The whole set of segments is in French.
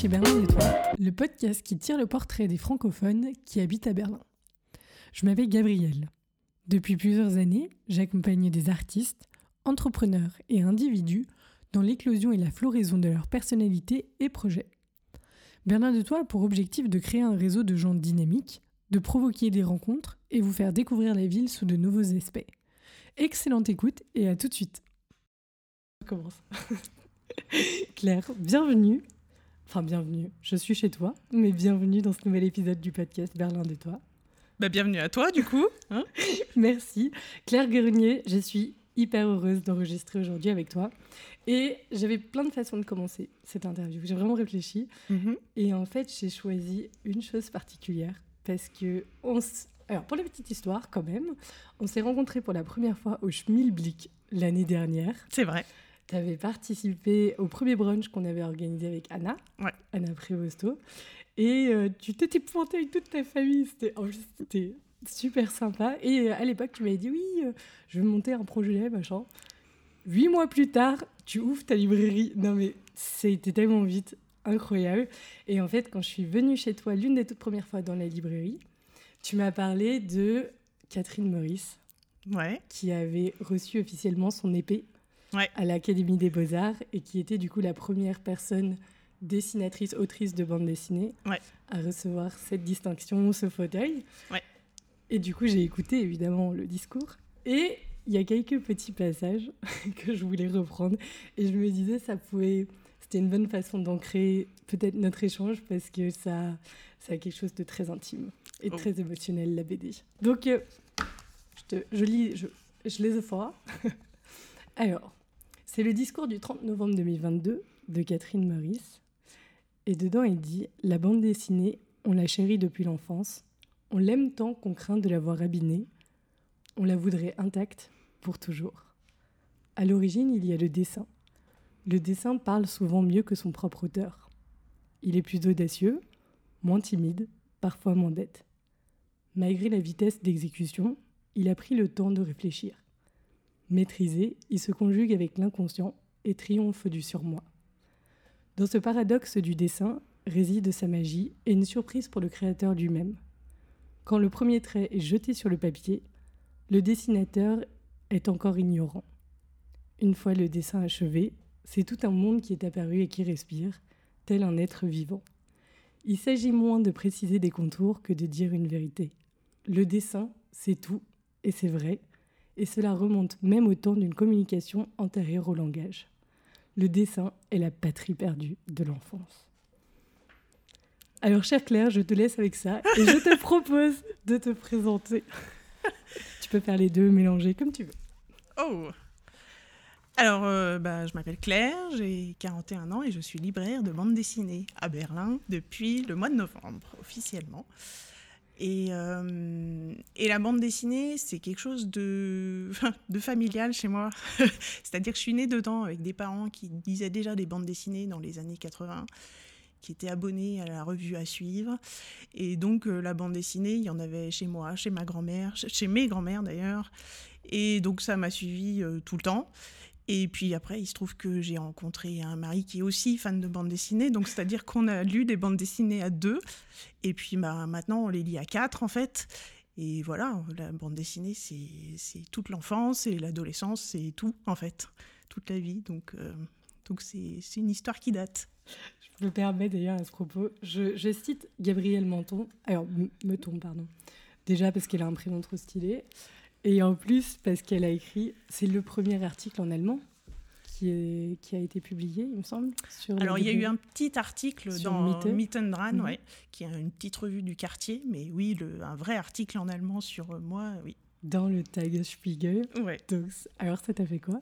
Chez Berlin toi, le podcast qui tire le portrait des francophones qui habitent à Berlin. Je m'appelle Gabrielle. Depuis plusieurs années, j'accompagne des artistes, entrepreneurs et individus dans l'éclosion et la floraison de leur personnalité et projets. Berlin de toi a pour objectif de créer un réseau de gens dynamiques, de provoquer des rencontres et vous faire découvrir la ville sous de nouveaux aspects. Excellente écoute et à tout de suite. On commence. Claire, bienvenue. Enfin, bienvenue. Je suis chez toi, mais bienvenue dans ce nouvel épisode du podcast Berlin de toi. Bah, bienvenue à toi, du coup. Hein Merci. Claire Grenier, je suis hyper heureuse d'enregistrer aujourd'hui avec toi. Et j'avais plein de façons de commencer cette interview. J'ai vraiment réfléchi. Mhm. Et en fait, j'ai choisi une chose particulière parce que on s- alors pour la petite histoire quand même, on s'est rencontrés pour la première fois au Schmilblick l'année dernière. C'est vrai. Tu avais participé au premier brunch qu'on avait organisé avec Anna, Ouais. Anna Prévosto, et euh, tu t'étais pointée avec toute ta famille. C'était super sympa. Et euh, à l'époque, tu m'avais dit oui, euh, je veux monter un projet, machin. Huit mois plus tard, tu ouvres ta librairie. Non mais c'était tellement vite, incroyable. Et en fait, quand je suis venue chez toi l'une des toutes premières fois dans la librairie, tu m'as parlé de Catherine Maurice Ouais. qui avait reçu officiellement son épée Ouais. à l'Académie des Beaux-Arts et qui était du coup la première personne dessinatrice, autrice de bande dessinée Ouais. à recevoir cette distinction, ce fauteuil. Ouais. Et du coup, j'ai écouté évidemment le discours et il y a quelques petits passages que je voulais reprendre et je me disais ça pouvait c'était une bonne façon d'ancrer peut-être notre échange parce que ça ça a quelque chose de très intime et Oh. très émotionnel la BD. Donc euh, je, te, je lis, je, je les fois. Alors, c'est le discours du 30 novembre 2022 de Catherine Meurice. Et dedans, il dit La bande dessinée, on la chérit depuis l'enfance. On l'aime tant qu'on craint de la voir abîmée. On la voudrait intacte pour toujours. À l'origine, il y a le dessin. Le dessin parle souvent mieux que son propre auteur. Il est plus audacieux, moins timide, parfois moins bête. Malgré la vitesse d'exécution, il a pris le temps de réfléchir. Maîtrisé, il se conjugue avec l'inconscient et triomphe du surmoi. Dans ce paradoxe du dessin réside sa magie et une surprise pour le créateur lui-même. Quand le premier trait est jeté sur le papier, le dessinateur est encore ignorant. Une fois le dessin achevé, c'est tout un monde qui est apparu et qui respire, tel un être vivant. Il s'agit moins de préciser des contours que de dire une vérité. Le dessin, c'est tout, et c'est vrai, et cela remonte même au temps d'une communication antérieure au langage. Le dessin est la patrie perdue de l'enfance. Alors, chère Claire, je te laisse avec ça et je te propose de te présenter. tu peux faire les deux, mélanger comme tu veux. Oh Alors, euh, bah, je m'appelle Claire, j'ai 41 ans et je suis libraire de bande dessinée à Berlin depuis le mois de novembre, officiellement. Et, euh, et la bande dessinée, c'est quelque chose de, familial chez moi. C'est-à-dire que je suis née dedans avec des parents qui lisaient déjà des bandes dessinées dans les années 80, qui étaient abonnés à la revue à suivre. Et donc, euh, la bande dessinée, il y en avait chez moi, chez ma grand-mère, chez- chez mes grand-mères d'ailleurs. Et donc, ça m'a suivi euh, tout le temps. Et puis après, il se trouve que j'ai rencontré un mari qui est aussi fan de bande dessinée. Donc, c'est-à-dire qu'on a lu des bandes dessinées à deux. Et puis bah, maintenant, on les lit à quatre, en fait. Et voilà, la bande dessinée, c'est c'est toute l'enfance et l'adolescence, c'est tout, en fait. Toute la vie. Donc, euh, c'est c'est une histoire qui date. Je me permets d'ailleurs à ce propos, je, cite Gabrielle Menton, alors M- Meton, pardon, déjà parce qu'elle a un prénom trop stylé, et en plus parce qu'elle a écrit, c'est le premier article en allemand qui, est, qui a été publié, il me semble. Sur Alors, il y a eu un petit article dans Mitte. Mittendran, ouais, qui est une petite revue du quartier. Mais oui, le, un vrai article en allemand sur euh, moi, oui. Dans le Tagesspiegel. Ouais. Donc, alors, ça t'a fait quoi?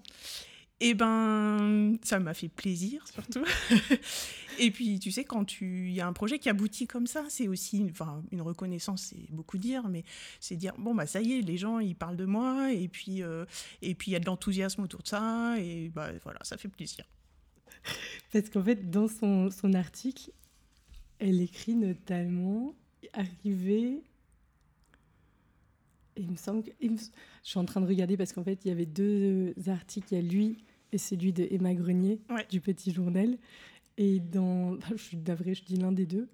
Eh ben, ça m'a fait plaisir surtout. et puis, tu sais, quand tu il y a un projet qui aboutit comme ça, c'est aussi, enfin, une reconnaissance, c'est beaucoup dire, mais c'est dire bon bah ça y est, les gens ils parlent de moi, et puis euh, et puis il y a de l'enthousiasme autour de ça, et bah voilà, ça fait plaisir. Parce qu'en fait, dans son, son article, elle écrit notamment arriver. Et il me semble que. Je suis en train de regarder parce qu'en fait, il y avait deux articles. Il y a lui et celui de Emma Grenier Ouais. du Petit Journal. Et dans. Je suis d'avril, je dis l'un des deux.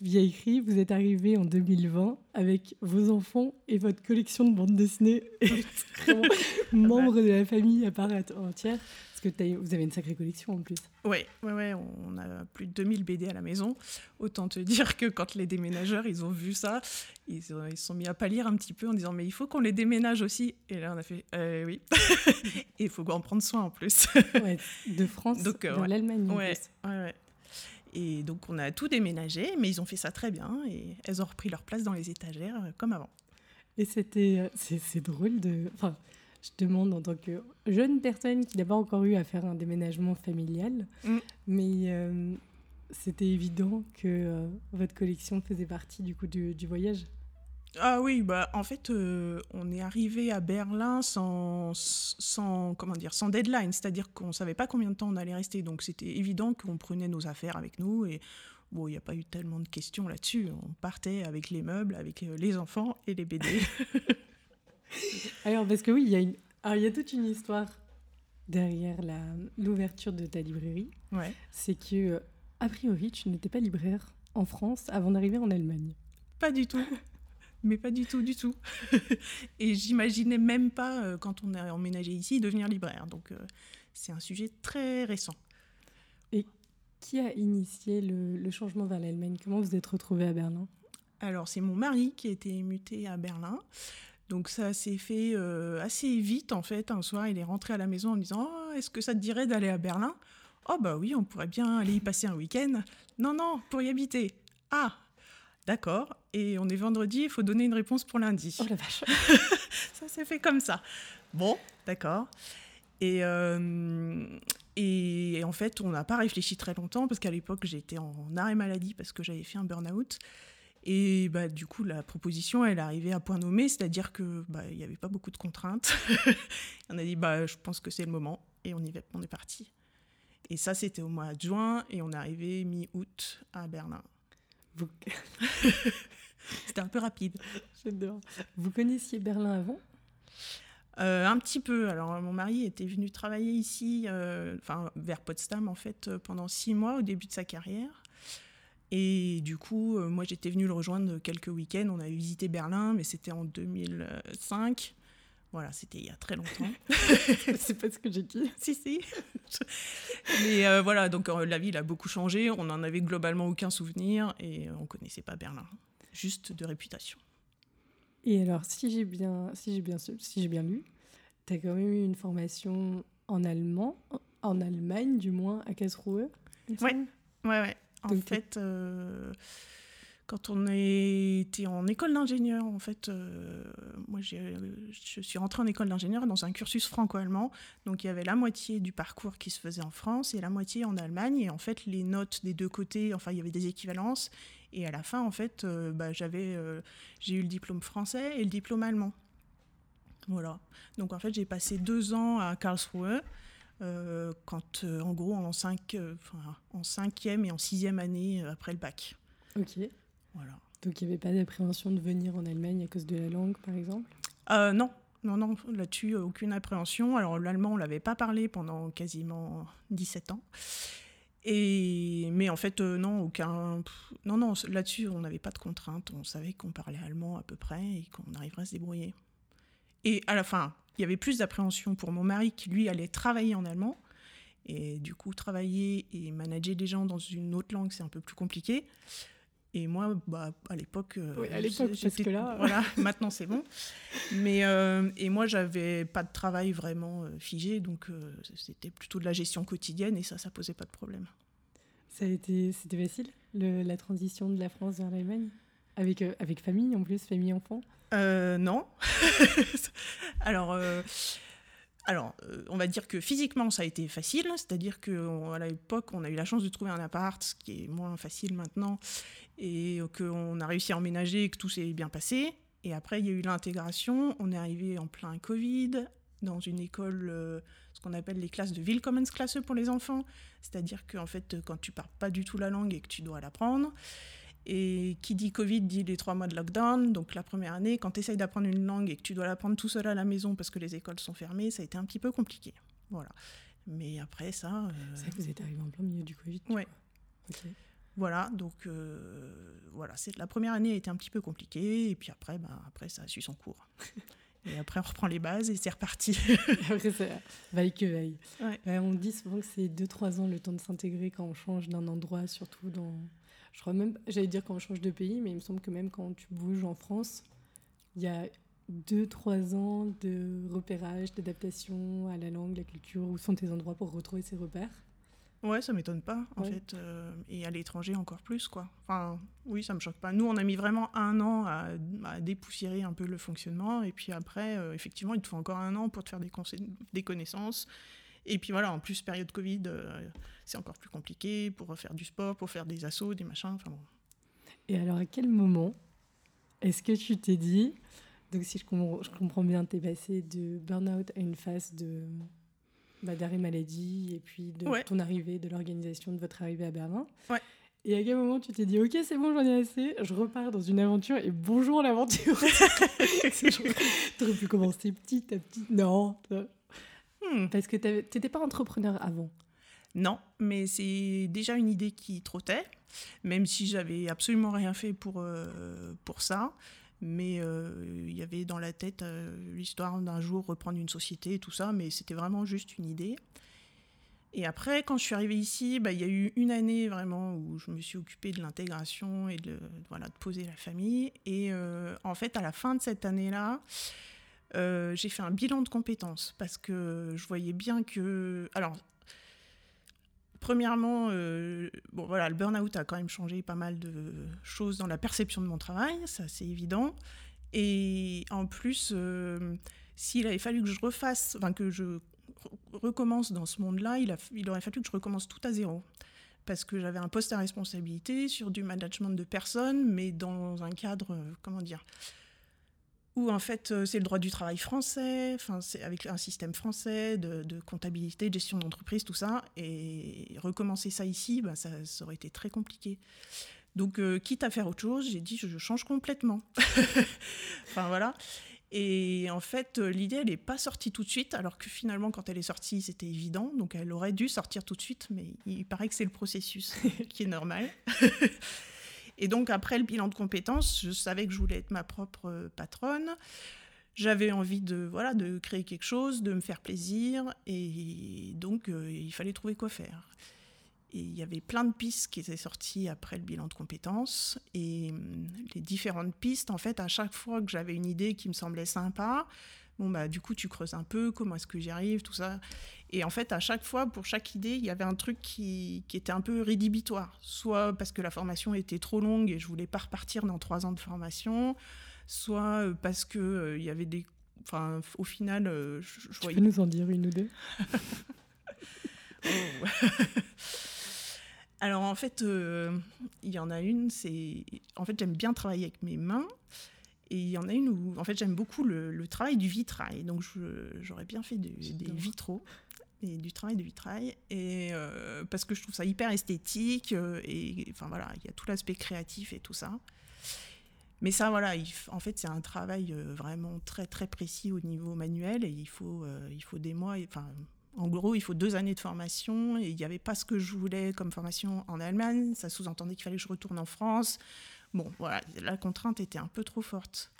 Il y a écrit Vous êtes arrivé en 2020 avec vos enfants et votre collection de bandes dessinées. membre de la famille à part entière que vous avez une sacrée collection en plus. Oui, ouais, ouais, on a plus de 2000 BD à la maison. Autant te dire que quand les déménageurs, ils ont vu ça, ils se sont mis à pâlir un petit peu en disant mais il faut qu'on les déménage aussi. Et là, on a fait euh, oui. Et il faut en prendre soin en plus. ouais, de France donc, euh, dans l'Allemagne. Ouais, ouais. Et donc on a tout déménagé, mais ils ont fait ça très bien et elles ont repris leur place dans les étagères euh, comme avant. Et c'était, c'est drôle de, enfin, je demande en tant que jeune personne qui n'a pas encore eu à faire un déménagement familial, mm. mais euh, c'était évident que euh, votre collection faisait partie du coup du, voyage. Ah oui, bah en fait, euh, on est arrivé à Berlin sans, sans, comment dire, sans deadline, c'est-à-dire qu'on ne savait pas combien de temps on allait rester, donc c'était évident qu'on prenait nos affaires avec nous et bon, il n'y a pas eu tellement de questions là-dessus. On partait avec les meubles, avec les enfants et les BD. Alors, parce que oui, il y, a une... y a toute une histoire derrière l'ouverture de ta librairie. Ouais. C'est que, euh, a priori, tu n'étais pas libraire en France avant d'arriver en Allemagne. Pas du tout. Mais pas du tout, du tout. Et j'imaginais même pas, euh, quand on a emménagé ici, devenir libraire. Donc, euh, c'est un sujet très récent. Et qui a initié le, le changement vers l'Allemagne? Comment vous êtes retrouvé à Berlin? Alors, c'est mon mari qui a été muté à Berlin. Donc ça s'est fait euh, assez vite en fait. Un soir, il est rentré à la maison en me disant oh, Est-ce que ça te dirait d'aller à Berlin? Oh bah oui, on pourrait bien aller y passer un week-end. Non, non, pour y habiter. Ah, d'accord. Et on est vendredi, il faut donner une réponse pour lundi. Oh la vache Ça s'est fait comme ça. Bon, d'accord. Et, euh, et en fait, on n'a pas réfléchi très longtemps parce qu'à l'époque, j'étais en arrêt maladie parce que j'avais fait un burn-out. Et bah, du coup, la proposition, elle est arrivée à point nommé, c'est-à-dire qu'il bah, n'y avait pas beaucoup de contraintes. on a dit, bah, je pense que c'est le moment, et on, y va, on est parti. Et ça, c'était au mois de juin, et on est arrivé mi-août à Berlin. Vous... c'était un peu rapide. J'adore. Vous connaissiez Berlin avant? Euh, un petit peu. Alors, mon mari était venu travailler ici, euh, enfin, vers Potsdam, en fait, pendant six mois au début de sa carrière. Et du coup, euh, moi j'étais venue le rejoindre quelques week-ends. On a visité Berlin, mais c'était en 2005. Voilà, c'était il y a très longtemps. c'est pas ce que j'ai dit. si, si. mais euh, voilà, donc euh, la ville a beaucoup changé. On n'en avait globalement aucun souvenir et on connaissait pas Berlin. Juste de réputation. Et alors, si j'ai bien, si j'ai bien, si j'ai bien lu, tu as quand même eu une formation en allemand, en Allemagne du moins, à Karlsruhe. Ouais, ouais, ouais. En fait, euh, quand on était en école d'ingénieur, en fait, euh, moi je suis rentrée en école d'ingénieur dans un cursus franco-allemand. Donc il y avait la moitié du parcours qui se faisait en France et la moitié en Allemagne. Et en fait, les notes des deux côtés, enfin, il y avait des équivalences. Et à la fin, en fait, euh, bah, j'avais, j'ai eu le diplôme français et le diplôme allemand. Voilà. Donc en fait, j'ai passé deux ans à Karlsruhe. Euh, quand euh, en gros en, cinq, euh, en cinquième et en sixième année après le bac. Ok. Voilà. Donc il n'y avait pas d'appréhension de venir en Allemagne à cause de la langue, par exemple? Non, non, non, là-dessus, aucune appréhension. Alors l'allemand, on ne l'avait pas parlé pendant quasiment 17 ans. Et, mais en fait, non, aucun. Non, non, là-dessus, on n'avait pas de contraintes. On savait qu'on parlait allemand à peu près et qu'on arriverait à se débrouiller. Et à la fin, il y avait plus d'appréhension pour mon mari qui, lui, allait travailler en allemand. Et du coup, travailler et manager des gens dans une autre langue, c'est un peu plus compliqué. Et moi, bah, à l'époque, euh, oui, à l'époque, parce que là, voilà, maintenant c'est bon. Mais euh, et moi, j'avais pas de travail vraiment euh, figé, donc c'était plutôt de la gestion quotidienne et ça, ça posait pas de problème. Ça a été, c'était facile, la transition de la France vers l'Allemagne, avec avec famille en plus, famille enfant. Euh, non. alors, euh, euh, on va dire que physiquement, ça a été facile. C'est-à-dire qu'à l'époque, on a eu la chance de trouver un appart, ce qui est moins facile maintenant, et qu'on a réussi à emménager et que tout s'est bien passé. Et après, il y a eu l'intégration. On est arrivé en plein Covid dans une école, ce qu'on appelle les classes de Willkommensklasse pour les enfants. C'est-à-dire qu'en fait, quand tu parles pas du tout la langue et que tu dois l'apprendre, et qui dit Covid dit les trois mois de lockdown. Donc la première année, quand tu essayes d'apprendre une langue et que tu dois l'apprendre tout seul à la maison parce que les écoles sont fermées, ça a été un petit peu compliqué. Voilà. Mais après ça. C'est vrai que vous êtes arrivé en plein milieu du Covid. Ouais. Voilà, donc voilà, c'est la première année a été un petit peu compliquée, et puis après, bah, après ça a su son cours. Et après, on reprend les bases et c'est reparti. après, c'est vaille que vaille. on dit souvent que c'est 2-3 ans le temps de s'intégrer quand on change d'un endroit, surtout dans. Je crois même, j'allais dire quand on change de pays, mais il me semble que même quand tu bouges en France, il y a 2-3 ans de repérage, d'adaptation à la langue, la culture, où sont tes endroits pour retrouver ces repères. Ouais, ça m'étonne pas, en fait. Euh, et à l'étranger, encore plus, quoi. Enfin, oui, ça me choque pas. Nous, on a mis vraiment un an à, dépoussiérer un peu le fonctionnement. Et puis après, euh, effectivement, il te faut encore un an pour te faire des, des connaissances. Et puis voilà, en plus, période Covid, euh, c'est encore plus compliqué pour faire du sport, pour faire des assauts, des machins. Enfin bon. Et alors, à quel moment est-ce que tu t'es dit, donc si je comprends, je comprends bien, tu es passé de burn-out à une phase de bah, d'arrêt maladie et puis de ton arrivée, de l'organisation de votre arrivée à Berlin. Ouais. Et à quel moment tu t'es dit, ok, c'est bon, j'en ai assez, je repars dans une aventure et bonjour l'aventure Tu aurais pu commencer petit à petit. Non. Hmm. Parce que tu n'étais pas entrepreneur avant. Non, mais c'est déjà une idée qui trottait, même si j'avais absolument rien fait pour, euh, pour ça mais euh, il y avait dans la tête euh, l'histoire d'un jour reprendre une société et tout ça, mais c'était vraiment juste une idée. Et après, quand je suis arrivée ici, bah, il y a eu une année vraiment où je me suis occupée de l'intégration et de, voilà, de poser la famille. Et en fait, à la fin de cette année-là, j'ai fait un bilan de compétences parce que je voyais bien que... Alors, Premièrement, euh, bon, voilà, le burn-out a quand même changé pas mal de choses dans la perception de mon travail, ça c'est évident. Et en plus, euh, s'il avait fallu que je refasse, enfin que je recommence dans ce monde-là, il, il aurait fallu que je recommence tout à zéro. Parce que j'avais un poste à responsabilité sur du management de personnes, mais dans un cadre, euh, comment dire, où en fait euh, c'est le droit du travail français, enfin c'est avec un système français de, comptabilité, de gestion d'entreprise, tout ça, et recommencer ça ici, bah, ça, aurait été très compliqué. Donc euh, quitte à faire autre chose, j'ai dit je, change complètement. enfin voilà. Et en fait, euh, l'idée, elle n'est pas sortie tout de suite, alors que finalement, quand elle est sortie, c'était évident. Donc, elle aurait dû sortir tout de suite, mais il paraît que c'est le processus qui est normal. Et donc, après le bilan de compétences, je savais que je voulais être ma propre euh, patronne. J'avais envie de, voilà, de créer quelque chose, de me faire plaisir. Et donc, euh, il fallait trouver quoi faire. Et il y avait plein de pistes qui étaient sorties après le bilan de compétences. Et hum, les différentes pistes, en fait, à chaque fois que j'avais une idée qui me semblait sympa, bon, bah, du coup, tu creuses un peu, comment est-ce que j'y arrive, tout ça. Et en fait, à chaque fois, pour chaque idée, il y avait un truc qui, était un peu rédhibitoire. Soit parce que la formation était trop longue et je voulais pas repartir dans trois ans de formation, soit euh, parce que euh, il y avait des... Enfin, au final, euh, je, tu peux nous en dire une ou deux? Oh. Alors en fait, il y en a une, c'est... En fait, j'aime bien travailler avec mes mains. Et il y en a une où, en fait, j'aime beaucoup le, travail du vitrail. Donc, j'aurais bien fait des vitraux et du travail de vitrail. Et euh, parce que je trouve ça hyper esthétique euh, et enfin voilà il y a tout l'aspect créatif et tout ça. Mais ça voilà en fait c'est un travail euh, vraiment très très précis au niveau manuel. Et il faut il faut des mois enfin en gros il faut deux années de formation. Et il n'y avait pas ce que je voulais comme formation en Allemagne. Ça sous-entendait qu'il fallait que je retourne en France. Bon voilà la contrainte était un peu trop forte.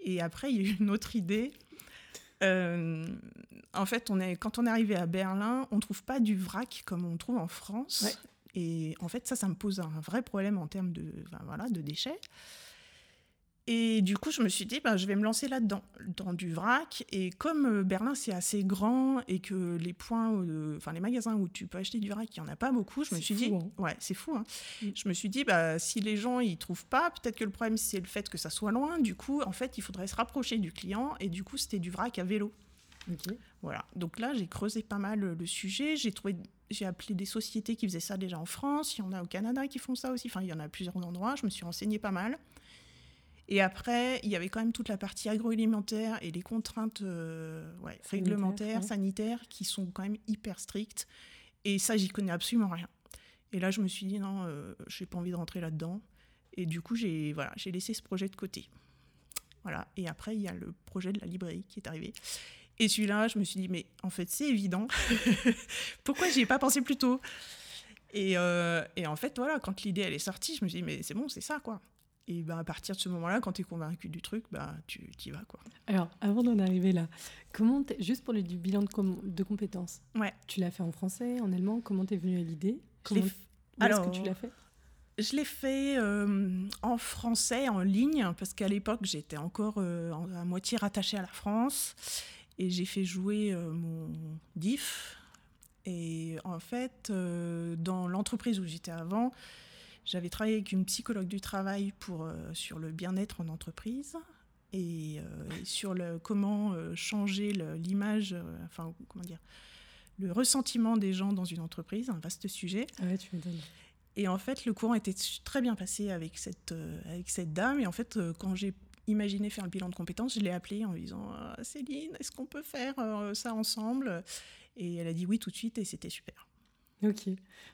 Et après il y a eu une autre idée euh, en fait, on est, quand on est arrivé à Berlin, on ne trouve pas du vrac comme on trouve en France. Et en fait, ça, ça me pose un vrai problème en termes de, voilà, de déchets. Et du coup, je me suis dit, bah, je vais me lancer là-dedans, dans du vrac. Et comme euh, Berlin, c'est assez grand et que les points, euh, enfin les magasins où tu peux acheter du vrac, il n'y en a pas beaucoup, je me suis dit, hein. ouais, c'est fou. Hein. Mm. Je me suis dit, bah, si les gens ils trouvent pas, peut-être que le problème c'est le fait que ça soit loin. Du coup, en fait, il faudrait se rapprocher du client. Et du coup, c'était du vrac à vélo. Voilà. Donc là, j'ai creusé pas mal le sujet. J'ai trouvé, j'ai appelé des sociétés qui faisaient ça déjà en France. Il y en a au Canada qui font ça aussi. Enfin, il y en a à plusieurs endroits. Je me suis renseignée pas mal. Et après, il y avait quand même toute la partie agroalimentaire et les contraintes euh, réglementaires, sanitaires, qui sont quand même hyper strictes. Et ça, j'y connais absolument rien. Et là, je me suis dit, non, euh, je n'ai pas envie de rentrer là-dedans. Et du coup, j'ai voilà, laissé ce projet de côté. Voilà. Et après, il y a le projet de la librairie qui est arrivé. Et celui-là, je me suis dit, mais en fait, c'est évident. Pourquoi j'y ai pas pensé plus tôt? Et, euh, et, en fait, voilà, quand l'idée, elle est sortie, je me suis dit, mais c'est bon, c'est ça, quoi. Et ben, à partir de ce moment-là, quand tu es convaincu du truc, bah, tu y vas. Quoi. Alors, avant d'en arriver là, comment juste pour le du bilan de, de compétences, ouais. tu l'as fait en français, en allemand Comment t'es venu à l'idée? Comment... est-ce que tu l'as fait? je l'ai fait euh, en français, en ligne, parce qu'à l'époque, j'étais encore euh, à moitié rattachée à la France. Et j'ai fait jouer euh, mon DIF. Et en fait, dans l'entreprise où j'étais avant, j'avais travaillé avec une psychologue du travail pour, sur le bien-être en entreprise et, sur le, comment changer l'image, enfin, comment dire, le ressentiment des gens dans une entreprise, un vaste sujet. Ah ouais, tu m'étonnes. Et en fait, le courant était très bien passé avec cette, euh, avec cette dame. Et en fait, euh, quand j'ai imaginé faire le bilan de compétences, je l'ai appelée en lui disant ah, Céline, est-ce qu'on peut faire euh, ça ensemble? Et elle a dit oui tout de suite et c'était super. Ok,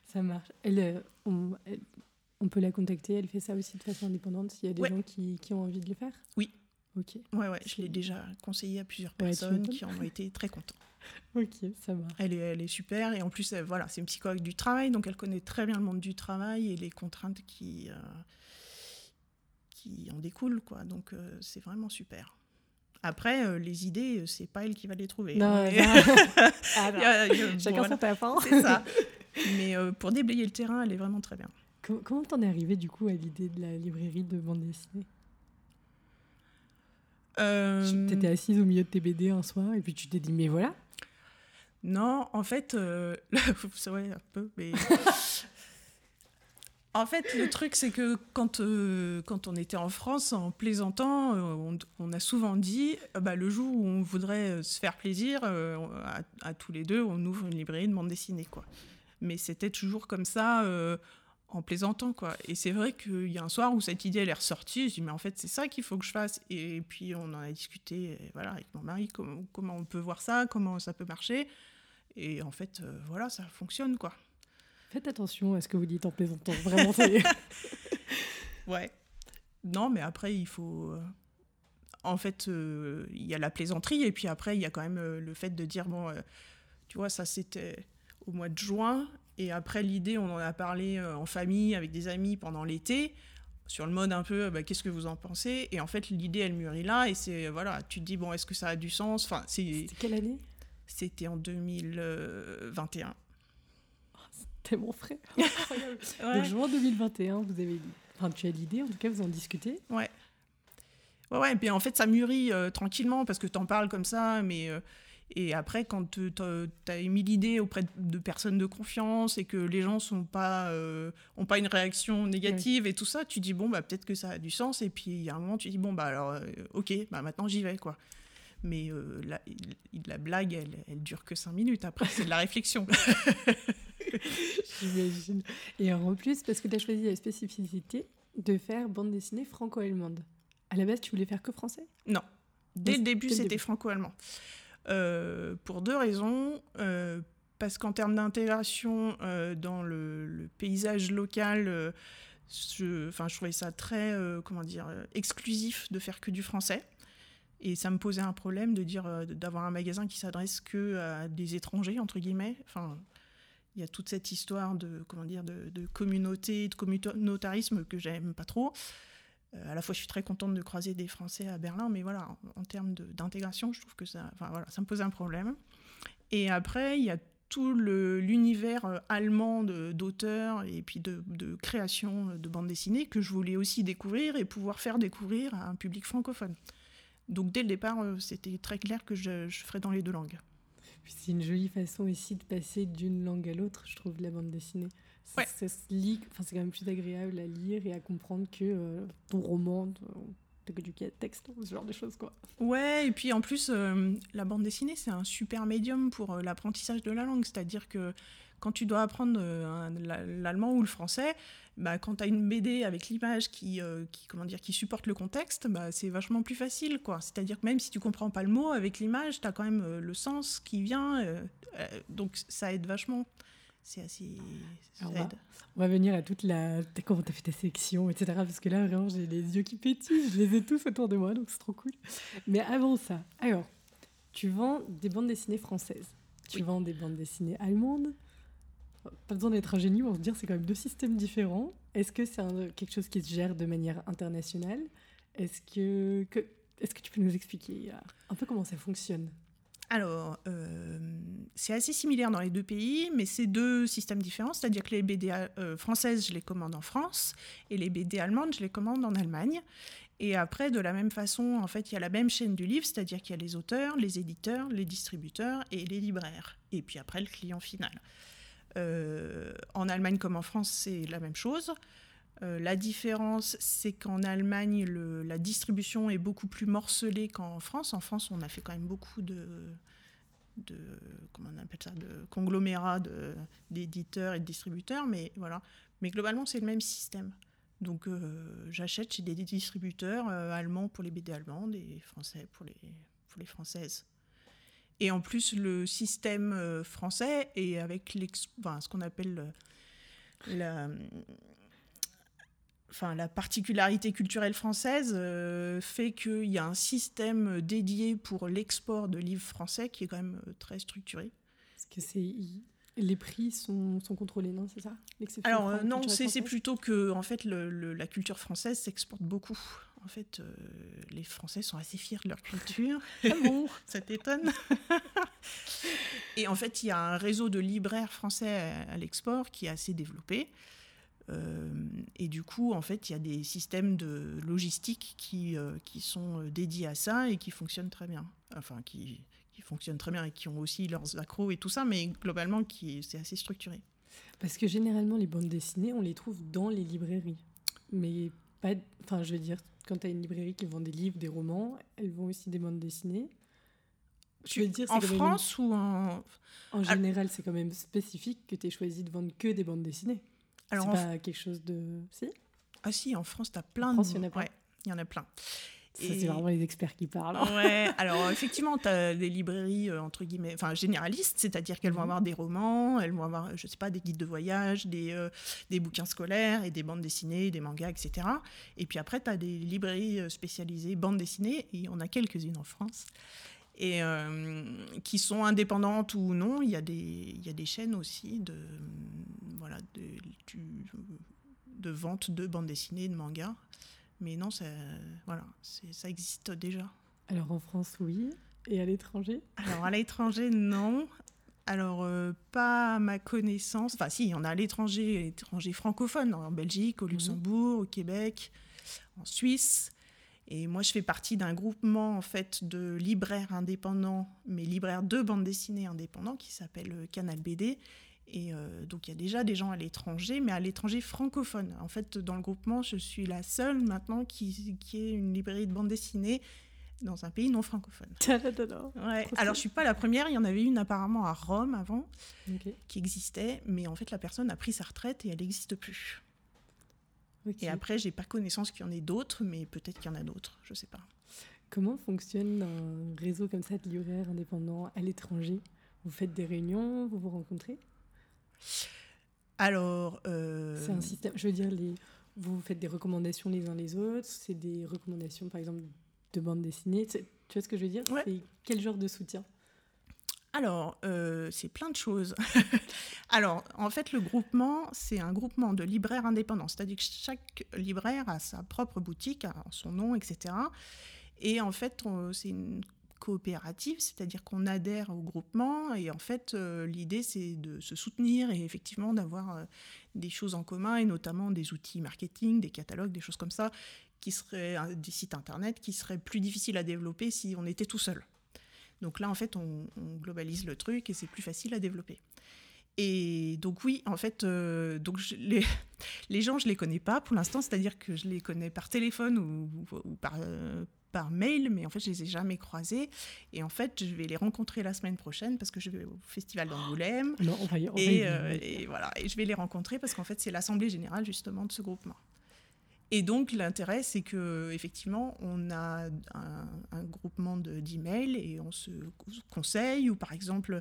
ça marche. Elle, on, on, peut la contacter, elle fait ça aussi de façon indépendante s'il y a des gens qui, qui, ont envie de le faire Oui. Ok. Ouais, ouais, je l'ai déjà conseillé à plusieurs personnes qui en ont été très contentes. ok, ça va. Elle est, elle est super et en plus, voilà, c'est une psychologue du travail, donc elle connaît très bien le monde du travail et les contraintes qui, euh, qui en découlent, quoi. Donc euh, c'est vraiment super. Après, euh, les idées, c'est pas elle qui va les trouver. Non, chacun sa taf. C'est ça. Mais pour déblayer le terrain, elle est vraiment très bien. Comment t'en es arrivé du coup à l'idée de la librairie de bande dessinée? Euh... T'étais assise au milieu de tes BD un soir et puis tu t'es dit mais voilà, non, en fait, euh, c'est vrai un peu, mais. en fait, le truc, c'est que quand, euh, quand on était en France, en plaisantant, euh, on, a souvent dit bah, le jour où on voudrait se faire plaisir, à, tous les deux, on ouvre une librairie de bande dessinée. Quoi. Mais c'était toujours comme ça, en plaisantant. Quoi. Et c'est vrai qu'il y a un soir où cette idée elle est ressortie, je dis mais en fait, c'est ça qu'il faut que je fasse. Et puis, on en a discuté voilà, avec mon mari, comment, comment on peut voir ça, comment ça peut marcher. Et en fait, euh, voilà, ça fonctionne, quoi. Faites attention à ce que vous dites en plaisantant, vraiment. ouais. Non, mais après, il faut... Euh, en fait, euh, il y a la plaisanterie, et puis après, il y a quand même le fait de dire, bon, tu vois, ça c'était au mois de juin, et après, l'idée, on en a parlé en famille, avec des amis pendant l'été, sur le mode un peu, bah, qu'est-ce que vous en pensez? Et en fait, l'idée, elle mûrit là, et c'est, voilà, tu te dis, bon, est-ce que ça a du sens? Enfin, c'est quelle année? C'était en 2021. C'était mon frère. Incroyable. Donc, juin 2021, vous avez enfin, tu as l'idée, en tout cas, vous en discutez. Ouais. Ouais, ouais, et puis en fait, ça mûrit euh, tranquillement parce que tu en parles comme ça, mais. Euh, et après, quand tu as émis l'idée auprès de personnes de confiance et que les gens sont pas, euh, ont pas une réaction négative et tout ça, tu dis, bon, bah, peut-être que ça a du sens. Et puis, il y a un moment, tu dis, bon, bah, alors, ok, bah, maintenant j'y vais, quoi. Mais euh, la, la, blague, elle, elle dure que cinq minutes. Après, c'est de la réflexion. J'imagine. Et en plus, parce que tu as choisi la spécificité de faire bande dessinée franco-allemande. À la base, tu voulais faire que français? Non. Dès le début, c'était franco-allemand. Euh, pour deux raisons. Euh, parce qu'en termes d'intégration dans le, paysage local, je, je trouvais ça très, comment dire, exclusif de faire que du français. Et ça me posait un problème de dire euh, d'avoir un magasin qui s'adresse que à des étrangers entre guillemets. Enfin, il y a toute cette histoire de comment dire de, communauté, de communautarisme que j'aime pas trop. Euh, à la fois, je suis très contente de croiser des Français à Berlin, mais voilà, en, termes d'intégration, je trouve que ça, voilà, ça me posait un problème. Et après, il y a tout l'univers euh, allemand d'auteurs et puis de, de, création de bande dessinée que je voulais aussi découvrir et pouvoir faire découvrir à un public francophone. Donc dès le départ, euh, c'était très clair que je, ferais dans les deux langues. C'est une jolie façon aussi de passer d'une langue à l'autre, je trouve, la bande dessinée. Ça, se lit, enfin, c'est quand même plus agréable à lire et à comprendre que euh, ton roman, que du texte, ce genre de choses. Quoi. Ouais, et puis en plus, euh, la bande dessinée, c'est un super médium pour l'apprentissage de la langue. C'est-à-dire que quand tu dois apprendre l'allemand ou le français, bah, quand tu as une BD avec l'image qui, euh, qui, comment dire, qui supporte le contexte, bah, c'est vachement plus facile. quoi. C'est-à-dire que même si tu comprends pas le mot, avec l'image, tu as quand même euh, le sens qui vient. Euh, donc ça aide vachement. C'est assez. Ça on, va, on, va, venir à toute la. Comment tu as fait ta sélection, etc. Parce que là, vraiment, j'ai les yeux qui pétillent. Je les ai tous autour de moi, donc c'est trop cool. Mais avant ça, alors, tu vends des bandes dessinées françaises. Tu vends des bandes dessinées allemandes. Pas besoin d'être un génie pour se dire c'est quand même deux systèmes différents. Est-ce que c'est quelque chose qui se gère de manière internationale? Est-ce que, que, est que tu peux nous expliquer un peu comment ça fonctionne? Alors, euh, c'est assez similaire dans les deux pays, mais c'est deux systèmes différents. C'est-à-dire que les BD euh, françaises, je les commande en France, et les BD allemandes, je les commande en Allemagne. Et après, de la même façon, en fait, il y a la même chaîne du livre, c'est-à-dire qu'il y a les auteurs, les éditeurs, les distributeurs et les libraires. Et puis après, le client final. Euh, en Allemagne comme en France, c'est la même chose. Euh, la différence, c'est qu'en Allemagne, la distribution est beaucoup plus morcelée qu'en France. En France, on a fait quand même beaucoup de, de comment on appelle ça, de conglomérats d'éditeurs et de distributeurs, mais voilà. Mais globalement, c'est le même système. Donc, euh, j'achète chez des distributeurs euh, allemands pour les BD allemandes et français pour les, pour les françaises. Et en plus, le système français est avec ce qu'on appelle la, enfin, la particularité culturelle française euh, fait qu'il y a un système dédié pour l'export de livres français qui est quand même euh, très structuré. Parce que c'est les prix sont, sont contrôlés, non C'est ça? Alors euh, non, c'est plutôt que en fait le, la culture française s'exporte beaucoup. En fait, les Français sont assez fiers de leur culture. ah bon Ça t'étonne? Et en fait, il y a un réseau de libraires français à l'export qui est assez développé. Euh, et du coup, en fait, il y a des systèmes de logistique qui, euh, qui sont euh, dédiés à ça et qui fonctionnent très bien. Enfin, qui, qui fonctionnent très bien et qui ont aussi leurs accros et tout ça, mais globalement, qui, c'est assez structuré. Parce que généralement, les bandes dessinées, on les trouve dans les librairies. Mais pas. Enfin, je veux dire, quand tu as une librairie qui vend des livres, des romans, elles vont aussi des bandes dessinées. Je veux dire, en France ou en. En général, c'est quand même spécifique que tu aies choisi de vendre que des bandes dessinées. Alors, c'est pas quelque chose de. Si Ah, si, en France, tu as plein de. il y en a plein. il y en a plein. Ça, c'est vraiment les experts qui parlent. Ouais, alors effectivement, tu as des librairies, euh, entre guillemets, enfin généralistes, c'est-à-dire qu'elles vont mhm. avoir des romans, elles vont avoir, je sais pas, des guides de voyage, des, euh, des bouquins scolaires et des bandes dessinées, des mangas, etc. Et puis après, tu as des librairies euh, spécialisées bandes dessinées, et on a quelques-unes en France et qui sont indépendantes ou non. Il y a des, il y a des chaînes aussi de, voilà, de, de vente de bandes dessinées, de mangas. Mais non, ça, voilà, ça existe déjà. Alors en France, oui. Et à l'étranger? Alors à l'étranger, non. Alors, euh, pas à ma connaissance. Enfin, si, on a à l'étranger, l'étranger francophone, en Belgique, au mhm. Luxembourg, au Québec, en Suisse. Et moi, je fais partie d'un groupement en fait de libraires indépendants, mais libraires de bandes dessinées indépendants, qui s'appelle euh, Canal BD. Et euh, donc, il y a déjà des gens à l'étranger, mais à l'étranger francophone. En fait, dans le groupement, je suis la seule maintenant qui, qui est une librairie de bande dessinée dans un pays non francophone. ouais. Alors, je suis pas la première. Il y en avait une apparemment à Rome avant, qui existait, mais en fait, la personne a pris sa retraite et elle n'existe plus. Et après, j'ai pas connaissance qu'il y en ait d'autres, mais peut-être qu'il y en a d'autres, je sais pas. Comment fonctionne un réseau comme ça de libraires indépendants à l'étranger? Vous faites des réunions, vous vous rencontrez? Alors. Euh, c'est un système, je veux dire, les, vous faites des recommandations les uns les autres, c'est des recommandations par exemple de bande dessinée. Tu vois ce que je veux dire? C'est quel genre de soutien? Alors, euh, c'est plein de choses. Alors, en fait, le groupement, c'est un groupement de libraires indépendants. C'est-à-dire que chaque libraire a sa propre boutique, son nom, etc. Et en fait, c'est une coopérative, c'est-à-dire qu'on adhère au groupement et en fait euh, l'idée c'est de se soutenir et effectivement d'avoir euh, des choses en commun et notamment des outils marketing, des catalogues, des choses comme ça qui seraient des sites internet qui seraient plus difficiles à développer si on était tout seul. Donc là, en fait, on, globalise le truc et c'est plus facile à développer. Et donc oui, en fait, euh, donc les, les, gens, je les connais pas pour l'instant, c'est-à-dire que je les connais par téléphone ou, par, euh, par mail, mais en fait, je les ai jamais croisés. Et en fait, je vais les rencontrer la semaine prochaine parce que je vais au festival d'Angoulême. Non, on va y, et, euh, et, voilà, et je vais les rencontrer parce qu'en fait, c'est l'assemblée générale justement de ce groupement. Et donc l'intérêt, c'est que effectivement, on a un, groupement d'emails et on se conseille. Ou par exemple,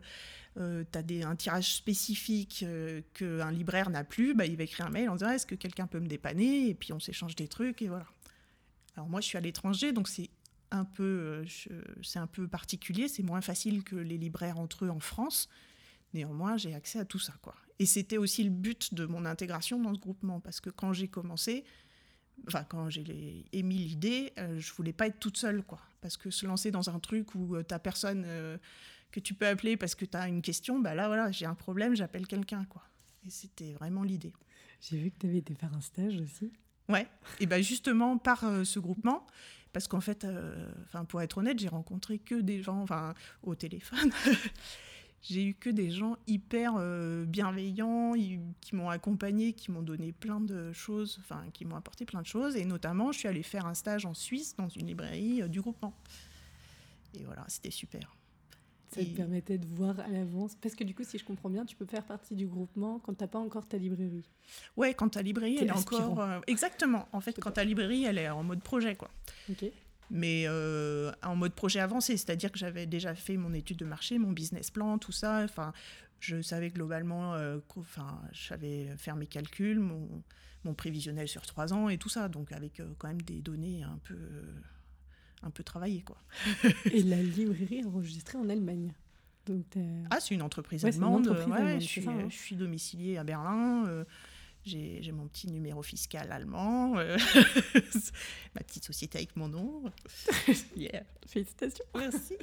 euh, tu as un tirage spécifique euh, qu'un libraire n'a plus, bah, il va écrire un mail en disant est-ce que quelqu'un peut me dépanner? Et puis on s'échange des trucs et voilà. Alors moi, je suis à l'étranger, donc c'est un peu, euh, c'est un peu particulier, c'est moins facile que les libraires entre eux en France. Néanmoins, j'ai accès à tout ça, quoi. Et c'était aussi le but de mon intégration dans ce groupement, parce que quand j'ai commencé, enfin quand j'ai émis l'idée, euh, je voulais pas être toute seule, quoi. Parce que se lancer dans un truc où tu t'as personne euh, que tu peux appeler parce que tu as une question, bah là voilà, j'ai un problème, j'appelle quelqu'un, quoi. Et c'était vraiment l'idée. J'ai vu que tu avais été faire un stage aussi. Ouais, et ben justement par euh, ce groupement, parce qu'en fait, euh, enfin pour être honnête, j'ai rencontré que des gens, enfin au téléphone, j'ai eu que des gens hyper euh, bienveillants, qui m'ont accompagné, qui m'ont donné plein de choses, enfin qui m'ont apporté plein de choses, et notamment je suis allée faire un stage en Suisse dans une librairie euh, du groupement. Et voilà, c'était super. Ça Et- te permettait de voir à l'avance. Parce que du coup, si je comprends bien, tu peux faire partie du groupement quand t'as pas encore ta librairie. Ouais, quand ta librairie, elle est encore euh, exactement. En fait, quand ta librairie, elle est en mode projet, quoi. Ok. Mais euh, en mode projet avancé, c'est-à-dire que j'avais déjà fait mon étude de marché, mon business plan, tout ça. Enfin, je savais globalement, euh, enfin, je savais faire mes calculs, mon, mon prévisionnel sur trois ans et tout ça, donc avec euh, quand même des données un peu, un peu travaillées, quoi. Et la librairie enregistrée en Allemagne. Donc, Ah, c'est une entreprise Ouais, une allemande. entreprise ouais, allemande, je, suis, ça, hein. je suis domiciliée à Berlin. J'ai mon petit numéro fiscal allemand, euh, ma petite société avec mon nom. yeah. Félicitations. Merci.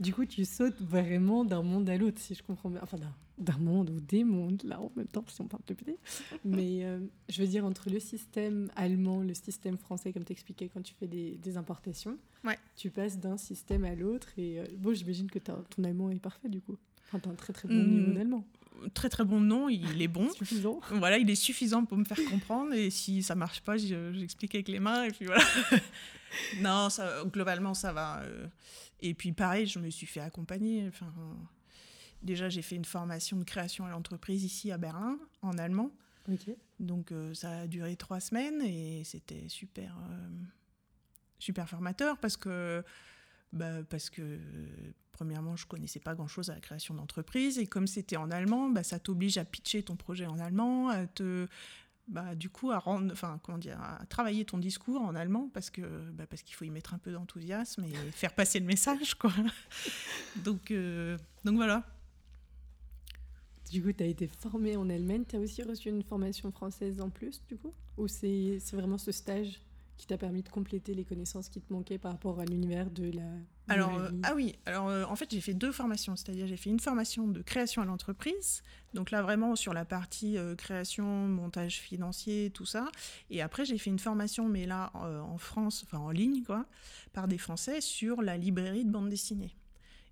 Du coup, tu sautes vraiment d'un monde à l'autre, si je comprends bien. Enfin, d'un- monde ou des mondes, là, en même temps, si on parle de PD. Mais euh, je veux dire, entre le système allemand, le système français, comme t'expliquais quand tu fais des, des importations, Ouais. tu passes d'un système à l'autre. Et euh, bon, j'imagine que ton allemand est parfait, du coup. Enfin, t'as un très très bon Hmm. niveau d'allemand. Très très bon nom, il est bon. Suffisant. Voilà, il est suffisant pour me faire comprendre et si ça marche pas, je- j'explique avec les mains et puis voilà. non, ça, globalement ça va. euh. Et puis pareil, je me suis fait accompagner. Enfin, déjà j'ai fait une formation de création à l'entreprise ici à Berlin en allemand. Donc euh, ça a duré trois semaines et c'était super, euh, super formateur parce que, bah, parce que premièrement je connaissais pas grand chose à la création d'entreprise et comme c'était en allemand, bah, ça t'oblige à pitcher ton projet en allemand, à te, bah, du coup à rendre, enfin comment dire, à travailler ton discours en allemand parce que, bah, parce qu'il faut y mettre un peu d'enthousiasme et faire passer le message quoi. donc, euh, donc voilà. Du coup, tu as été formée en Allemagne. Tu as aussi reçu une formation française en plus, du coup? Ou c'est c'est vraiment ce stage? Qui t'a permis de compléter les connaissances qui te manquaient par rapport à l'univers de la. Alors, euh, ah oui, alors euh, en fait, j'ai fait deux formations. C'est-à-dire, j'ai fait une formation de création à l'entreprise. Donc là, vraiment sur la partie euh, création, montage financier, tout ça. Et après, j'ai fait une formation, mais là, en France, enfin en ligne, quoi, par des Français, sur la librairie de bande dessinée.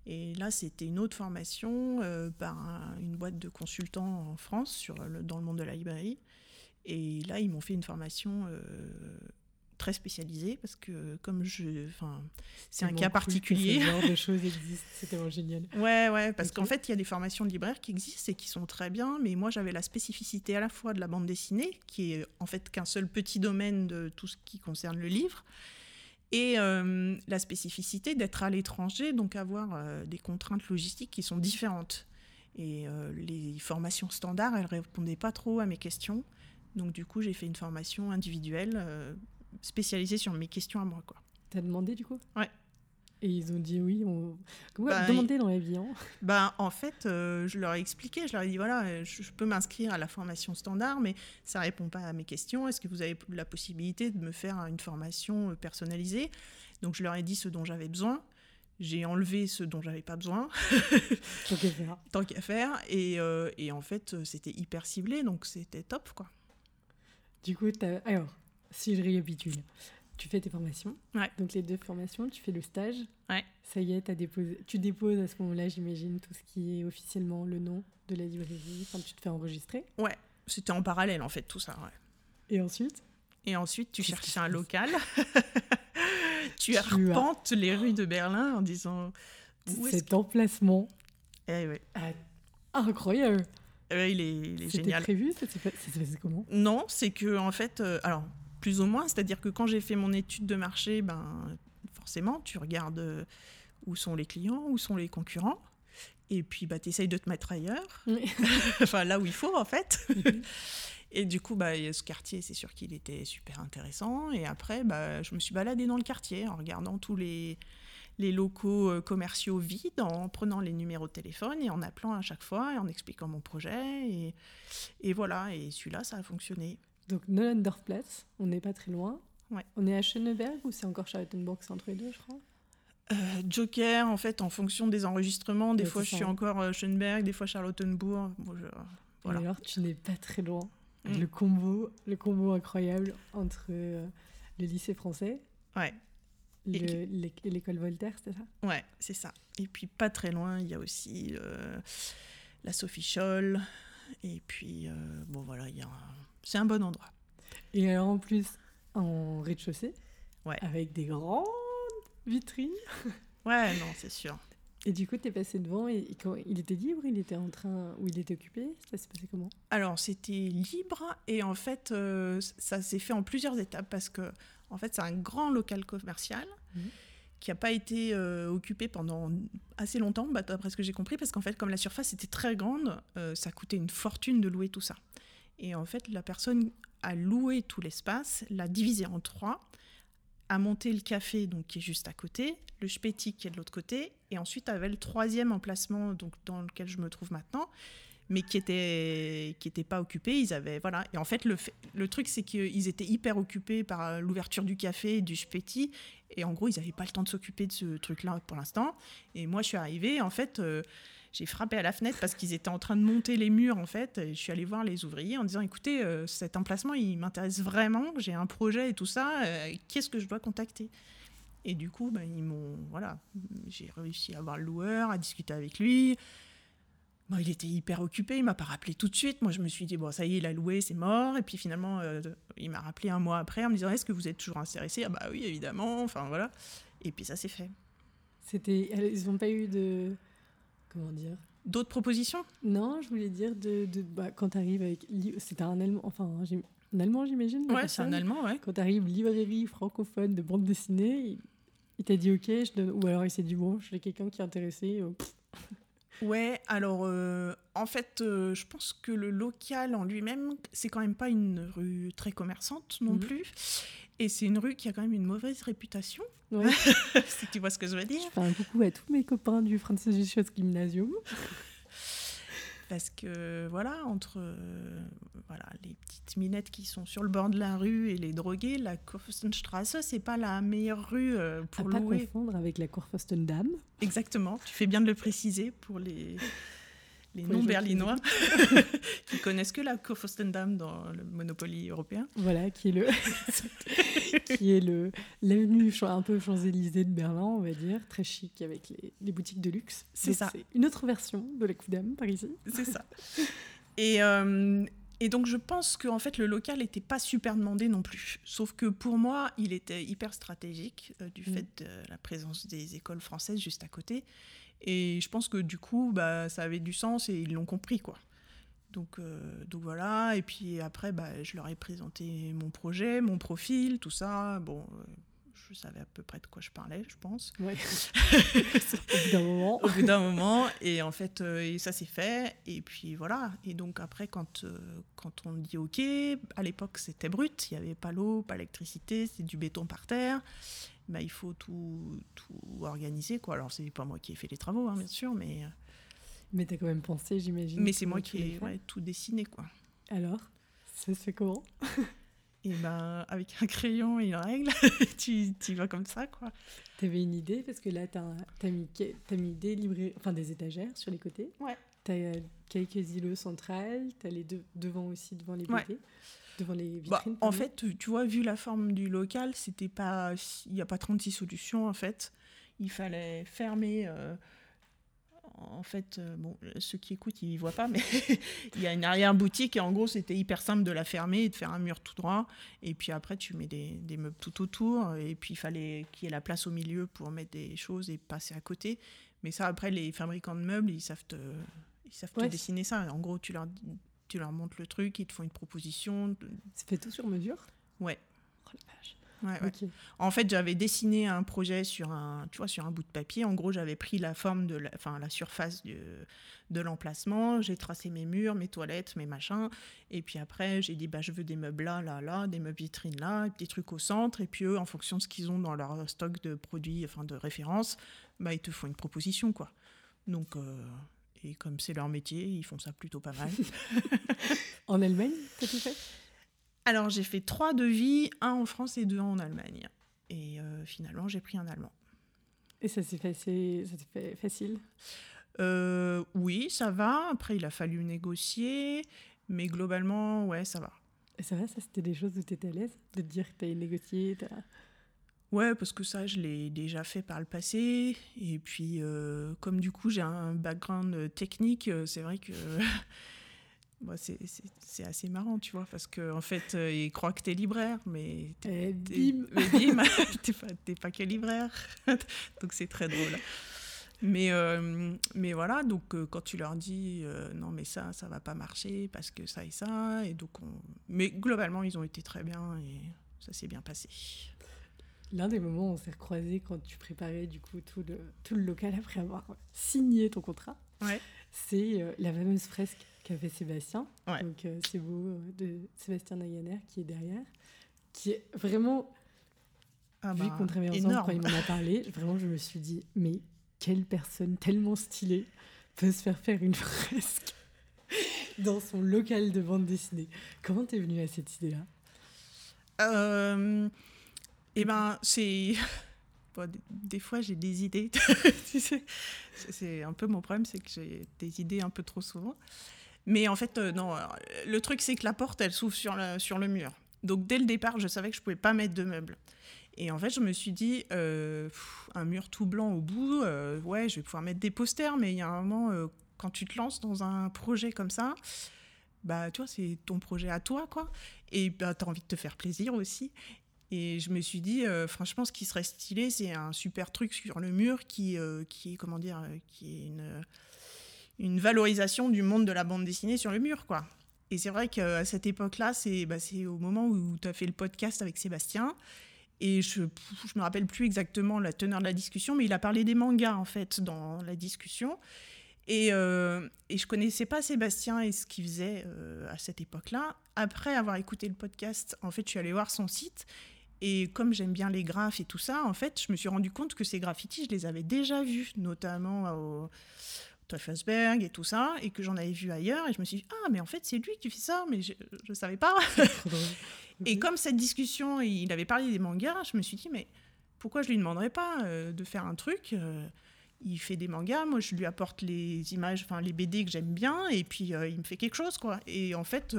Et là, c'était une autre formation par un- une boîte de consultants en France sur le- dans le monde de la librairie. Et là, ils m'ont fait une formation euh, très spécialisée parce que comme je, enfin, c'est un cas cool que particulier. Ce genre de choses existent. C'est tellement génial. Ouais, ouais, parce qu'en fait, il y a des formations de libraires qui existent et qui sont très bien, mais moi, j'avais la spécificité à la fois de la bande dessinée, qui est en fait qu'un seul petit domaine de tout ce qui concerne le livre, et euh, la spécificité d'être à l'étranger, donc avoir euh, des contraintes logistiques qui sont différentes. Et euh, les formations standards, elles répondaient pas trop à mes questions. Donc du coup, j'ai fait une formation individuelle spécialisée sur mes questions à moi, quoi. T'as demandé, du coup? Ouais. Et ils ont dit oui. On... Ouais, Bah, demander dans la vie. Hein. Ben, en fait, euh, je leur ai expliqué, je leur ai dit voilà, je, je peux m'inscrire à la formation standard, mais ça répond pas à mes questions. Est-ce que vous avez la possibilité de me faire une formation euh, personnalisée? Donc, je leur ai dit ce dont j'avais besoin. J'ai enlevé ce dont j'avais pas besoin, Donc, on verra. tant qu'à faire. Et, euh, et en fait, euh, c'était hyper ciblé, donc c'était top, quoi. Du coup, t'as- alors, si je récapitule, tu fais tes formations. Ouais. Donc, les deux formations, tu fais le stage. Ouais. Ça y est, as déposé... tu déposes à ce moment-là, j'imagine, tout ce qui est officiellement le nom de la librairie. Enfin, tu te fais enregistrer. C'était en parallèle, en fait, tout ça. ouais. Et ensuite, Et ensuite, tu cherches un local. tu Tu as- arpentes les rues de Berlin en disant. Où cet emplacement Eh ouais. incroyable. Eh ouais, il est, il est C'était génial. prévu? Ça s'est passé comment? Non, c'est que en fait, euh, alors plus ou moins, c'est-à-dire que quand j'ai fait mon étude de marché, ben forcément, tu regardes euh, où sont les clients, où sont les concurrents, et puis bah, tu essayes de te mettre ailleurs, Oui. enfin là où il faut en fait. Et du coup, bah, ce quartier, c'est sûr qu'il était super intéressant. Et après, bah, je me suis baladée dans le quartier en regardant tous les, les locaux euh, commerciaux vides, en prenant les numéros de téléphone et en appelant à chaque fois et en expliquant mon projet. Et, et voilà, et celui-là, ça a fonctionné. Donc, Nollenderplatz, on n'est pas très loin. Ouais. On est à Schöneberg ou c'est encore Charlottenburg C'est entre les deux, je crois? Euh, Joker, en fait, en fonction des enregistrements. Des fois, je suis encore euh, Schöneberg, des fois Charlottenburg. voilà. alors, tu n'es pas très loin. Mm. Le combo, le combo incroyable entre le lycée français ouais. L'école Voltaire, c'était ça? Ouais, c'est ça. Et puis pas très loin, il y a aussi euh, la Sophie Scholl. Et puis, euh, bon voilà, il y a c'est un bon endroit. Et alors en plus, en rez-de-chaussée, ouais. avec des grandes vitrines. Ouais, non, c'est sûr. Et du coup, tu es passé devant et, quand il était libre, il était en train ou il était occupé Ça s'est passé comment? Alors, c'était libre et en fait, euh, ça s'est fait en plusieurs étapes parce que en fait, c'est un grand local commercial mhm. qui n'a pas été euh, occupé pendant assez longtemps, bah, d'après ce que j'ai compris, parce qu'en fait, comme la surface était très grande, euh, ça coûtait une fortune de louer tout ça. Et en fait, la personne a loué tout l'espace, l'a divisé en trois, a monté le café donc qui est juste à côté, le Späti qui est de l'autre côté, et ensuite avait le troisième emplacement donc dans lequel je me trouve maintenant, mais qui était qui était pas occupés. Ils avaient voilà. Et en fait, le, le truc c'est qu'ils étaient hyper occupés par l'ouverture du café, du spéti, et en gros ils n'avaient pas le temps de s'occuper de ce truc-là pour l'instant. Et moi, je suis arrivée, en fait. Euh, j'ai frappé à la fenêtre parce qu'ils étaient en train de monter les murs en fait. Je suis allée voir les ouvriers en disant écoutez, euh, cet emplacement il m'intéresse vraiment, j'ai un projet et tout ça, qu'est-ce que je dois contacter? Et du coup, ben, ils m'ont voilà, j'ai réussi à avoir le loueur, à discuter avec lui. Il était hyper occupé, il m'a pas rappelé tout de suite. Moi, je me suis dit, bon, ça y est, il a loué, c'est mort. Et puis finalement, euh, il m'a rappelé un mois après en me disant, est-ce que vous êtes toujours intéressé? Ah bah oui, évidemment. Enfin voilà. Et puis ça s'est fait. C'était, ils n'ont pas eu de, comment dire? D'autres propositions? Non, je voulais dire de, de bah, quand tu arrives avec, c'était un allemand, enfin un allemand, j'imagine. Ouais, c'est un allemand, ouais. Quand tu arrives librairie francophone de bande dessinée, il, t'a dit ok, je donne... ou alors il s'est dit bon, j'ai quelqu'un qui est intéressé. Euh, Ouais, alors euh, en fait, euh, je pense que le local en lui-même, c'est quand même pas une rue très commerçante non mhm. plus. Et c'est une rue qui a quand même une mauvaise réputation. si tu vois ce que je veux dire. Je un coucou à tous mes copains du Francis Gymnasium parce que voilà, entre euh, voilà, les petites minettes qui sont sur le bord de la rue et les drogués, la Kurfürstenstraße, c'est pas la meilleure rue euh, pour à louer. pas confondre avec la Kurfürstendamm. Exactement, tu fais bien de le préciser pour les les non-berlinois qui connaissent que la Kurfürstendamm dans le Monopoly européen. Voilà, qui est le qui est le l'avenue un peu Champs-Élysées de Berlin, on va dire, très chic avec les, les boutiques de luxe. C'est ça. C'est une autre version de la Coudam par ici. C'est ça. Et, euh, et donc je pense que en fait le local n'était pas super demandé non plus. Sauf que pour moi, il était hyper stratégique euh, du mm. fait de la présence des écoles françaises juste à côté. Et je pense que du coup, bah, ça avait du sens et ils l'ont compris, quoi. Donc, euh, donc voilà, et puis après, bah, je leur ai présenté mon projet, mon profil, tout ça. Bon, euh, je savais à peu près de quoi je parlais, je pense. Ouais. Au bout d'un moment. Au bout d'un moment, et en fait, euh, et ça s'est fait. Et puis voilà, et donc après, quand, quand on dit OK, à l'époque, c'était brut, il n'y avait pas l'eau, pas l'électricité, c'est du béton par terre. Bah, il faut tout, tout organiser. Quoi. Alors, c'est pas moi qui ai fait les travaux, hein, bien sûr, mais. Euh, mais tu as quand même pensé, j'imagine. Mais c'est moi qui ai tout dessiné, quoi. Alors, ça se fait comment Et ben, avec un crayon et une règle, tu, tu vas comme ça, quoi. Tu avais une idée Parce que là, tu as, mis, as mis des, librairies, enfin, des étagères sur les côtés. Ouais. Tu as euh, quelques îlots centrales, tu as les deux devant aussi, devant les beautés devant les bah, vitrines En fait, tu vois, vu la forme du local, c'était pas, il n'y a pas 36 solutions en fait. Il fallait fermer. Euh, en fait, euh, bon, ceux qui écoutent, ils voient pas, mais il y a une arrière-boutique et en gros, c'était hyper simple de la fermer et de faire un mur tout droit. Et puis après, tu mets des, des meubles tout autour. Et puis, il fallait qu'il y ait la place au milieu pour mettre des choses et passer à côté. Mais ça, après, les fabricants de meubles, ils savent te, ils savent te dessiner ça. En gros, tu leur tu leur montres le truc, ils te font une proposition. C'est fait tout sur mesure Ouais. Oh la vache. Ouais, ouais. Ok. En fait, j'avais dessiné un projet sur un, tu vois, sur un bout de papier. En gros, j'avais pris la forme de la, enfin, la surface du- de l'emplacement. J'ai tracé mes murs, mes toilettes, mes machins. Et puis après, j'ai dit, bah, je veux des meubles là, là, là, des meubles vitrines là, des trucs au centre. Et puis eux, en fonction de ce qu'ils ont dans leur stock de produits, enfin, de référence, bah, ils te font une proposition, quoi. Donc, euh, et comme c'est leur métier, ils font ça plutôt pas mal. En Allemagne, t'as tout fait? Alors, j'ai fait trois devis, un en France et deux en Allemagne. Et euh, finalement, j'ai pris un allemand. Et ça s'est fait, fait facile? Euh, oui, ça va. Après, il a fallu négocier. Mais globalement, ouais, ça va. Et ça va, ça c'était des choses où t'étais à l'aise? De te dire que t'as négocié, t'as... Ouais, parce que ça, je l'ai déjà fait par le passé. Et puis, euh, comme du coup, j'ai un background euh, technique, euh, c'est vrai que c'est assez marrant, tu vois. Parce qu'en en fait, ils croient que t'es libraire, mais t'es pas, pas que libraire. donc c'est très drôle. Mais, euh, mais voilà, donc euh, quand tu leur dis euh, non, mais ça, ça va pas marcher parce que ça et ça, et donc on... Mais globalement, ils ont été très bien et ça s'est bien passé. L'un des moments où on s'est recroisés quand tu préparais du coup tout le, tout le local après avoir signé ton contrat, Ouais. c'est euh, la fameuse fresque qu'a fait Sébastien. Ouais. Donc euh, c'est beau euh, de Sébastien Naganer qui est derrière, qui est vraiment, Ah vu bah, qu'on travaillait ensemble énorme. quand il m'en a parlé, vraiment je me suis dit, mais quelle personne tellement stylée peut se faire faire une fresque dans son local de bande dessinée. Comment t'es venu à cette idée-là? Euh, eh ben, c'est. Des- fois, j'ai des idées. c'est- un peu mon problème, c'est que j'ai des idées un peu trop souvent. Mais en fait, euh, non. le truc, c'est que la porte, elle s'ouvre sur, sur le mur. Donc, dès le départ, je savais que je pouvais pas mettre de meubles. Et en fait, je me suis dit, euh, un mur tout blanc au bout, euh, ouais, je vais pouvoir mettre des posters, mais il y a un moment, quand tu te lances dans un projet comme ça, bah, tu vois, c'est ton projet à toi, quoi. Et bah, tu as envie de te faire plaisir aussi. Et je me suis dit, euh, franchement, ce qui serait stylé, c'est un super truc sur le mur qui, euh, qui est, comment dire, euh, qui une, une valorisation du monde de la bande dessinée sur le mur, quoi. Et c'est vrai qu'à cette époque-là, c'est bah, au moment où tu as fait le podcast avec Sébastien. Et je je me rappelle plus exactement la teneur de la discussion, mais il a parlé des mangas, en fait, dans la discussion. Et, euh, et je connaissais pas Sébastien et ce qu'il faisait à cette époque-là. Après avoir écouté le podcast, en fait, je suis allée voir son site. Et comme j'aime bien les graphes et tout ça, en fait, je me suis rendu compte que ces graffitis, je les avais déjà vus, notamment au Teufelsberg et tout ça, et que j'en avais vu ailleurs. Et je me suis dit, ah, mais en fait, c'est lui qui fait ça, mais je ne savais pas. Et comme cette discussion, il avait parlé des mangas, je me suis dit, mais pourquoi je lui demanderais pas euh, de faire un truc euh, Il fait des mangas, moi je lui apporte les images, enfin les BD que j'aime bien, et puis euh, il me fait quelque chose, quoi. Et en fait,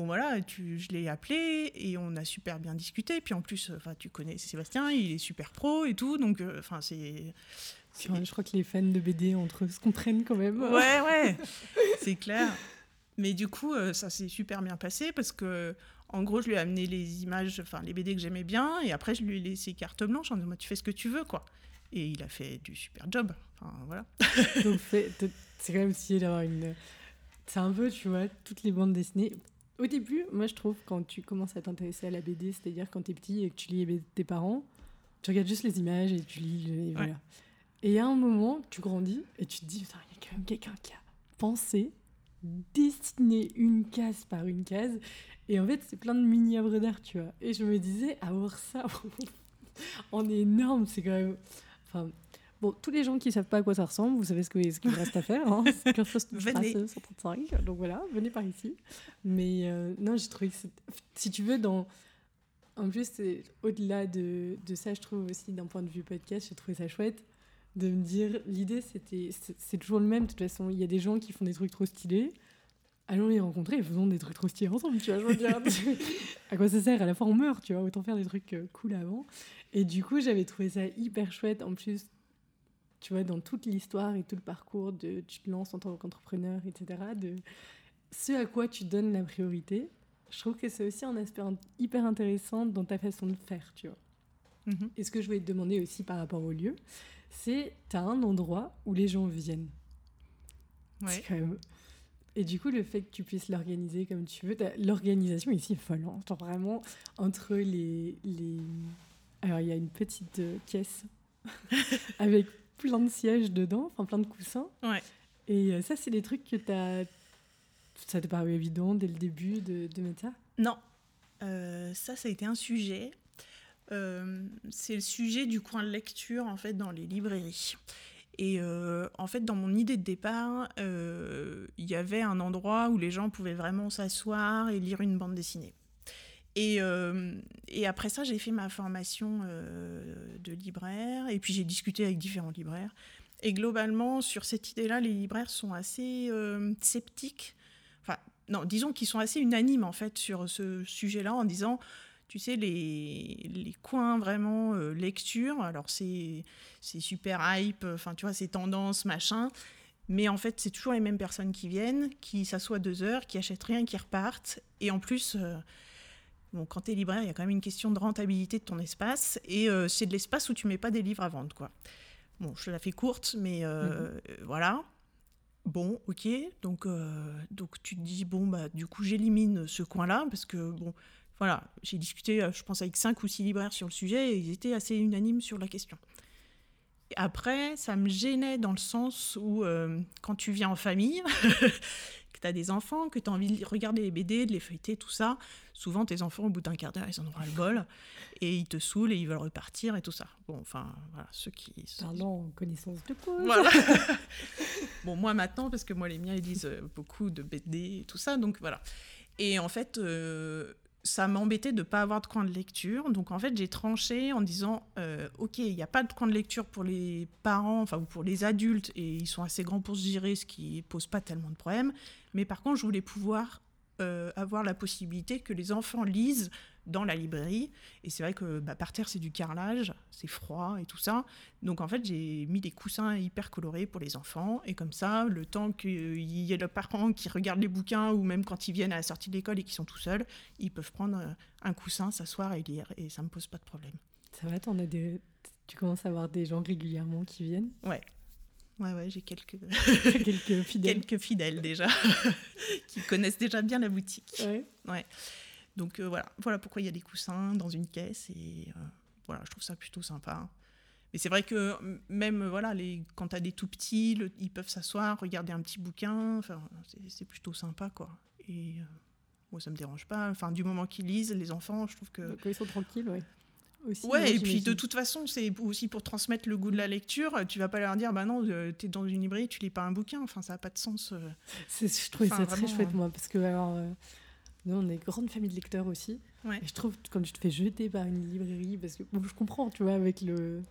bon voilà, tu, je l'ai appelé et on a super bien discuté. Puis en plus, enfin tu connais Sébastien, il est super pro et tout, donc euh, enfin c'est. Je crois que les fans de BD entre eux se comprennent quand même. Ouais, ouais, c'est clair. Mais du coup, euh, ça s'est super bien passé parce que, en gros, je lui ai amené les images, enfin les BD que j'aimais bien, et après, je lui ai laissé carte blanche en disant, tu fais ce que tu veux, quoi. Et il a fait du super job. Enfin, voilà. Donc c'est quand même stylé d'avoir une. C'est un peu, tu vois, toutes les bandes dessinées. Au début, moi je trouve, quand tu commences à t'intéresser à la BD, c'est-à-dire quand t'es petit et que tu lis les BD de tes parents, tu regardes juste les images et tu lis. le- Et, voilà. et à un moment, tu grandis et tu te dis, il y a quand même quelqu'un qui a pensé, dessiner une case par une case. Et en fait, c'est plein de mini-œuvres d'art, tu vois. Et je me disais, avoir ça en énorme, c'est quand même. Enfin, bon, tous les gens qui savent pas à quoi ça ressemble, vous savez ce que- ce qu'il vous reste à faire. Hein, Venez. Straße 135. Donc voilà, venez par ici. Mais euh, non, j'ai trouvé que si tu veux, dans. En plus, au-delà de, de ça, je trouve aussi d'un point de vue podcast, j'ai trouvé ça chouette de me dire l'idée c'était c'est toujours le même de toute façon il y a des gens qui font des trucs trop stylés allons les rencontrer et faisons des trucs trop stylés ensemble tu vois je veux dire à quoi ça sert? À la fois on meurt tu vois autant faire des trucs euh, cool avant et du coup j'avais trouvé ça hyper chouette en plus tu vois dans toute l'histoire et tout le parcours de tu te lances en tant qu'entrepreneur etc de ce à quoi tu donnes la priorité je trouve que c'est aussi un aspect hyper intéressant dans ta façon de faire tu vois Mhm. et ce que je voulais te demander aussi par rapport au lieu, c'est tu as un endroit où les gens viennent. Ouais. C'est quand même Et du coup, le fait que tu puisses l'organiser comme tu veux, l'organisation ici est folle. hein. Genre vraiment, entre les, les... Alors, il y a une petite euh, caisse avec plein de sièges dedans, enfin plein de coussins. Ouais. Et euh, ça, c'est des trucs que t'as... Ça t'est paru évident dès le début de, de mettre ça? Non, Euh, ça, ça a été un sujet. Euh, c'est le sujet du coin de lecture en fait dans les librairies. Et euh, en fait, dans mon idée de départ, il y avait un endroit où les gens pouvaient vraiment s'asseoir et lire une bande dessinée. Et, euh, et après ça, j'ai fait ma formation euh, de libraire et puis j'ai discuté avec différents libraires. Et globalement, sur cette idée-là, les libraires sont assez euh, sceptiques. Enfin, non, disons qu'ils sont assez unanimes en fait sur ce sujet-là en disant, tu sais, les, les coins vraiment lecture, alors c'est super hype, enfin tu vois, c'est tendance, machin. Mais en fait, c'est toujours les mêmes personnes qui viennent, qui s'assoient deux heures, qui achètent rien, qui repartent. Et en plus, bon, quand tu es libraire, il y a quand même une question de rentabilité de ton espace. Et euh, c'est de l'espace où tu mets pas des livres à vendre, quoi. Bon, je la fais courte, mais euh, voilà. Bon, ok. Donc, euh, donc tu te dis, bon, bah, du coup, j'élimine ce coin-là, parce que, bon, voilà, j'ai discuté, je pense, avec cinq ou six libraires sur le sujet, et ils étaient assez unanimes sur la question. Après, ça me gênait dans le sens où, euh, quand tu viens en famille, tu as des enfants, que tu as envie de regarder les BD, de les feuilleter, tout ça, souvent tes enfants, au bout d'un quart d'heure, ils en auront le bol, et ils te saoulent, et ils veulent repartir, et tout ça. Bon, enfin, voilà, ceux qui... Pardon, en connaissance de cause. Voilà. bon, moi maintenant, parce que moi, les miens, ils lisent euh, beaucoup de BD et tout ça, donc voilà. Et en fait, euh, ça m'embêtait de ne pas avoir de coin de lecture. Donc en fait, j'ai tranché en disant, euh, ok, il n'y a pas de coin de lecture pour les parents, enfin, ou pour les adultes, et ils sont assez grands pour se gérer, ce qui pose pas tellement de problèmes. Mais par contre, je voulais pouvoir euh, avoir la possibilité que les enfants lisent dans la librairie. Et c'est vrai que bah, par terre, c'est du carrelage, c'est froid et tout ça. Donc en fait, j'ai mis des coussins hyper colorés pour les enfants. Et comme ça, le temps qu'il y ait le parent qui regarde les bouquins, ou même quand ils viennent à la sortie de l'école et qu'ils sont tout seuls, ils peuvent prendre euh, un coussin, s'asseoir et lire. Et ça me pose pas de problème. Ça va, t'en as des... tu commences à avoir des gens régulièrement qui viennent? Ouais. Ouais, ouais, j'ai quelques, Quelques fidèles. quelques fidèles déjà, qui connaissent déjà bien la boutique. Ouais. Donc euh, voilà, voilà pourquoi il y a des coussins dans une caisse et euh, voilà, je trouve ça plutôt sympa. Mais c'est vrai que même voilà, les, quand tu as des tout petits, le- ils peuvent s'asseoir, regarder un petit bouquin, enfin c'est- plutôt sympa quoi. Et euh, moi ça me dérange pas. Enfin du moment qu'ils lisent, les enfants, je trouve que Donc, ils sont tranquilles, ouais. Aussi, Ouais, ouais, et puis de toute façon, c'est aussi pour transmettre le goût de la lecture. Tu vas pas leur dire, bah non, euh, t'es dans une librairie, tu lis pas un bouquin. Enfin, ça n'a pas de sens. euh. Je trouvais Enfin, ça très chouette, hein. moi, parce que alors, euh, nous, on est grande famille de lecteurs aussi. Ouais. Et je trouve quand tu te fais jeter par une librairie, parce que bon, je comprends, tu vois, avec le.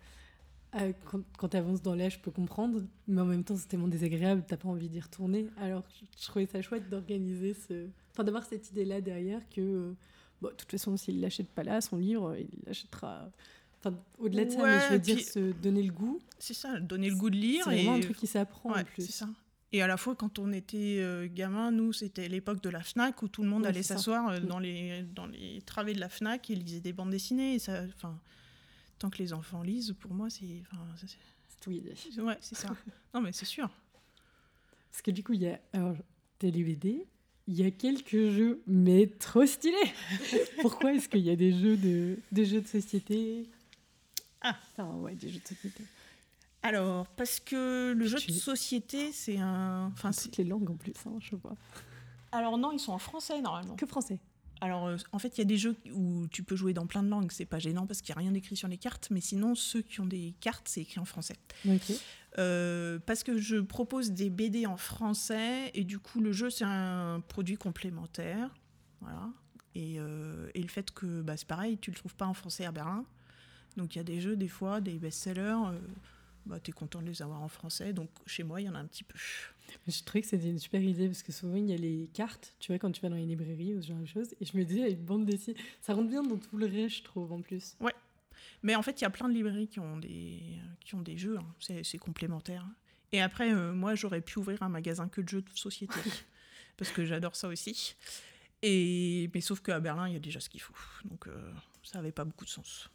euh, quand quand tu avances dans l'âge, je peux comprendre, mais en même temps, c'est tellement désagréable, t'as pas envie d'y retourner. Alors, je, je trouvais ça chouette d'organiser ce. Enfin, d'avoir cette idée-là derrière que, euh, bon, de toute façon, s'il l'achète pas là, son livre, il l'achètera. Enfin, au-delà de ça, mais Ouais, je veux dire, puis- se donner le goût, C'est ça, donner le goût de lire. c'est et... vraiment un truc qui s'apprend Ouais, en plus. c'est ça. Et à la fois, quand on était euh, gamin, nous, c'était l'époque de la FNAC où tout le monde allait s'asseoir euh, Mm. dans les, dans les travées de la FNAC et lisait des bandes dessinées. Et ça, tant que les enfants lisent, pour moi, c'est. c'est- tout c'est- Ouais, c'est ça. non, mais c'est sûr. Parce que du coup, il y a alors, il y a quelques jeux, mais trop stylés Pourquoi est-ce qu'il y a des jeux de, des jeux de société? Ah. Enfin, ouais, des jeux de société. Alors, parce que le jeu Tu- de société, c'est un. Enfin, toutes les langues en plus, hein, je vois. Alors, non, ils sont en français normalement. Que français? Alors, euh, en fait, il y a des jeux où tu peux jouer dans plein de langues. C'est pas gênant parce qu'il n'y a rien d'écrit sur les cartes. Mais sinon, ceux qui ont des cartes, c'est écrit en français. Euh, parce que je propose des BD en français et du coup le jeu c'est un produit complémentaire, voilà. Et, euh, et le fait que bah, c'est pareil, tu le trouves pas en français à Berlin, donc il y a des jeux des fois, des best-sellers, euh, bah, tu es content de les avoir en français, donc chez moi il y en a un petit peu. Je trouvais que c'était une super idée parce que souvent il y a les cartes, tu vois, quand tu vas dans les librairies ou ce genre de choses. Et je me disais, avec bande dessinée, ça rentre bien dans tout le reste, je trouve, en plus. Mais en fait il y a plein de librairies qui ont des, qui ont des jeux, hein. c'est c'est complémentaire. Et après euh, moi j'aurais pu ouvrir un magasin que de jeux de société, parce que j'adore ça aussi. Et, mais sauf qu'à Berlin il y a déjà ce qu'il faut, donc euh, ça avait pas beaucoup de sens.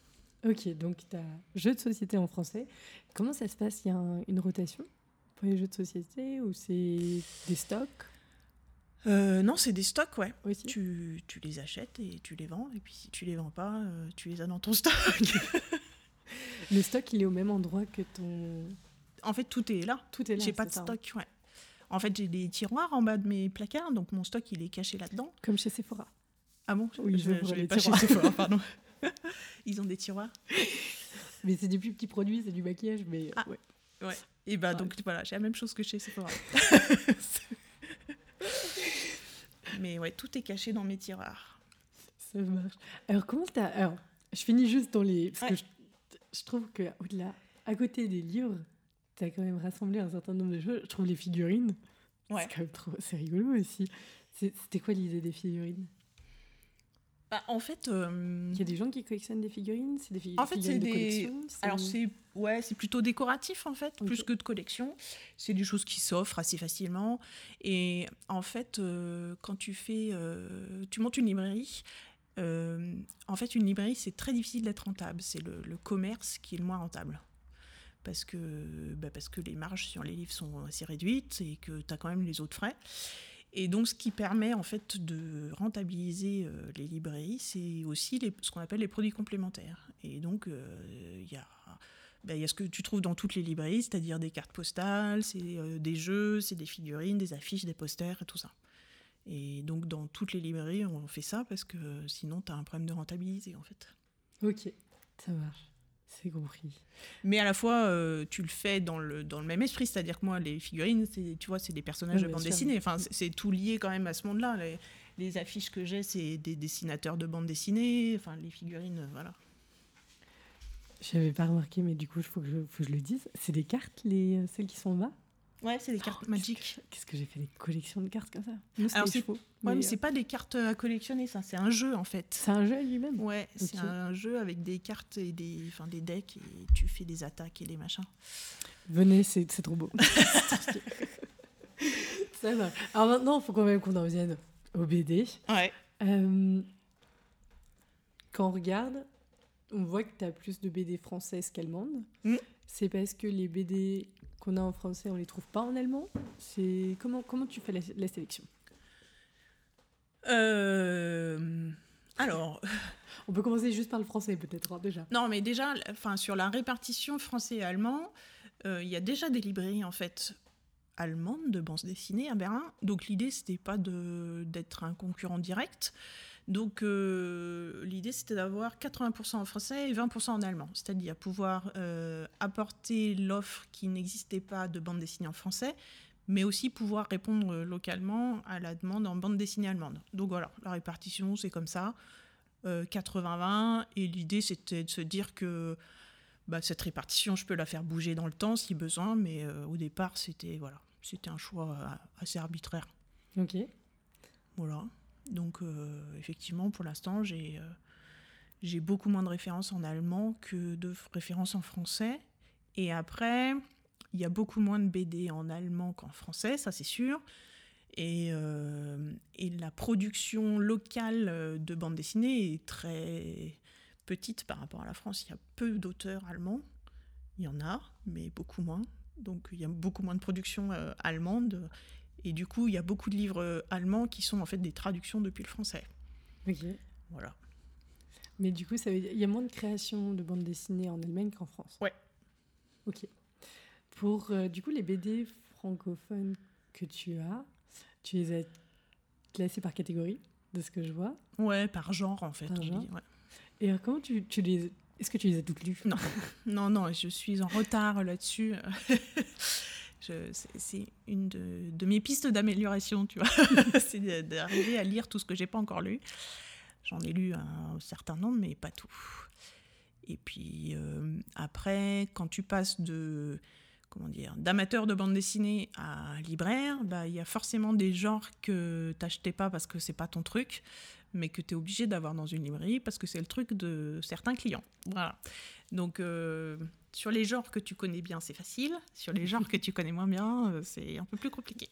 Ok, donc tu as jeux de société en français. Comment ça se passe? Il y a un- une rotation? Les jeux de société ou c'est des stocks? Euh, non, c'est des stocks, ouais. aussi Tu, tu les achètes et tu les vends. Et puis si tu les vends pas, euh, tu les as dans ton stock. Le stock, il est au même endroit que ton. en fait, tout est là. Tout est là. J'ai pas de hein. stock, ouais. En fait, j'ai des tiroirs en bas de mes placards, donc mon stock, il est caché là-dedans. Comme chez Sephora. Ah bon? Oui, je je, je vais pas chez. Sephora, pardon. Ils ont des tiroirs. Mais c'est des plus petits produits, c'est du maquillage, mais Ah. ouais. Et bah Ouais. donc voilà, j'ai la même chose que chez Sephora. Mais ouais, tout est caché dans mes tiroirs. Ça marche. Alors, comment t'as. Alors, je finis juste dans les. Parce Ouais. que je, je trouve que, au-delà, à côté des livres, t'as quand même rassemblé un certain nombre de choses. Je trouve les figurines. Ouais. C'est quand même trop. C'est rigolo aussi. C'était quoi l'idée des figurines? Bah, en fait, euh, Il y a des gens qui collectionnent des figurines C'est des fi- En fait, figurines c'est de des- collection alors c'est ouais, c'est plutôt décoratif en fait, plus que de collection. C'est des choses qui s'offrent assez facilement. Et en fait, euh, quand tu fais, euh, tu montes une librairie. en fait, une librairie, c'est très difficile d'être rentable. C'est le, le commerce qui est le moins rentable. Parce que, bah, parce que les marges sur les livres sont assez réduites et que tu as quand même les autres frais. Et donc, ce qui permet en fait de rentabiliser euh, les librairies, c'est aussi ce qu'on appelle les produits complémentaires. Et donc, euh, il y a ben, il y a ce que tu trouves dans toutes les librairies, c'est-à-dire des cartes postales, c'est euh, des jeux, c'est des figurines, des affiches, des posters et tout ça. Et donc, dans toutes les librairies, on fait ça parce que sinon, tu as un problème de rentabilité en fait. Ok, ça marche. C'est compris. Mais à la fois, euh, tu le fais dans le, dans le même esprit, c'est-à-dire que moi, les figurines, tu vois, c'est des personnages de bande sûr. dessinée. Enfin, c'est, tout lié quand même à ce monde-là. Les, les affiches que j'ai, c'est des dessinateurs de bande dessinée. Enfin, les figurines, euh, voilà. J'avais pas remarqué, mais du coup, il faut, que je- faut que je le dise. C'est des cartes, les, euh, celles qui sont en bas Ouais, c'est des cartes Oh, magiques. Qu'est-ce que- j'ai fait des collections de cartes comme ça Nous, Alors, c'est- chevaux, Ouais, mais, euh, c'est pas des cartes à collectionner, ça, c'est un jeu en fait. c'est un jeu lui-même. Ouais, c'est un jeu avec des cartes et des, enfin, des decks et tu fais des attaques et des machins. Venez, c'est trop beau. ça va. Alors maintenant, il faut quand même qu'on en revienne au BD. Ouais. Euh, quand on regarde, on voit que tu as plus de BD françaises qu'allemandes. Mm. C'est parce que les BD qu'on a en français, on les trouve pas en allemand. C'est comment comment tu fais la, la sélection? Euh, Alors, On peut commencer juste par le français peut-être hein, déjà. Non, mais déjà, enfin, sur la répartition français et allemand, euh, il y a déjà des librairies en fait allemandes de bandes dessinées à Berlin. Donc l'idée, c'était pas de- d'être un concurrent direct. Donc euh, l'idée, c'était d'avoir 80% en français et 20% en allemand. C'est-à-dire pouvoir euh, apporter l'offre qui n'existait pas de bande dessinée en français, mais aussi pouvoir répondre euh, localement à la demande en bande dessinée allemande. Donc voilà, la répartition, c'est comme ça. euh, 80-20, et l'idée c'était de se dire que bah, cette répartition, je peux la faire bouger dans le temps si besoin, mais euh, au départ, c'était voilà, c'était un choix euh, assez arbitraire. Ok. Voilà. Donc, euh, effectivement, pour l'instant, j'ai euh, j'ai beaucoup moins de références en allemand que de références en français. Et après, il y a beaucoup moins de BD en allemand qu'en français, ça c'est sûr. Et, euh, la production locale de bande dessinée est très petite par rapport à la France. Il y a peu d'auteurs allemands. Il y en a, mais beaucoup moins. Donc il y a beaucoup moins de production allemande. Et du coup, il y a beaucoup de livres euh, allemands qui sont en fait des traductions depuis le français. Ok. Voilà. Mais du coup, il y a moins de création de bandes dessinées en Allemagne qu'en France. Ouais. Ok. Pour euh, du coup les BD francophones que tu as, tu les as classés par catégorie, de ce que je vois? Ouais, par genre en fait. Par on genre. dit, ouais. Et alors, comment tu, tu les est-ce que tu les as toutes lues? Non. Non, non, je suis en retard là-dessus. C'est- une de, de mes pistes d'amélioration, tu vois. c'est d'arriver à lire tout ce que j'ai pas encore lu. J'en ai lu un certain nombre, mais pas tout. Et puis euh, après, quand tu passes de comment dire d'amateur de bande dessinée à libraire, bah il y a forcément des genres que t'achetais pas parce que c'est pas ton truc, mais que tu es obligé d'avoir dans une librairie parce que c'est le truc de certains clients. Voilà. Donc euh, sur les genres que tu connais bien, c'est facile. Sur les genres que tu connais moins bien, euh, c'est un peu plus compliqué.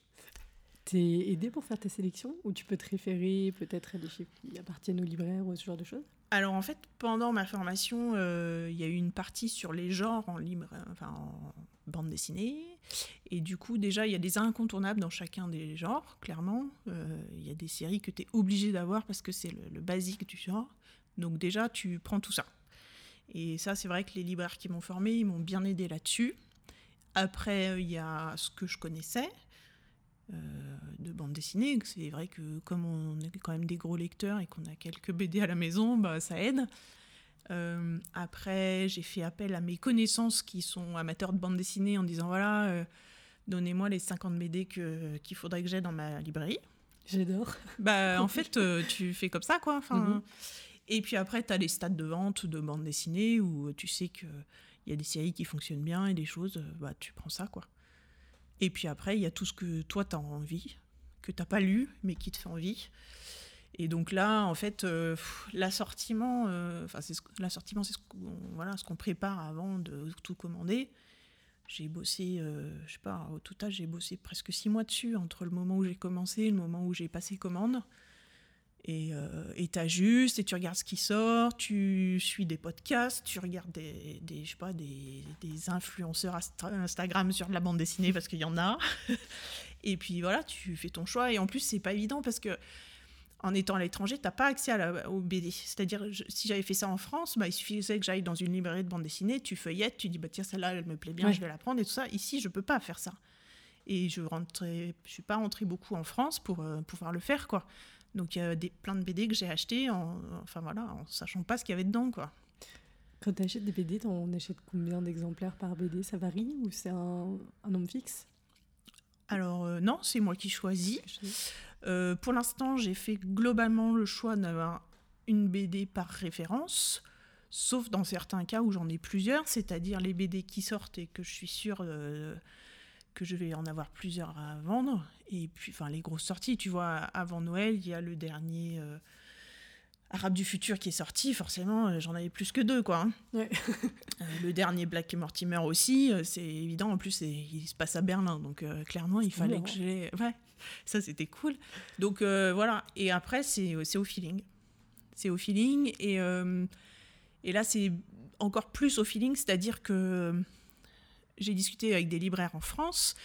T'es aidé pour faire ta sélection ou tu peux te référer peut-être à des chiffres qui appartiennent aux libraires ou ce genre de choses? Alors en fait, pendant ma formation, euh, il y a eu une partie sur les genres en libre, enfin en, bande dessinée. Et du coup, déjà, il y a des incontournables dans chacun des genres, clairement. Euh, il y a des séries que tu es obligé d'avoir parce que c'est le, le, basique du genre. Donc déjà, tu prends tout ça. Et ça, c'est vrai que les libraires qui m'ont formé, ils m'ont bien aidé là-dessus. Après, il y a ce que je connaissais euh, de bande dessinée. C'est vrai que comme on est quand même des gros lecteurs et qu'on a quelques BD à la maison, bah, ça aide. Euh, après, j'ai fait appel à mes connaissances qui sont amateurs de bande dessinée en disant voilà, euh, donnez-moi les 50 BD qu'il faudrait que j'ai dans ma librairie. J'adore. Bah, en fait, tu fais comme ça, quoi. Enfin, mhm. Et puis après, tu as les stades de vente de bande dessinée où tu sais qu'il y a des séries qui fonctionnent bien et des choses, bah, tu prends ça, quoi. Et puis après, il y a tout ce que toi, tu as envie, que tu n'as pas lu, mais qui te fait envie. Et donc là, en fait, euh, l'assortiment, euh, c'est l'assortiment, c'est ce qu'on voilà, ce qu'on prépare avant de tout commander. J'ai bossé, euh, je sais pas, au total, j'ai bossé presque six mois dessus, entre le moment où j'ai commencé et le moment où j'ai passé commande. Et euh, tu ajustes et tu regardes ce qui sort, tu suis des podcasts, tu regardes des, des je sais pas, des, des, influenceurs Instagram sur la bande dessinée parce qu'il y en a. et puis voilà, tu fais ton choix. Et en plus, c'est pas évident parce que en étant à l'étranger, tu n'as pas accès à la, au BD. C'est-à-dire, si j'avais fait ça en France, bah, il suffisait que j'aille dans une librairie de bande dessinée, tu feuillettes, tu dis, bah, tiens, celle-là, elle me plaît bien, je vais la prendre et tout ça. Ici, je peux pas faire ça. Et je ne je suis pas rentrée beaucoup en France pour euh, pouvoir le faire, quoi. Donc il y a des, plein de BD que j'ai achetés en, enfin, voilà, en sachant pas ce qu'il y avait dedans. Quoi. Quand tu achètes des BD, on achète combien d'exemplaires par BD Ça varie ou c'est un, un, nombre fixe? Alors euh, non, c'est moi qui choisis. Euh, pour l'instant, j'ai fait globalement le choix d'avoir une BD par référence, sauf dans certains cas où j'en ai plusieurs, c'est-à-dire les BD qui sortent et que je suis sûre... Euh, que je vais en avoir plusieurs à vendre. Et puis, enfin, les grosses sorties, tu vois, avant Noël, il y a le dernier euh, Arabe du futur qui est sorti. Forcément, euh, j'en avais plus que deux, quoi. Hein. Ouais. Euh, le dernier Black Mortimer aussi, c'est évident. En plus, il se passe à Berlin, donc clairement, il fallait que j'ai. Ouais, ça c'était cool. Donc voilà. Et après, c'est au feeling. C'est au feeling. Et, et là, c'est encore plus au feeling, c'est-à-dire que j'ai discuté avec des libraires en France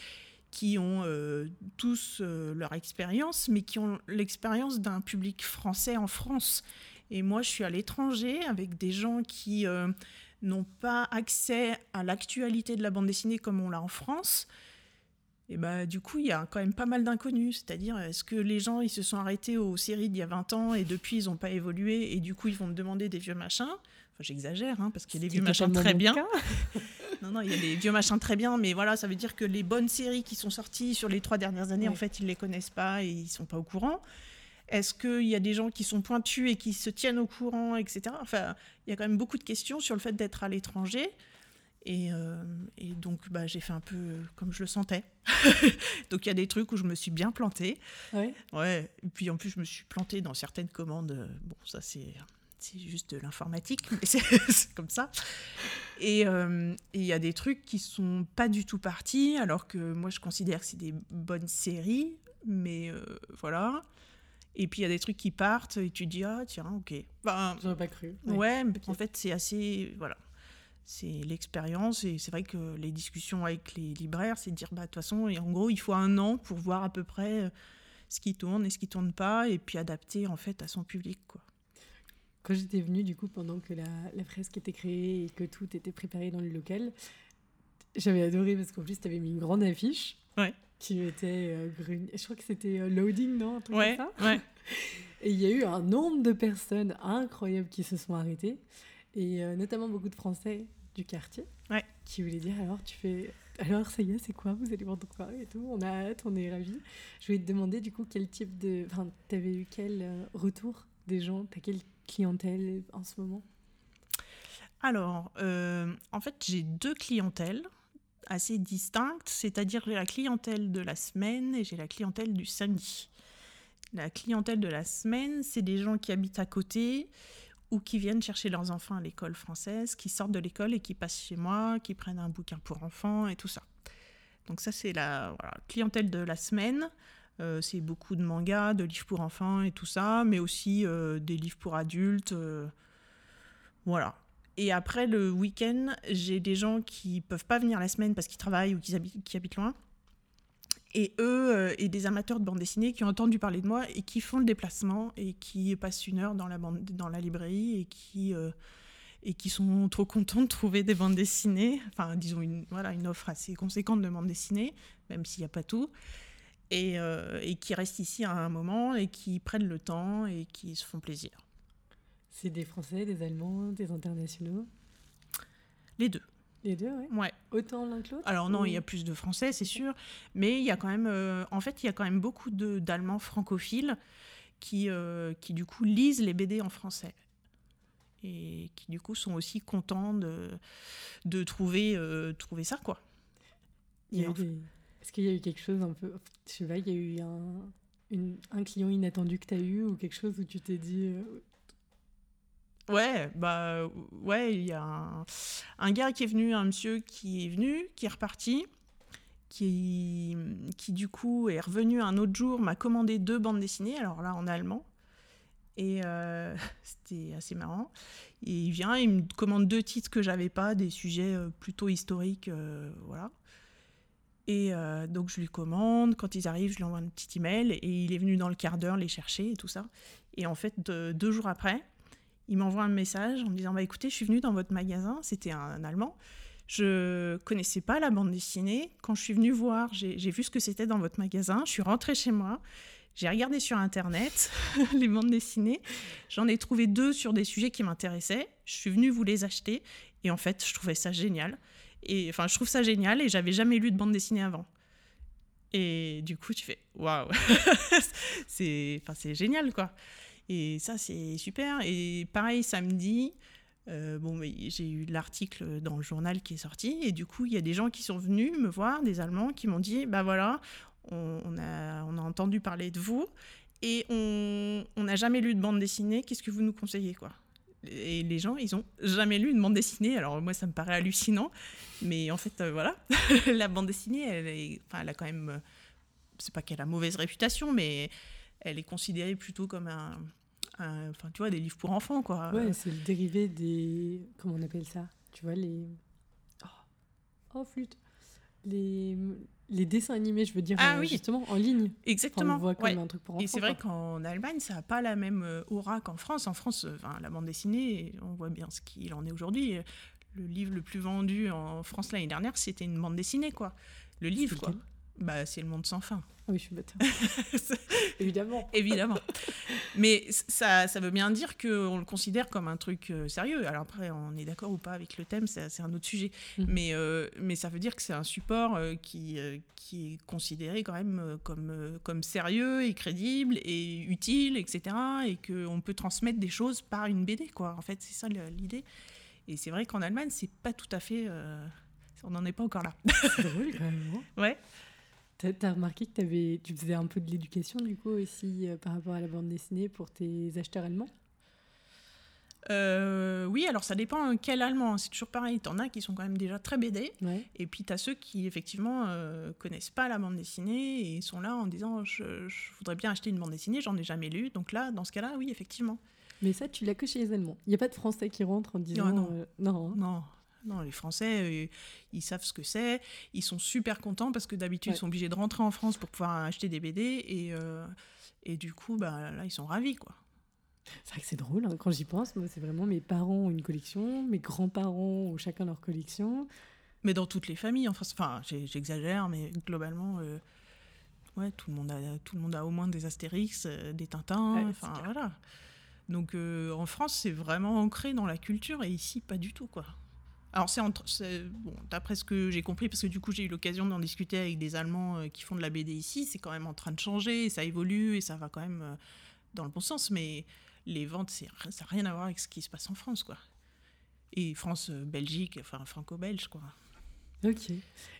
qui ont euh, tous euh, leur expérience, mais qui ont l'expérience d'un public français en France. Et moi, je suis à l'étranger avec des gens qui euh, n'ont pas accès à l'actualité de la bande dessinée comme on l'a en France. Et bah, du coup, il y a quand même pas mal d'inconnus. C'est-à-dire, est-ce que les gens, ils se sont arrêtés aux séries d'il y a 20 ans et depuis, ils n'ont pas évolué et du coup, ils vont me demander des vieux machins? Enfin, j'exagère, hein, parce qu'il y a des vieux machins très bien. non, non, il y a des vieux machins très bien, mais voilà, ça veut dire que les bonnes séries qui sont sorties sur les trois dernières années, en fait, ils ne les connaissent pas et ils ne sont pas au courant. Est-ce qu'il y a des gens qui sont pointus et qui se tiennent au courant, etc. Enfin, il y a quand même beaucoup de questions sur le fait d'être à l'étranger. Et, euh, et, donc, bah, j'ai fait un peu comme je le sentais. donc, il y a des trucs où je me suis bien plantée. Ouais. ouais. Et puis, en plus, je me suis plantée dans certaines commandes. Bon, ça, c'est c'est juste de l'informatique, mais c'est comme ça. Euh, et il y a des trucs qui sont pas du tout partis, alors que moi je considère que c'est des bonnes séries, mais euh, voilà. Et puis il y a des trucs qui partent et tu dis ah tiens ok. Enfin, J'aurais pas cru. Ouais, mais en fait c'est assez voilà. C'est l'expérience et c'est vrai que les discussions avec les libraires, c'est de dire bah de toute façon et en gros il faut un an pour voir à peu près euh, ce qui tourne et ce qui tourne pas et puis adapter en fait à son public quoi. Quand j'étais venue, du coup, pendant que la, la, fresque était créée et que tout était préparé dans le local, j'avais adoré parce qu'en plus, tu avais mis une grande affiche ouais. qui était euh, Je crois que c'était euh, Loading, non un ouais, ça ouais. Et il y a eu un nombre de personnes incroyables qui se sont arrêtées, et euh, notamment beaucoup de Français du quartier ouais. qui voulaient dire alors tu fais alors ça y est c'est quoi? Vous allez vendre quoi et tout on a hâte on est ravis je voulais te demander du coup quel type de enfin t'avais eu quel retour des gens? T'as quel clientèle en ce moment? Alors, euh, en fait, j'ai deux clientèles assez distinctes, c'est-à-dire la clientèle de la semaine et j'ai la clientèle du samedi. La clientèle de la semaine, c'est des gens qui habitent à côté ou qui viennent chercher leurs enfants à l'école française, qui sortent de l'école et qui passent chez moi, qui prennent un bouquin pour enfants et tout ça. Donc ça, c'est la clientèle de la semaine. Euh, c'est beaucoup de mangas, de livres pour enfants et tout ça, mais aussi euh, des livres pour adultes. Euh, voilà. Et après le week-end, j'ai des gens qui peuvent pas venir la semaine parce qu'ils travaillent ou qu'ils habitent, qui habitent loin. Et eux, et des amateurs de bande dessinée qui ont entendu parler de moi et qui font le déplacement et qui passent une heure dans la, librairie et qui, et qui sont trop contents de trouver des bandes dessinées. Enfin, disons, une, voilà, une offre assez conséquente de bandes dessinées, même s'il n'y a pas tout. Et, euh, et qui restent ici à un moment et qui prennent le temps et qui se font plaisir. C'est des Français, des Allemands, des internationaux? Les deux. Les deux, ouais. Ouais. Autant l'un que l'autre? Alors non, ou- il y a plus de Français, c'est sûr, mais il y a quand même, euh, en fait, il y a quand même beaucoup de- d'Allemands francophiles qui, euh, qui du coup lisent les BD en français et qui du coup sont aussi contents de, de trouver, euh, trouver ça quoi. Il y a eu des- Est-ce qu'il y a eu quelque chose un peu. Je sais pas, il y a eu un, un client inattendu que tu as eu ou quelque chose où tu t'es dit. euh, Ouais, bah ouais, il y a un, un gars qui est venu, un monsieur qui est venu, qui est reparti, qui, qui du coup est revenu un autre jour, m'a commandé deux bandes dessinées, alors là en allemand, et euh, c'était assez marrant. Et il vient, il me commande deux titres que j'avais pas, des sujets euh, plutôt historiques, voilà. Et euh, donc je lui commande, quand ils arrivent, je lui envoie un petit email, et il est venu dans le quart d'heure les chercher et tout ça. Et en fait, de- deux jours après, il m'envoie un message en me disant bah écoutez je suis venu dans votre magasin. C'était un, allemand. Je connaissais pas la bande dessinée. Quand je suis venu voir j'ai vu ce que c'était dans votre magasin. Je suis rentrée chez moi. J'ai regardé sur internet les bandes dessinées. J'en ai trouvé deux sur des sujets qui m'intéressaient. Je suis venue vous les acheter. Et en fait je trouvais ça génial et enfin je trouve ça génial et j'avais jamais lu de bande dessinée avant et du coup tu fais waouh c'est enfin génial quoi et ça, c'est super. Et pareil, samedi, euh, bon, j'ai eu l'article dans le journal qui est sorti. Et du coup, il y a des gens qui sont venus me voir, des Allemands, qui m'ont dit Bah voilà, on, a, on a entendu parler de vous et on n'a jamais lu de bande dessinée. Qu'est-ce que vous nous conseillez quoi? Et les gens, ils ont jamais lu une bande dessinée. Alors moi, ça me paraît hallucinant, mais en fait, euh, voilà, la bande dessinée, elle, enfin, elle a quand même, euh, c'est pas qu'elle a mauvaise réputation, mais elle est considérée plutôt comme un, un- enfin, tu vois, des livres pour enfants, quoi. Ouais, c'est le dérivé des. Comment on appelle ça? Tu vois, les. Oh, oh, flûte les... les dessins animés, je veux dire, Ah euh, oui. justement, en ligne. Enfin, on Exactement. le voit comme ouais. un truc pour enfants. Et c'est vrai qu'en Allemagne, ça n'a pas la même euh, aura qu'en France. En France, euh, enfin, la bande dessinée, on voit bien ce qu'il en est aujourd'hui. Le livre le plus vendu en France l'année dernière, c'était une bande dessinée, quoi. Le livre, quoi. Bah, c'est Le Monde sans fin. Ah oui, je suis bête. Évidemment. Évidemment. Mais ça, ça veut bien dire qu'on le considère comme un truc euh, sérieux. Alors après, on est d'accord ou pas avec le thème, c'est un autre sujet. Mhm. Mais, euh, mais ça veut dire que c'est un support euh, qui, euh, qui est considéré quand même comme, comme sérieux et crédible et utile, etc. Et qu'on peut transmettre des choses par une BD, quoi. En fait, c'est ça l'idée. Et c'est vrai qu'en Allemagne, c'est pas tout à fait... on n'en est pas encore là. C'est drôle quand même. Ouais. T'as as remarqué que tu faisais un peu de l'éducation du coup aussi euh, par rapport à la bande dessinée pour tes acheteurs allemands? Euh, oui, alors ça dépend quel allemand. C'est toujours pareil. T'en as qui sont quand même déjà très BD. Ouais. Et puis, tu as ceux qui, effectivement, euh, connaissent pas la bande dessinée et sont là en disant je, je voudrais bien acheter une bande dessinée, j'en ai jamais lu. Donc là, dans ce cas-là, oui, effectivement. Mais ça, tu l'as que chez les Allemands. Il n'y a pas de Français qui rentrent en disant. non. euh, non. hein. Non, non les Français, euh, ils savent ce que c'est. Ils sont super contents parce que d'habitude, Ouais. ils sont obligés de rentrer en France pour pouvoir acheter des BD. Et, euh, et du coup, bah, là, ils sont ravis, quoi. C'est vrai que c'est drôle hein, quand j'y pense. Moi, c'est vraiment mes parents ont une collection, mes grands-parents ont chacun leur collection. Mais dans toutes les familles, enfin, j'exagère, mais globalement, euh, ouais, tout le monde a, tout le monde a au moins des Astérix, euh, des Tintins, enfin voilà. Donc euh, en France, c'est vraiment ancré dans la culture et ici, pas du tout, quoi. Alors c'est bon, d'après ce que j'ai compris, parce que du coup j'ai eu l'occasion d'en discuter avec des Allemands euh, qui font de la BD ici, c'est quand même en train de changer, et ça évolue et ça va quand même euh, dans le bon sens, mais les ventes, ça n'a rien à voir avec ce qui se passe en France, quoi. Et France, euh, Belgique, enfin franco-belge, quoi. Ok.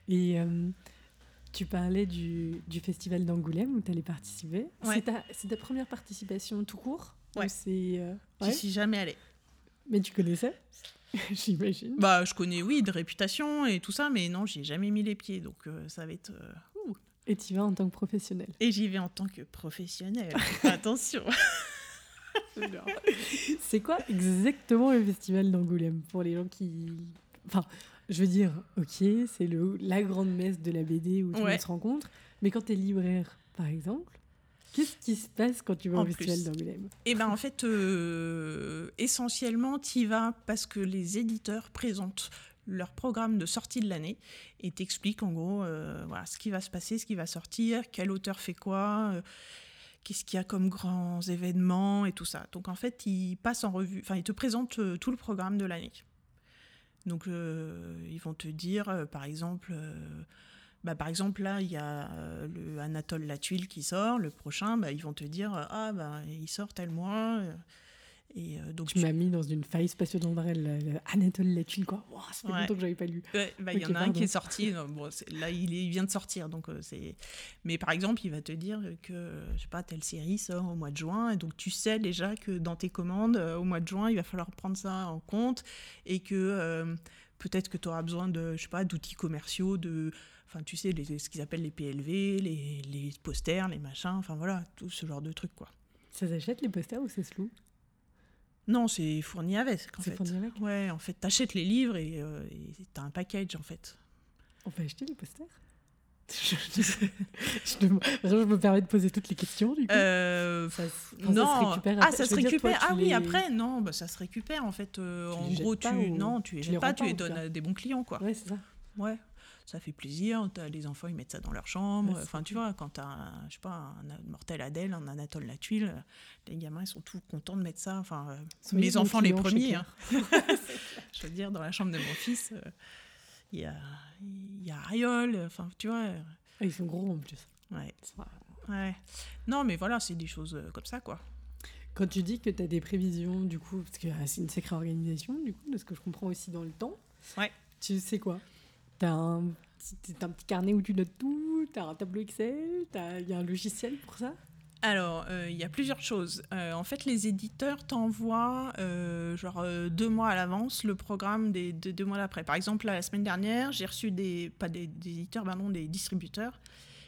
Et euh, tu parlais du, du festival d'Angoulême où tu allais participer. Ouais. C'est ta, première participation tout court? Ou Ouais. c'est, euh, J'y ouais suis jamais allée. Mais tu connaissais? J'imagine. Bah, je connais, oui, de réputation et tout ça, mais non, j'y ai jamais mis les pieds, donc euh, ça va être. euh, ouh. Et tu vas en tant que professionnel. Et j'y vais en tant que professionnel. Attention. C'est quoi exactement le festival d'Angoulême pour les gens qui. Enfin, je veux dire, ok, c'est le la grande messe de la BD où tout le Ouais. monde se rencontre, mais quand tu es libraire, par exemple, qu'est-ce qui se passe quand tu vas En au festival d'Angoulême? Et ben en fait, euh, essentiellement, tu y vas parce que les éditeurs présentent leur programme de sortie de l'année et t'expliquent en gros euh, voilà, ce qui va se passer, ce qui va sortir, quel auteur fait quoi, euh, qu'est-ce qu'il y a comme grands événements et tout ça. Donc en fait, ils passent en revue, enfin ils te présentent euh, tout le programme de l'année. Donc euh, ils vont te dire, euh, par exemple, bah, par exemple là il y a euh, le Anatole Latuile qui sort, le prochain, bah, ils vont te dire, euh, ah bah il sort tel mois. euh, et euh, donc Tu m'as mis dans une faille spatio-temporelle, le- le Anatole Latuile, quoi. Wow, ça fait Ouais. longtemps que j'avais pas lu. Ouais, bah, il y Ok, en a un qui est sorti. bon, là, il, est- il vient de sortir. Donc, euh, c'est... Mais par exemple, il va te dire que, je sais pas, telle série sort au mois de juin. Et donc, tu sais déjà que dans tes commandes, au mois de juin, il va falloir prendre ça en compte. Et que peut-être que tu auras besoin de, je sais pas, d'outils commerciaux, de. Enfin, tu sais, les- ce qu'ils appellent les PLV, les, les posters, les machins. Enfin, voilà, tout ce genre de trucs, quoi. Ça s'achète les posters ou c'est slou Non, c'est fourni avec. C'est fourni avec? Ouais, en fait, t'achètes les livres et euh, et t'as un package, en fait. On peut acheter les posters? Je, je, dem- je me permets de poser toutes les questions, du coup. Euh, Ça se- ça non, se récupère ah ça Je se veux dire, toi, récupère. tu ah oui, les- après non, bah, ça se récupère en fait. euh, en gros, tu ou- non, tu les tu les pas, tu les donnes à des bons clients quoi. Ouais, c'est ça. Ouais, ça fait plaisir. Les enfants, ils mettent ça dans leur chambre. Enfin, tu vois, quand t'as, un, je sais pas, un mortel Adèle, un Anatole la tuile, les gamins ils sont tous contents de mettre ça. Enfin, euh, mes bons enfants les premiers. Hein. je veux dire, dans la chambre de mon fils, euh, il y a, y a Ariol. Enfin, tu vois. euh, ils sont gros en plus. Ouais, ouais. Non, mais voilà, c'est des choses euh, comme ça quoi. Quand tu dis que tu as des prévisions, du coup, parce que euh, c'est une sacrée organisation, du coup, de ce que je comprends aussi dans le temps. Ouais. Tu sais quoi? T'as un, un petit carnet où tu notes tout, t'as un tableau Excel, il y a un logiciel pour ça? Alors, euh, il y a plusieurs choses. Euh, en fait, les éditeurs t'envoient, euh, genre deux mois à l'avance, le programme des deux mois d'après. Par exemple, la semaine dernière, j'ai reçu des, pas des, éditeurs, pardon, des distributeurs.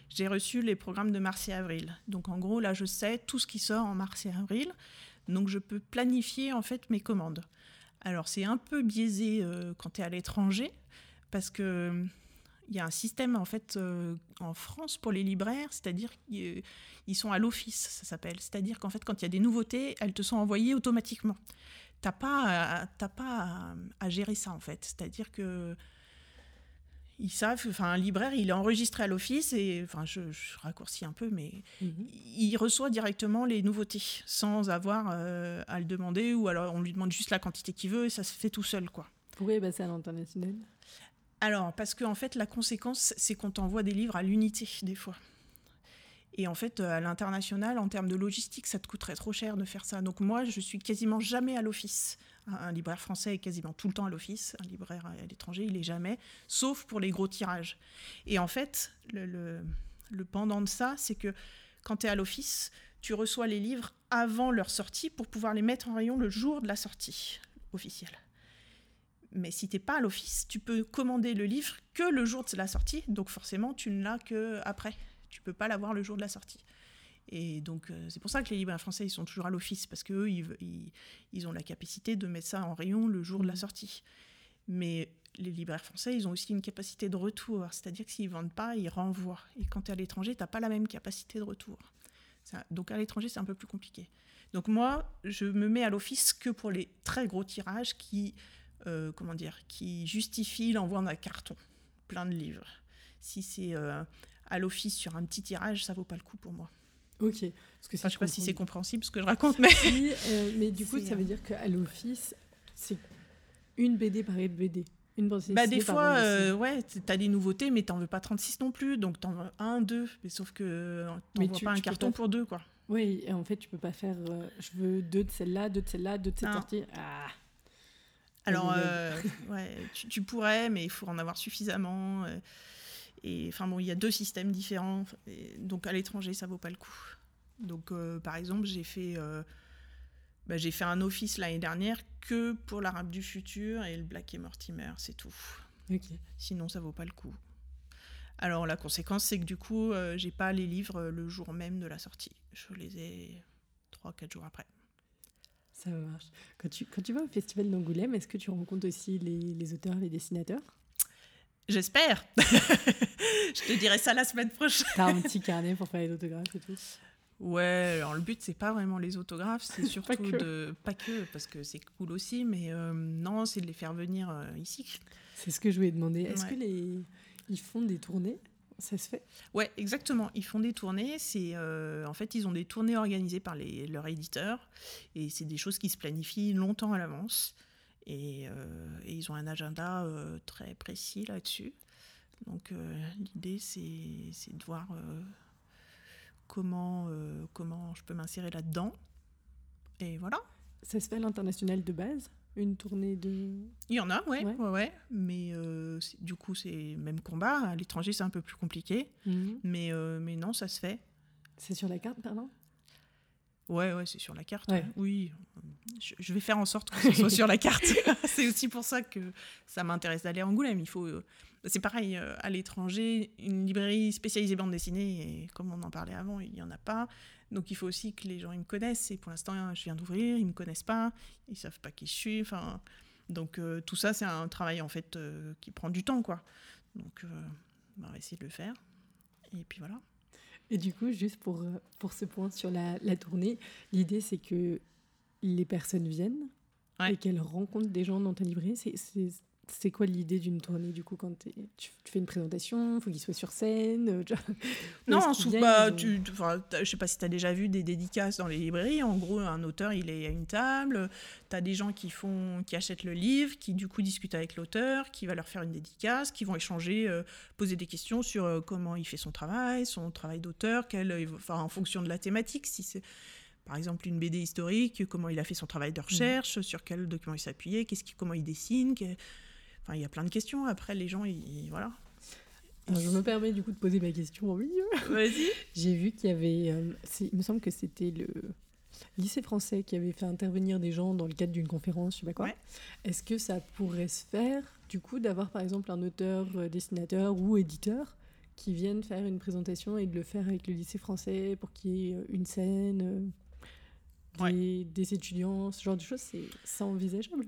J'ai reçu les programmes de mars et avril. Donc, en gros, là, je sais tout ce qui sort en mars et avril. Donc, je peux planifier, en fait, mes commandes. Alors, c'est un peu biaisé quand tu es à l'étranger, parce que il y a un système, en fait, euh, en France pour les libraires, c'est-à-dire qu'ils ils sont à l'office, ça s'appelle. C'est-à-dire qu'en fait, quand il y a des nouveautés, elles te sont envoyées automatiquement. T'as pas, à- t'as pas à, à gérer ça, en fait. C'est-à-dire que ils savent, enfin, un libraire, il est enregistré à l'office et, enfin, je, je raccourcis un peu, mais il reçoit directement les nouveautés sans avoir euh, à le demander ou alors on lui demande juste la quantité qu'il veut et ça se fait tout seul, quoi. Pourquoi est passé à l'international Alors, parce qu'en fait, la conséquence, c'est qu'on t'envoie des livres à l'unité, des fois. Et en fait, euh, à l'international, en termes de logistique, ça te coûterait trop cher de faire ça. Donc moi, je suis quasiment jamais à l'office. Un, libraire français est quasiment tout le temps à l'office. Un libraire à l'étranger, il est jamais, sauf pour les gros tirages. Et en fait, le, le- le pendant de ça, c'est que quand tu es à l'office, tu reçois les livres avant leur sortie pour pouvoir les mettre en rayon le jour de la sortie officielle. Mais si t'es pas à l'office, tu peux commander le livre que le jour de la sortie, donc forcément tu ne l'as que après. Tu peux pas l'avoir le jour de la sortie. Et donc euh, c'est pour ça que les libraires français ils sont toujours à l'office parce que eux, ils, ils, ils ont la capacité de mettre ça en rayon le jour de la sortie. Mais les libraires français, ils ont aussi une capacité de retour, c'est-à-dire que s'ils vendent pas, ils renvoient. Et quand tu es à l'étranger, t'as pas la même capacité de retour. Ça- donc à l'étranger, c'est un peu plus compliqué. Donc moi, je me mets à l'office que pour les très gros tirages qui euh, comment dire, qui justifie l'envoi d'un carton plein de livres. Si c'est euh, à l'office sur un petit tirage, ça vaut pas le coup pour moi. Ok. Parce que Enfin, je sais pas si c'est compréhensible ce que je raconte, mais euh, mais du coup, ça veut dire qu'à l'office, c'est une BD par BD. Une bah, des fois, euh, ouais, t'as des nouveautés, mais t'en veux pas 36 non plus, donc t'en veux un, deux, mais sauf que t'envoies tu- pas un tu carton pas- pour deux, quoi. Oui, et en fait, tu peux pas faire. euh, je veux deux de celle-là, deux de celle-là, deux de cette Non. sortie. Ah. Alors, euh, ouais, tu, tu pourrais, mais il faut en avoir suffisamment. euh, et enfin bon, il y a deux systèmes différents. et donc à l'étranger, ça vaut pas le coup. Donc euh, par exemple, j'ai fait, euh, bah, j'ai fait un office l'année dernière que pour l'Arabe du futur et le Black et Mortimer, c'est tout. Sinon, ça vaut pas le coup. Alors la conséquence, c'est que du coup, j'ai pas les livres le jour même de la sortie. Je les ai 3-4 jours après. Ça marche. Quand tu, quand tu vas au festival d'Angoulême, est-ce que tu rencontres aussi les, les auteurs, les dessinateurs? J'espère. je te dirai ça la semaine prochaine. T'as un petit carnet pour faire les autographes et tout? Ouais, alors le but c'est pas vraiment les autographes, c'est surtout pas de pas que parce que c'est cool aussi, mais euh, non, c'est de les faire venir euh, ici. C'est ce que je voulais demander. Est-ce que les ils font des tournées? Ça se fait Ouais, exactement. Ils font des tournées. C'est euh, en fait, ils ont des tournées organisées par les, leurs éditeurs, et c'est des choses qui se planifient longtemps à l'avance. Et, et, ils ont un agenda très précis là-dessus. Donc l'idée, c'est de voir comment, euh, comment je peux m'insérer là-dedans. Et voilà. Ça se fait à l'international de base? Une tournée de... Il y en a, ouais. ouais. ouais, Mais euh, du coup, c'est même combat. À l'étranger, c'est un peu plus compliqué. Mhm. Mais, euh, mais non, ça se fait. C'est sur la carte, pardon? Ouais, ouais, c'est sur la carte. Oui, je, vais faire en sorte que ce soit sur la carte. c'est aussi pour ça que ça m'intéresse d'aller à Angoulême. Il faut, euh, c'est pareil euh, à l'étranger, une librairie spécialisée bande dessinée, et comme on en parlait avant, il y en a pas. Donc il faut aussi que les gens ils me connaissent. Et pour l'instant, je viens d'ouvrir, ils me connaissent pas, ils savent pas qui je suis. Enfin, donc euh, tout ça, c'est un travail en fait qui prend du temps, quoi. Donc on va essayer de le faire. Et puis voilà. Et du coup, juste pour, pour ce point sur la, la tournée, l'idée c'est que les personnes viennent et qu'elles rencontrent des gens dans ta librairie. C'est quoi l'idée d'une tournée du coup quand tu, fais une présentation Il faut qu'ils soient sur scène euh, Non, pas, tu, je sais pas si tu as déjà vu des dédicaces dans les librairies. En gros, un auteur, il est à une table. Tu as des gens qui, font, qui achètent le livre, qui du coup discutent avec l'auteur, qui va leur faire une dédicace, qui vont échanger, euh, poser des questions sur euh, comment il fait son travail, son travail d'auteur, enfin, en fonction de la thématique. Si c'est par exemple une BD historique, comment il a fait son travail de recherche, sur quel document il s'appuyait, qu'est-ce qui, comment il dessine. Enfin, il y a plein de questions. Après, les gens, ils, voilà. je me permets du coup de poser ma question en milieu. Vas-y. J'ai vu qu'il y avait, euh, il me semble que c'était le lycée français qui avait fait intervenir des gens dans le cadre d'une conférence, je sais pas quoi. Est-ce que ça pourrait se faire, du coup, d'avoir par exemple un auteur, euh, dessinateur ou éditeur qui vienne faire une présentation et de le faire avec le lycée français pour qu'il y ait euh, une scène des, étudiants, ce genre de choses, c'est envisageable?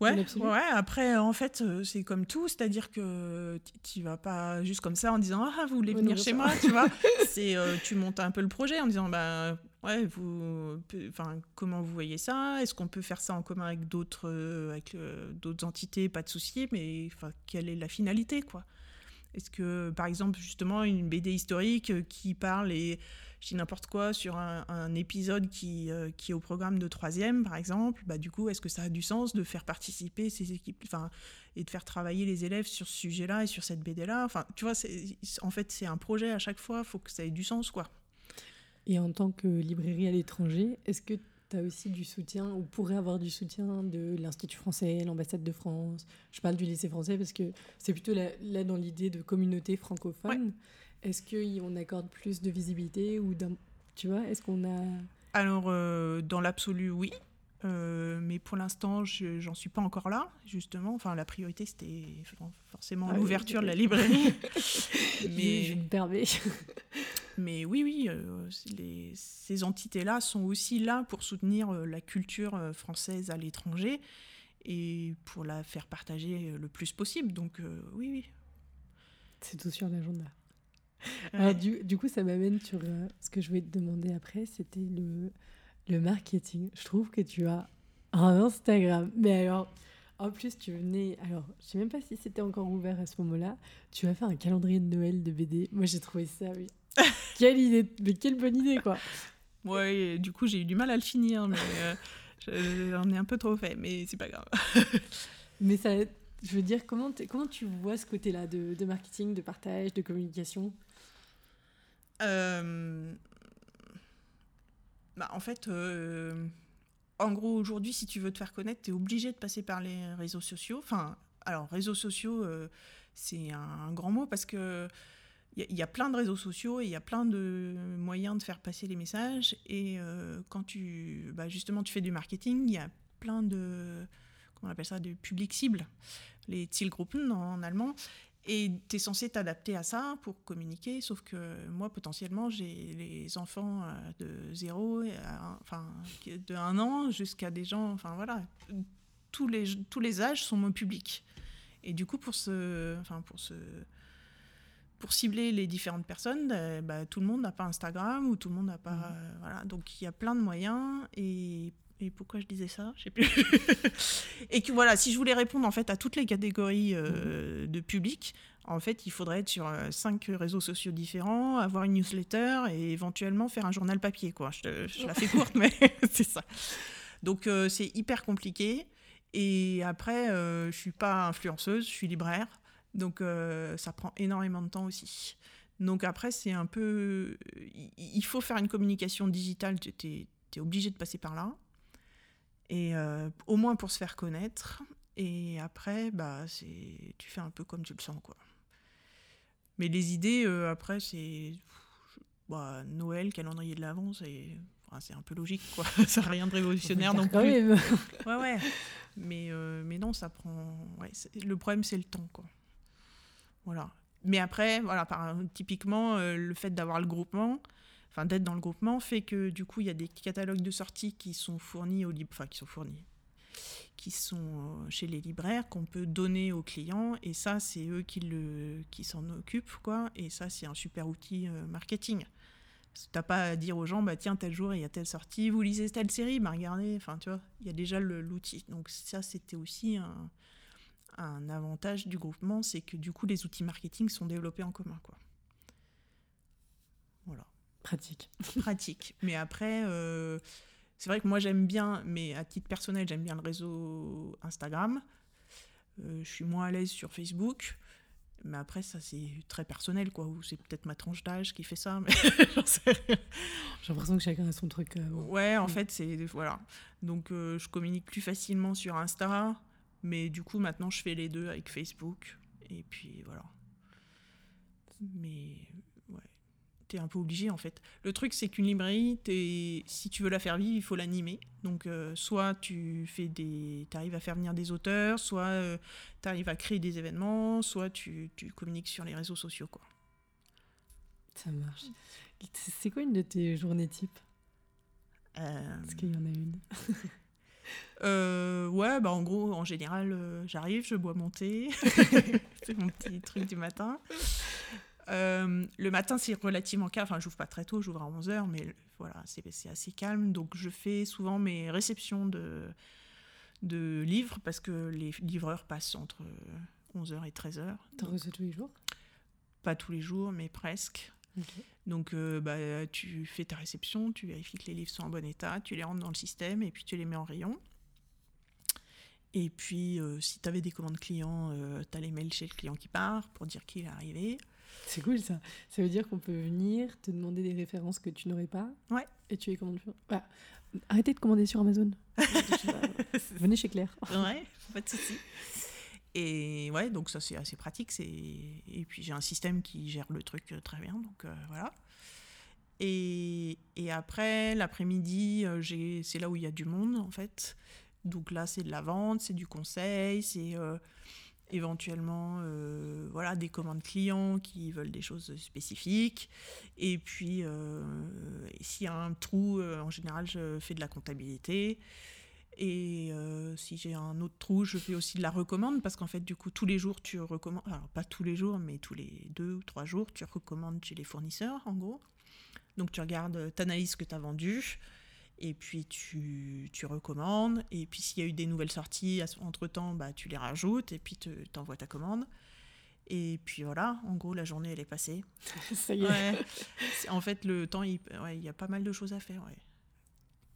Ouais, ouais, après, en fait, euh, c'est comme tout, c'est-à-dire que tu vas pas juste comme ça en disant Ah, vous voulez venir chez moi, tu vois. c'est euh, Tu montes un peu le projet en disant Bah, ouais, vous, enfin, comment vous voyez ça? Est-ce qu'on peut faire ça en commun avec d'autres euh, avec d'autres entités? Pas de souci, mais enfin, quelle est la finalité, quoi? Est-ce que, par exemple, justement, une BD historique qui parle et je dis n'importe quoi sur un, épisode qui, euh, qui est au programme de troisième, par exemple, bah, du coup, est-ce que ça a du sens de faire participer ces équipes et de faire travailler les élèves sur ce sujet-là et sur cette BD-là Enfin, tu vois, en fait, c'est un projet à chaque fois, il faut que ça ait du sens, quoi. Et en tant que librairie à l'étranger, est-ce que tu as aussi du soutien ou pourrais avoir du soutien de l'Institut français, l'ambassade de France Je parle du lycée français parce que c'est plutôt là, dans l'idée de communauté francophone. Est-ce qu'on accorde plus de visibilité ou tu vois, est-ce qu'on a Alors euh, dans l'absolu, oui. Euh, mais pour l'instant, j'en suis pas encore là, justement. Enfin, la priorité, c'était forcément ah l'ouverture de la librairie. mais je me permets. mais oui, oui, euh, ces entités-là sont aussi là pour soutenir la culture française à l'étranger et pour la faire partager le plus possible. Donc oui, oui. C'est tout sur l'agenda. Alors, du, du, coup, ça m'amène sur euh, ce que je vais te demander après, c'était le, le marketing. Je trouve que tu as un Instagram. Mais alors, en plus, tu venais. Alors, je sais même pas si c'était encore ouvert à ce moment-là. Tu as fait un calendrier de Noël de BD. Moi, j'ai trouvé ça, oui. quelle idée Mais quelle bonne idée, quoi Ouais, du coup, j'ai eu du mal à le finir, mais euh, j'en ai un peu trop fait, mais c'est pas grave. mais ça. Je veux dire, comment, comment tu vois ce côté-là de, de marketing, de partage, de communication? Euh, bah, en fait, euh, en gros, aujourd'hui, si tu veux te faire connaître, tu es obligé de passer par les réseaux sociaux. Enfin, alors, réseaux sociaux, c'est un, grand mot parce que il y, a plein de réseaux sociaux et il y a plein de moyens de faire passer les messages. Et quand tu, bah, justement, tu fais du marketing, il y a plein de, comment on appelle ça, de publics cibles, les Zielgruppen en allemand. Et tu es censé t'adapter à ça pour communiquer, sauf que moi, potentiellement, j'ai les enfants euh, de 0, enfin, de 1 an jusqu'à des gens, enfin voilà, tous les, tous les âges sont mon public. Et du coup, pour ce, enfin, pour ce, pour cibler les différentes personnes, euh, bah, tout le monde n'a pas Instagram ou tout le monde n'a pas, mmh. euh, voilà. Donc il y a plein de moyens et et pourquoi je disais ça? Je sais plus. et que voilà, si je voulais répondre en fait à toutes les catégories euh, mhm. de public, en fait, il faudrait être sur cinq réseaux sociaux différents, avoir une newsletter et éventuellement faire un journal papier. Quoi. Je, la fais courte, mais c'est ça. Donc c'est hyper compliqué. Et après, je suis pas influenceuse, je suis libraire. Donc ça prend énormément de temps aussi. Donc après, c'est un peu... Il faut faire une communication digitale, tu es, es obligé de passer par là et euh, au moins pour se faire connaître. Et après, bah, tu fais un peu comme tu le sens, quoi. Mais les idées, euh, après, c'est bah, Noël, calendrier de l'Avent, c'est, c'est un peu logique, quoi. ça n'a rien de révolutionnaire non plus. ouais, ouais. Mais, euh, mais non, ça prend. Ouais, le problème, c'est le temps, quoi. Mais après, typiquement, le fait d'avoir le groupement, enfin d'être dans le groupement fait que du coup il y a des catalogues de sorties qui sont fournis aux enfin qui sont fournis qui sont euh, chez les libraires qu'on peut donner aux clients et ça c'est eux qui s'en occupent quoi. Et ça c'est un super outil euh, marketing. T'as pas à dire aux gens bah tiens tel jour il y a telle sortie vous lisez telle série bah regardez enfin tu vois il y a déjà l'outil. Donc ça c'était aussi un, un avantage du groupement c'est que du coup les outils marketing sont développés en commun quoi voilà Pratique. Pratique. Mais après, euh, c'est vrai que moi j'aime bien, mais à titre personnel, j'aime bien le réseau Instagram. Euh, je suis moins à l'aise sur Facebook. Mais après, ça, c'est très personnel, quoi. Ou c'est peut-être ma tranche d'âge qui fait ça, mais J'ai l'impression que chacun a son truc. Euh, ouais, en mm. fait, c'est... Voilà. Donc, je communique plus facilement sur Insta. Mais du coup, maintenant, je fais les deux avec Facebook. Et puis, voilà. Mais t'es un peu obligé en fait. Le truc c'est qu'une librairie, es, si tu veux la faire vivre, il faut l'animer. Donc euh, soit tu fais des, arrives à faire venir des auteurs, soit euh, tu arrives à créer des événements, soit tu, tu, communiques sur les réseaux sociaux quoi. Ça marche. C'est quoi une de tes journées type euh... Est-ce qu'il y en a une euh, ouais, bah en gros, en général, j'arrive, je bois mon thé. c'est mon petit truc du matin. Euh, le matin, c'est relativement calme. Enfin, j'ouvre pas très tôt, j'ouvre à 11h, mais voilà, c'est assez calme. Donc, je fais souvent mes réceptions de, de livres parce que les livreurs passent entre 11h et 13h. T'en reçois tous les jours? Pas tous les jours, mais presque. Donc, euh, bah, tu fais ta réception, tu vérifies que les livres sont en bon état, tu les rentres dans le système et puis tu les mets en rayon. Et puis, euh, si tu avais des commandes clients, tu as les mails chez le client qui part pour dire qu'il est arrivé. C'est cool ça. Ça veut dire qu'on peut venir te demander des références que tu n'aurais pas. Ouais. Et tu les commandes. Bah, arrêtez de commander sur Amazon. Venez chez Claire. ouais, pas de souci. Et ouais, donc ça c'est assez pratique. Et puis j'ai un système qui gère le truc euh, très bien. Donc euh, voilà. Et, et après, l'après-midi, euh, c'est là où il y a du monde en fait. Donc là, c'est de la vente, c'est du conseil, c'est éventuellement voilà des commandes clients qui veulent des choses spécifiques et puis s'il y a un trou en général je fais de la comptabilité et si j'ai un autre trou je fais aussi de la recommande parce qu'en fait du coup tous les jours tu recommandes alors pas tous les jours mais tous les deux ou trois jours tu recommandes chez les fournisseurs en gros donc tu regardes tu analyses ce que tu as vendu et puis tu, tu recommandes, et puis s'il y a eu des nouvelles sorties entre-temps, bah, tu les rajoutes, et puis tu envoies ta commande. Et puis voilà, en gros, la journée, elle est passée. Ça y est. En fait, le temps, il, ouais, il y a pas mal de choses à faire. Ouais.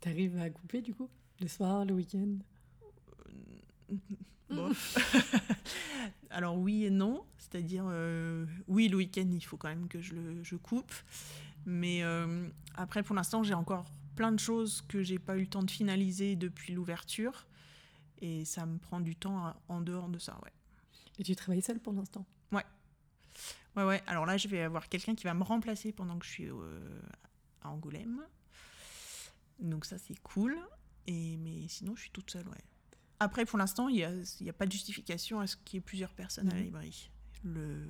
T'arrives à couper, du coup? Le soir, le week-end? Euh, bon. Alors oui et non, c'est-à-dire euh, oui le week-end il faut quand même que je le je coupe, mais euh, après pour l'instant j'ai encore plein de choses que j'ai pas eu le temps de finaliser depuis l'ouverture. Et ça me prend du temps en dehors de ça, ouais. Et tu travailles seule pour l'instant? Ouais. Ouais, ouais. Alors là, je vais avoir quelqu'un qui va me remplacer pendant que je suis euh, à Angoulême. Donc ça, c'est cool. Et, mais sinon, je suis toute seule, ouais. Après, pour l'instant, il n'y a, y a, pas de justification à ce qu'il y ait plusieurs personnes à la librairie. le,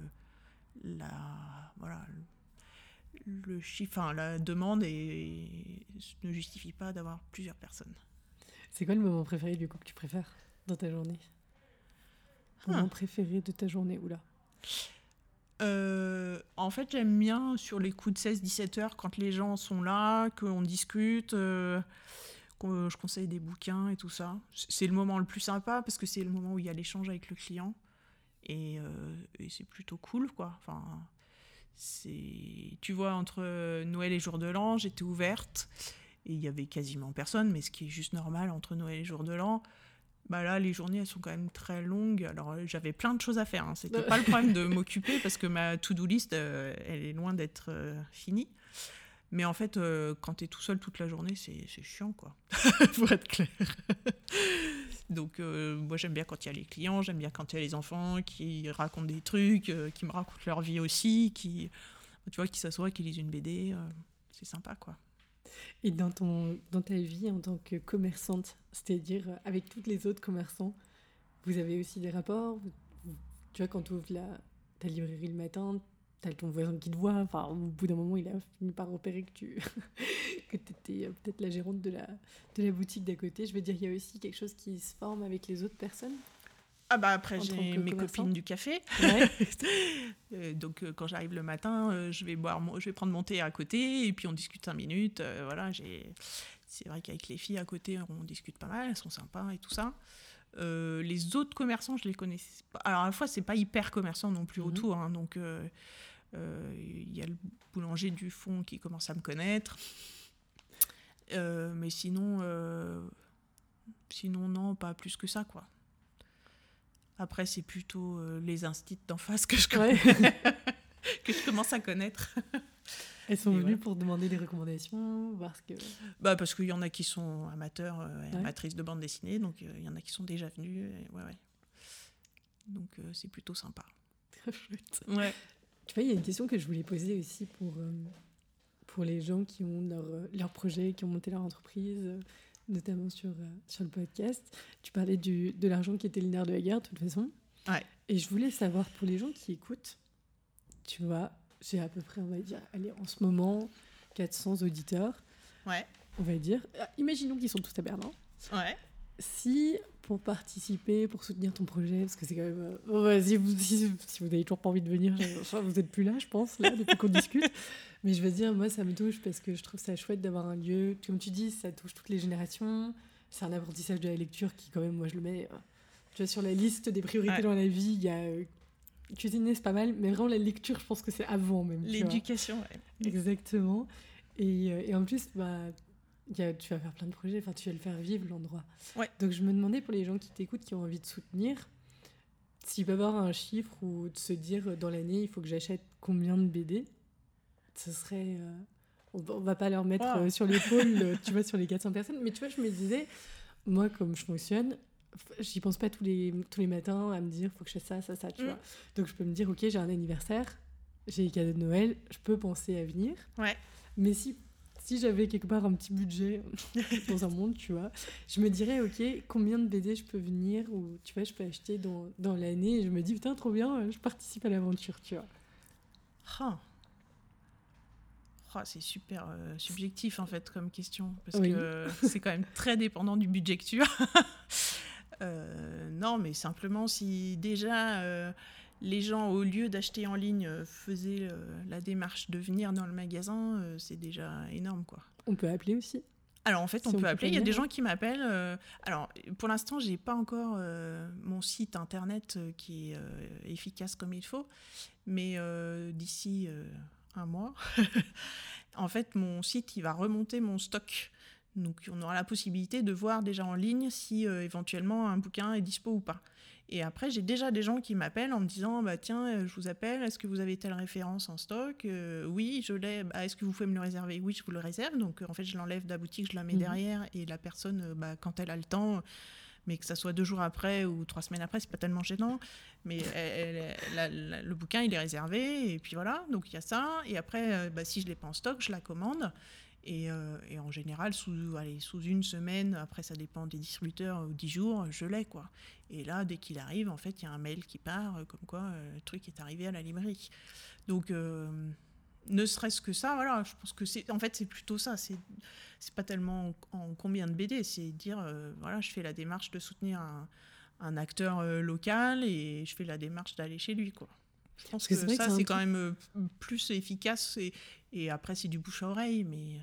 la, voilà, le chiffre, enfin, la demande ne justifie pas d'avoir plusieurs personnes. C'est quoi le moment préféré du coup que tu préfères dans ta journée? Le moment préféré de ta journée, oula euh, en fait, j'aime bien sur les coups de 16-17 heures quand les gens sont là, qu'on discute, euh, je conseille des bouquins et tout ça. C'est le moment le plus sympa parce que c'est le moment où il y a l'échange avec le client et, euh, et c'est plutôt cool, quoi. Enfin, c'est, tu vois, entre Noël et Jour de l'An, j'étais ouverte et il y avait quasiment personne, mais ce qui est juste normal entre Noël et Jour de l'An bah là, les journées, elles sont quand même très longues. Alors, euh, j'avais plein de choses à faire. Hein. C'était pas le problème de m'occuper parce que ma to-do list, euh, elle est loin d'être euh, finie. Mais en fait, quand tu es tout seul toute la journée, c'est chiant, quoi. Pour être clair. Donc, moi, j'aime bien quand il y a les clients, j'aime bien quand il y a les enfants qui racontent des trucs, qui me racontent leur vie aussi, qui, tu vois, qui s'assoient, qui lisent une BD. c'est sympa, quoi. Et dans, ton, dans ta vie en tant que commerçante, c'est-à-dire avec tous les autres commerçants, vous avez aussi des rapports? Tu vois, quand tu ouvres la, ta librairie le matin, tu as ton voisin qui te voit. Enfin, au bout d'un moment, il a fini par repérer que tu que étais euh, peut-être la gérante de la, de la boutique d'à côté. Je veux dire, il y a aussi quelque chose qui se forme avec les autres personnes? Ah bah après j'ai mes copines du café. Euh, donc euh, quand j'arrive le matin, je vais boire, je vais prendre mon thé à côté et puis on discute cinq minutes. voilà, j'ai. C'est vrai qu'avec les filles à côté, on discute pas mal, elles sont sympas et tout ça. les autres commerçants, je les connais pas. Alors à la fois, c'est pas hyper commerçant non plus mhm. autour, hein, donc il y a le boulanger du fond qui commence à me connaître. mais sinon, sinon non, pas plus que ça quoi. Après, c'est plutôt euh, les instits d'en face que je, que je commence à connaître. Elles sont venues pour demander des recommandations parce que... bah Parce qu'il y en a qui sont amateurs, euh, amatrices de bande dessinée, donc euh, il y en a qui sont déjà venus. ouais, ouais. Donc c'est plutôt sympa. Très chouette. Ouais. Tu vois, il y a une question que je voulais poser aussi pour, pour les gens qui ont leur, leur projet, qui ont monté leur entreprise notamment sur, euh, sur le podcast. Tu parlais du, de l'argent qui était nerf de la guerre, de toute façon. Ouais. Et je voulais savoir, pour les gens qui écoutent, tu vois, j'ai à peu près, on va dire, allez, en ce moment, 400 auditeurs. Ouais. On va dire. Imaginons qu'ils sont tous à Berlin. Ouais. Si, pour participer, pour soutenir ton projet, parce que c'est quand même. Si, vous, si, vous n'avez toujours pas envie de venir, vous n'êtes plus là, je pense, là, depuis qu'on discute. Mais je veux dire, moi, ça me touche parce que je trouve ça chouette d'avoir un lieu. Comme tu dis, ça touche toutes les générations. C'est un apprentissage de la lecture qui, quand même, moi, je le mets. Euh, tu vois, sur la liste des priorités dans la vie, il y a. Euh, cuisiner, c'est pas mal, mais vraiment, la lecture, je pense que c'est avant même. L'éducation, ouais. Exactement. Et, et en plus, bah, tu vas faire plein de projets, enfin, tu vas le faire vivre l'endroit. Ouais. Donc je me demandais pour les gens qui t'écoutent, qui ont envie de soutenir, s'ils peuvent avoir un chiffre ou de se dire dans l'année, il faut que j'achète combien de BD, ce serait. Euh, on, va pas leur mettre euh, sur l'épaule, euh, tu vois, sur les 400 personnes, mais tu vois, je me disais, moi, comme je fonctionne, j'y pense pas tous les, tous les matins à me dire, faut que je fasse ça, ça, ça, tu mm. vois. Donc je peux me dire, ok, j'ai un anniversaire, j'ai les cadeaux de Noël, je peux penser à venir. Ouais. Mais si si j'avais quelque part un petit budget dans un monde, tu vois, je me dirais, ok, combien de BD je peux venir ou tu vois, je peux acheter dans, dans l'année et je me dis, putain, trop bien, je participe à l'aventure, tu vois. Ah. Ah, c'est super euh, subjectif en fait comme question parce que c'est quand même très dépendant du budget que tu as. Euh, non, mais simplement si déjà euh, les gens, au lieu d'acheter en ligne, euh, faisaient euh, la démarche de venir dans le magasin, euh, c'est déjà énorme. quoi. On peut appeler aussi alors en fait, on, peut, appeler. Il y a des gens qui m'appellent. alors pour l'instant, j'ai pas encore mon site internet qui est efficace comme il faut, mais d'ici un mois, en fait, mon site il va remonter mon stock. Donc on aura la possibilité de voir déjà en ligne si éventuellement un bouquin est dispo ou pas. Et après, j'ai déjà des gens qui m'appellent en me disant bah, Tiens, euh, je vous appelle, est-ce que vous avez telle référence en stock? Euh, Oui, je l'ai. Bah, est-ce que vous pouvez me le réserver? Oui, je vous le réserve. Donc, en fait, je l'enlève de la boutique, je la mets mhm. derrière. Et la personne, euh, bah, quand elle a le temps, mais que ça soit deux jours après ou trois semaines après, c'est pas tellement gênant. Mais le bouquin, il est réservé. Et puis voilà, donc il y a ça. Et après, bah, si je l'ai pas en stock, je la commande. Et, euh, et, en général, sous, allez, sous une semaine, après ça dépend des distributeurs, ou dix jours, je l'ai. quoi. Et là, dès qu'il arrive, en fait, il y a un mail qui part, euh, comme quoi euh, le truc est arrivé à la librairie. Donc, ne serait-ce que ça, voilà, je pense que c'est. En fait, c'est plutôt ça. C'est, c'est pas tellement en, combien de BD, c'est dire, voilà, je fais la démarche de soutenir un, un acteur local et je fais la démarche d'aller chez lui, quoi. Je pense que, ça, c'est quand même plus efficace et, et après, c'est du bouche à oreille, mais,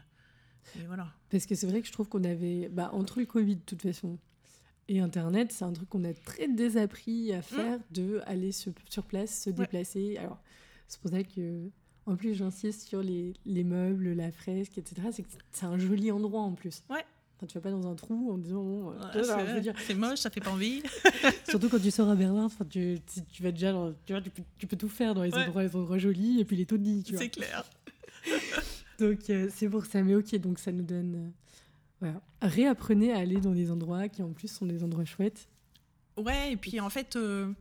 voilà. Parce que c'est vrai que je trouve qu'on avait, bah, entre le Covid de toute façon et Internet, c'est un truc qu'on a très désappris à faire, mmh. de aller sur place, se déplacer. Alors, c'est pour ça que, en plus, j'insiste sur les, les, meubles, la fresque, etc. C'est que c'est un joli endroit en plus. Ouais. Enfin, tu vas pas dans un trou en disant euh, c'est moche, ça fait pas envie. Surtout quand tu sors à Berlin, tu, tu vas déjà, tu, vois, tu, peux, tu, peux, tout faire dans les endroits, les endroits jolis et puis les taudis, tu vois. C'est clair. donc euh, c'est pour ça. Mais ok, donc ça nous donne. Euh, voilà. Réapprenez à aller dans des endroits qui en plus sont des endroits chouettes. Ouais, et puis en fait, euh,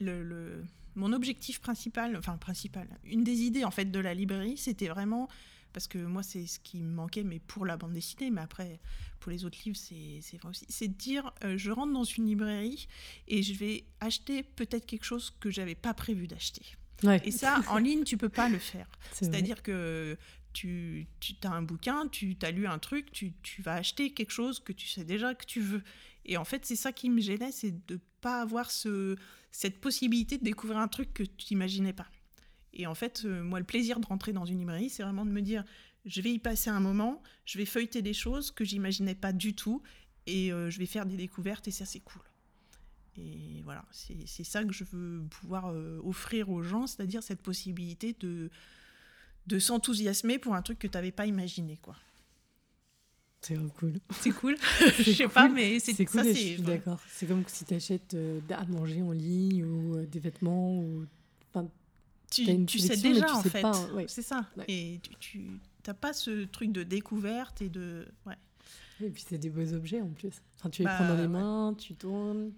le, mon objectif principal, enfin principal, une des idées en fait de la librairie, c'était vraiment parce que moi c'est ce qui me manquait, mais pour la bande dessinée, mais après pour les autres livres c'est vrai aussi, c'est de dire je rentre dans une librairie et je vais acheter peut-être quelque chose que j'avais pas prévu d'acheter. Et ça, en ligne, tu peux pas le faire. C'est-à-dire que tu, tu as un bouquin, tu as lu un truc, tu, tu, vas acheter quelque chose que tu sais déjà que tu veux. Et en fait, c'est ça qui me gênait, c'est de pas avoir ce, cette possibilité de découvrir un truc que tu n'imaginais pas. Et en fait, euh, moi, le plaisir de rentrer dans une librairie, c'est vraiment de me dire, je vais y passer un moment, je vais feuilleter des choses que j'imaginais pas du tout, et euh, je vais faire des découvertes, et ça, c'est cool. Et voilà, c'est ça que je veux pouvoir euh, offrir aux gens, c'est-à-dire cette possibilité de, de s'enthousiasmer pour un truc que tu n'avais pas imaginé. quoi. C'est cool. C'est cool. je sais pas, mais c'est cool. Ça, c'est d'accord. C'est comme si tu achètes euh, à manger en ligne ou euh, des vêtements ou. Enfin, tu, tu sais déjà en fait. C'est ça. Et tu n'as pas ce truc de découverte et de. Ouais. Et puis c'est des beaux objets en plus. Enfin, tu les prends dans les bah, mains, tu tournes.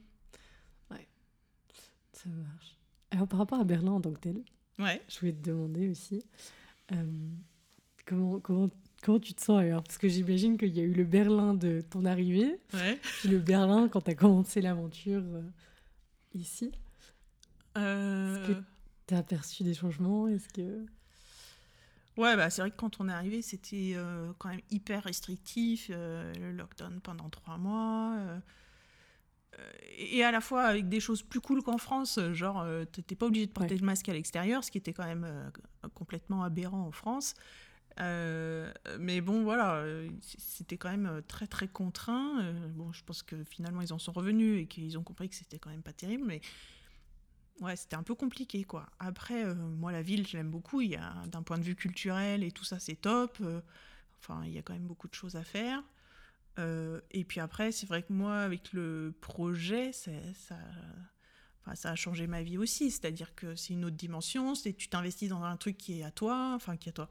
Ça marche. Alors, par rapport à Berlin en tant que tel, ouais. je voulais te demander aussi euh, comment, comment, comment tu te sens alors? Parce que j'imagine qu'il y a eu le Berlin de ton arrivée, ouais. puis le Berlin quand tu as commencé l'aventure euh, ici. Euh... Est-ce que tu as aperçu des changements? Est-ce que. Ouais, bah, c'est vrai que quand on est arrivé, c'était euh, quand même hyper restrictif. le lockdown pendant trois mois et à la fois avec des choses plus cool qu'en France, genre euh, t'étais pas obligé de porter le masque à l'extérieur, ce qui était quand même euh, complètement aberrant en France. Euh, mais bon, voilà, c'était quand même très très contraint. bon, je pense que finalement ils en sont revenus et qu'ils ont compris que c'était quand même pas terrible, mais ouais, c'était un peu compliqué quoi. Après, moi la ville, je l'aime beaucoup. Il y a d'un point de vue culturel et tout ça, c'est top. enfin, il y a quand même beaucoup de choses à faire. Euh, et puis après, c'est vrai que moi, avec le projet, ça, enfin, ça a changé ma vie aussi. C'est-à-dire que c'est une autre dimension. C'est tu t'investis dans un truc qui est à toi, enfin qui est à toi,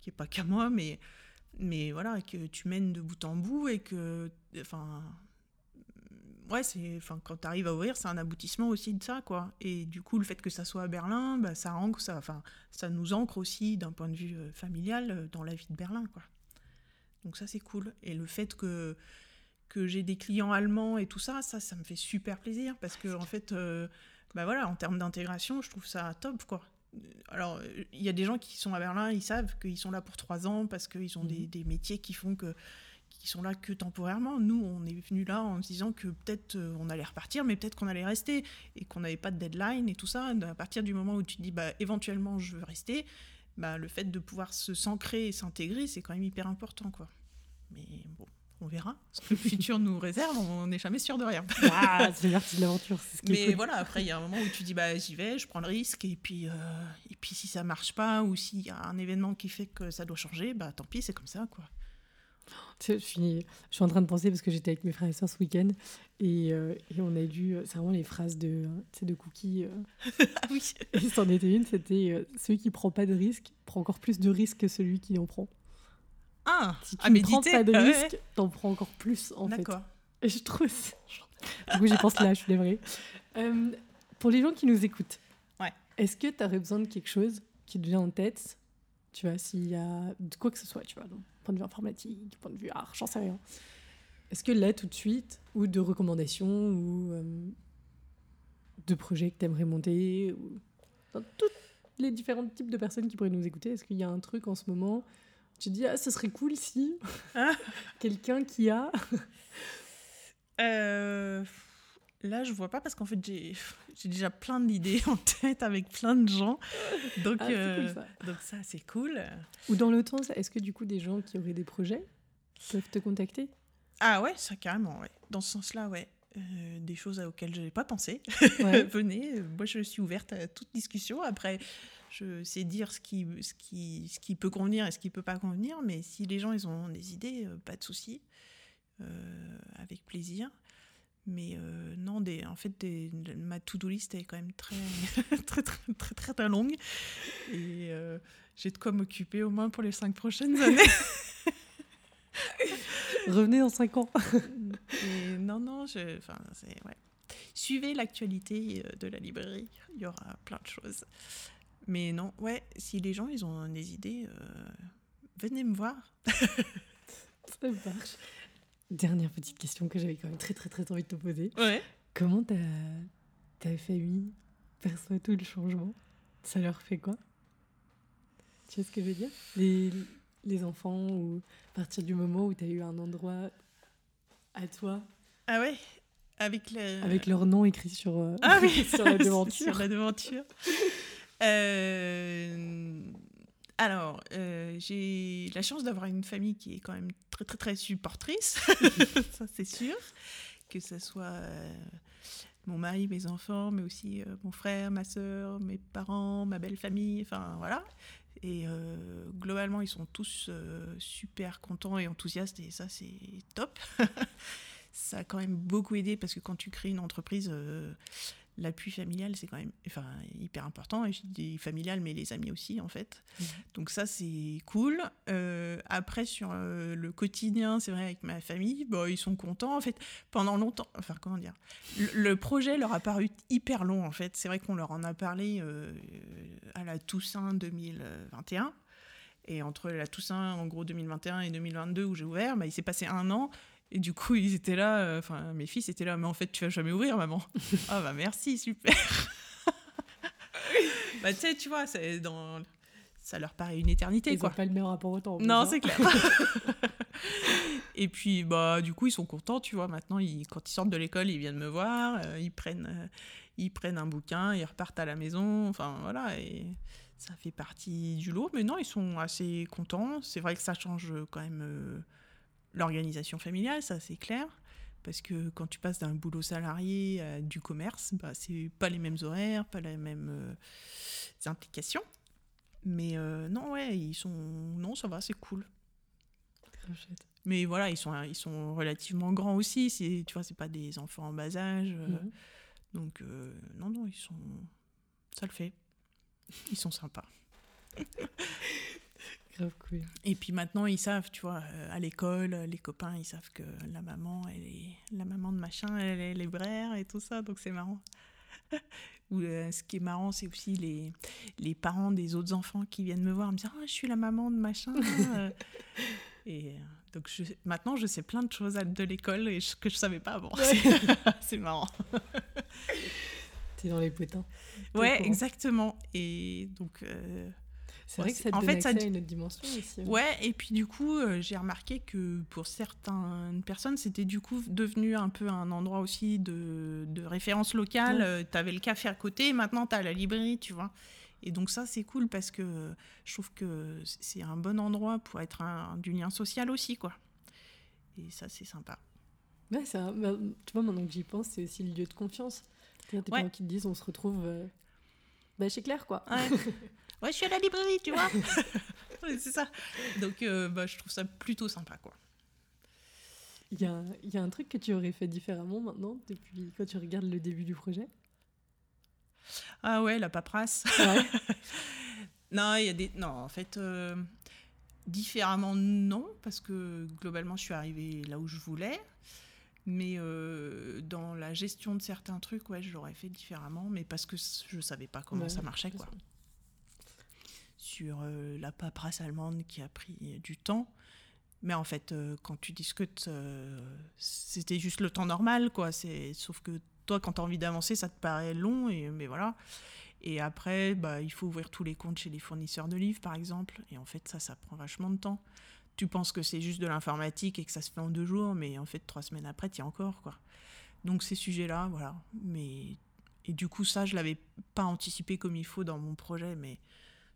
qui est pas qu'à moi, mais mais voilà, que tu mènes de bout en bout et que, enfin, ouais, c'est, enfin, quand tu arrives à ouvrir, c'est un aboutissement aussi de ça, quoi. Et du coup, le fait que ça soit à Berlin, bah, ça ancre, ça, enfin, ça nous ancre aussi d'un point de vue euh, familial euh, dans la vie de Berlin, quoi. Donc ça, c'est cool. Et le fait que, que j'ai des clients allemands et tout ça, ça, ça me fait super plaisir parce que, en fait, euh, bah voilà, en termes d'intégration, je trouve ça top, quoi. Alors, il y a des gens qui sont à Berlin, ils savent qu'ils sont là pour trois ans parce qu'ils ont des, mhm. des, métiers qui font que qui sont là que temporairement. Nous, on est venu là en se disant que peut-être euh, on allait repartir, mais peut-être qu'on allait rester et qu'on n'avait pas de deadline et tout ça. À partir du moment où tu te dis, bah, éventuellement, je veux rester, bah, le fait de pouvoir se s'ancrer et s'intégrer, c'est quand même hyper important. quoi. Mais bon, on verra. Ce que le futur nous réserve, on n'est jamais sûr de rien. Ah, c'est partie de l'aventure. Mais voilà, après, il y a un moment où tu dis, bah, j'y vais, je prends le risque, et puis, euh, et puis si ça marche pas, ou s'il y a un événement qui fait que ça doit changer, bah tant pis, c'est comme ça, quoi. Je suis, je suis en train de penser parce que j'étais avec mes frères et soeurs ce week-end et, euh, et, on a lu, c'est vraiment les phrases de, de Cookie. Euh. ah oui. Et c'en était une, c'était celui qui prend pas de risque prend encore plus de risques que celui qui en prend. Ah, si tu ne prends pas de ah risque, t'en prends encore plus en fait. D'accord. Et je trouve. du coup, j'y pense là, je suis. Euh, pour les gens qui nous écoutent, ouais. est-ce que tu aurais besoin de quelque chose qui te vient en tête Tu vois, s'il y a de quoi que ce soit, tu vois, donc, point de vue informatique, point de vue art, j'en sais rien. Est-ce que là, tout de suite, ou de recommandations, ou euh, de projets que tu aimerais monter, ou dans tous les différents types de personnes qui pourraient nous écouter, est-ce qu'il y a un truc en ce moment Tu te dis, ah, ce serait cool si Ah. quelqu'un qui a. Euh, là, je vois pas parce qu'en fait, j'ai déjà plein d'idées en tête avec plein de gens. Donc, Ah, c'est euh, cool, ça. donc ça, c'est cool. Ou dans l'autre sens, est-ce que du coup, des gens qui auraient des projets peuvent te contacter? Ah ouais, ça carrément, ouais. Dans ce sens-là, ouais. Euh, des choses auxquelles je n'avais pas pensé. Ouais. Venez, euh, moi je suis ouverte à toute discussion. Après, je sais dire ce qui, ce qui, ce qui peut convenir et ce qui peut pas convenir, mais si les gens ils ont des idées, euh, pas de souci, Euh, avec plaisir. Mais euh, non, des, en fait, des, ma to-do list est quand même très, très, très, très, très, très longue. Et euh, j'ai de quoi m'occuper au moins pour les cinq prochaines années. Revenez dans 5 ans. Et non, non, je, enfin, c'est, ouais. Suivez l'actualité euh, de la librairie, il y aura plein de choses. Mais non, ouais, si les gens ils ont des idées, euh, venez me voir. Ça marche. Dernière petite question que j'avais quand même très très très envie de te poser. Ouais. Comment ta, ta famille perçoit tout le changement? Ça leur fait quoi? Tu sais ce que je veux dire? Les, les enfants, ou à partir du moment où tu as eu un endroit à toi, Ah ouais? Avec le... avec leur nom écrit sur, euh, Ah oui, sur la sur devanture. la devanture. Euh, Alors, euh, j'ai la chance d'avoir une famille qui est quand même très très très supportrice, ça c'est sûr, que ce soit euh, mon mari, mes enfants, mais aussi euh, mon frère, ma soeur, mes parents, ma belle famille, enfin voilà. Et globalement, ils sont tous super contents et enthousiastes et ça c'est top. ça a quand même beaucoup aidé parce que quand tu crées une entreprise, l'appui familial c'est quand même enfin, hyper important. Et je dis familial, mais les amis aussi en fait. Mhm. Donc ça c'est cool. Euh, après sur euh, le quotidien, c'est vrai avec ma famille, bon, ils sont contents en fait. Pendant longtemps, enfin comment dire, le, le projet leur a paru hyper long en fait. C'est vrai qu'on leur en a parlé euh, à la Toussaint 2021. Et entre la Toussaint, en gros, 2021 et 2022, où j'ai ouvert, bah, il s'est passé un an. Et du coup, ils étaient là, euh, enfin, mes fils étaient là, mais en fait, tu vas jamais ouvrir, maman. ah, bah merci, super. bah, tu sais, tu vois, c'est dans... ça leur paraît une éternité, Ils n'ont quoi. pas le même rapport au temps. en plus, Non, hein. c'est clair. et puis, bah, du coup, ils sont contents, tu vois. Maintenant, ils, quand ils sortent de l'école, ils viennent me voir, euh, ils, prennent, euh, ils prennent un bouquin, ils repartent à la maison. Enfin, voilà. Et ça fait partie du lot. Mais non, ils sont assez contents. C'est vrai que ça change quand même l'organisation familiale, ça, c'est clair. Parce que quand tu passes d'un boulot salarié à du commerce, bah, c'est pas les mêmes horaires, pas les mêmes euh, implications. Mais euh, non, ouais, ils sont. Non, ça va, c'est cool. Mais voilà, ils sont, ils sont relativement grands aussi. Tu vois, c'est pas des enfants en bas âge. euh, Mhm. Donc, non, non, ils sont. Ça le fait. Ils sont sympas. Grave cool. Et puis maintenant, ils savent, tu vois, euh, à l'école, les copains, ils savent que la maman, elle est la maman de machin, elle est libraire et tout ça, donc c'est marrant. Ou euh, ce qui est marrant, c'est aussi les, les parents des autres enfants qui viennent me voir, me dire, ah, je suis la maman de machin. et euh, donc je, maintenant, je sais plein de choses de l'école et je- que je savais pas avant. c'est marrant. T'es dans les potins. Ouais, exactement. Et donc. euh, C'est vrai que ça te en donne fait, ça accès d- à une autre dimension aussi. hein. Ouais, et puis du coup, euh, j'ai remarqué que pour certaines personnes, c'était du coup devenu un peu un endroit aussi de, de référence locale. Ouais. Euh, T'avais le café à côté, et maintenant t'as la librairie, tu vois. Et donc ça, c'est cool parce que je trouve que c'est un bon endroit pour être un, du lien social aussi, quoi. Et ça, c'est sympa. Ouais, un- bah, tu vois, maintenant que j'y pense, c'est aussi le lieu de confiance. C'est-à-dire tes Ouais. qui te disent on se retrouve euh, bah, chez Claire, quoi. Ouais. ouais, je suis à la librairie, tu vois. C'est ça. Donc, euh, bah, je trouve ça plutôt sympa, quoi. Il y, a, il y a un truc que tu aurais fait différemment maintenant, depuis quand tu regardes le début du projet? Ah ouais, la paperasse. Ouais. Non, il y a des. Non, en fait, euh, différemment, non, parce que globalement, je suis arrivée là où je voulais. Mais euh, dans la gestion de certains trucs, ouais, je l'aurais fait différemment, mais parce que je savais pas comment Ouais, ça marchait, quoi. ça. Sur euh, la paperasse allemande qui a pris du temps. Mais en fait, euh, quand tu discutes, euh, c'était juste le temps normal, quoi. Sauf que toi, quand tu as envie d'avancer, ça te paraît long, et mais voilà. Et après, bah, il faut ouvrir tous les comptes chez les fournisseurs de livres, par exemple. Et en fait, ça, ça prend vachement de temps. Tu penses que c'est juste de l'informatique et que ça se fait en deux jours, mais en fait, trois semaines après, tu y es encore, quoi. Donc ces sujets-là, voilà. Mais et du coup, ça, je l'avais pas anticipé comme il faut dans mon projet, mais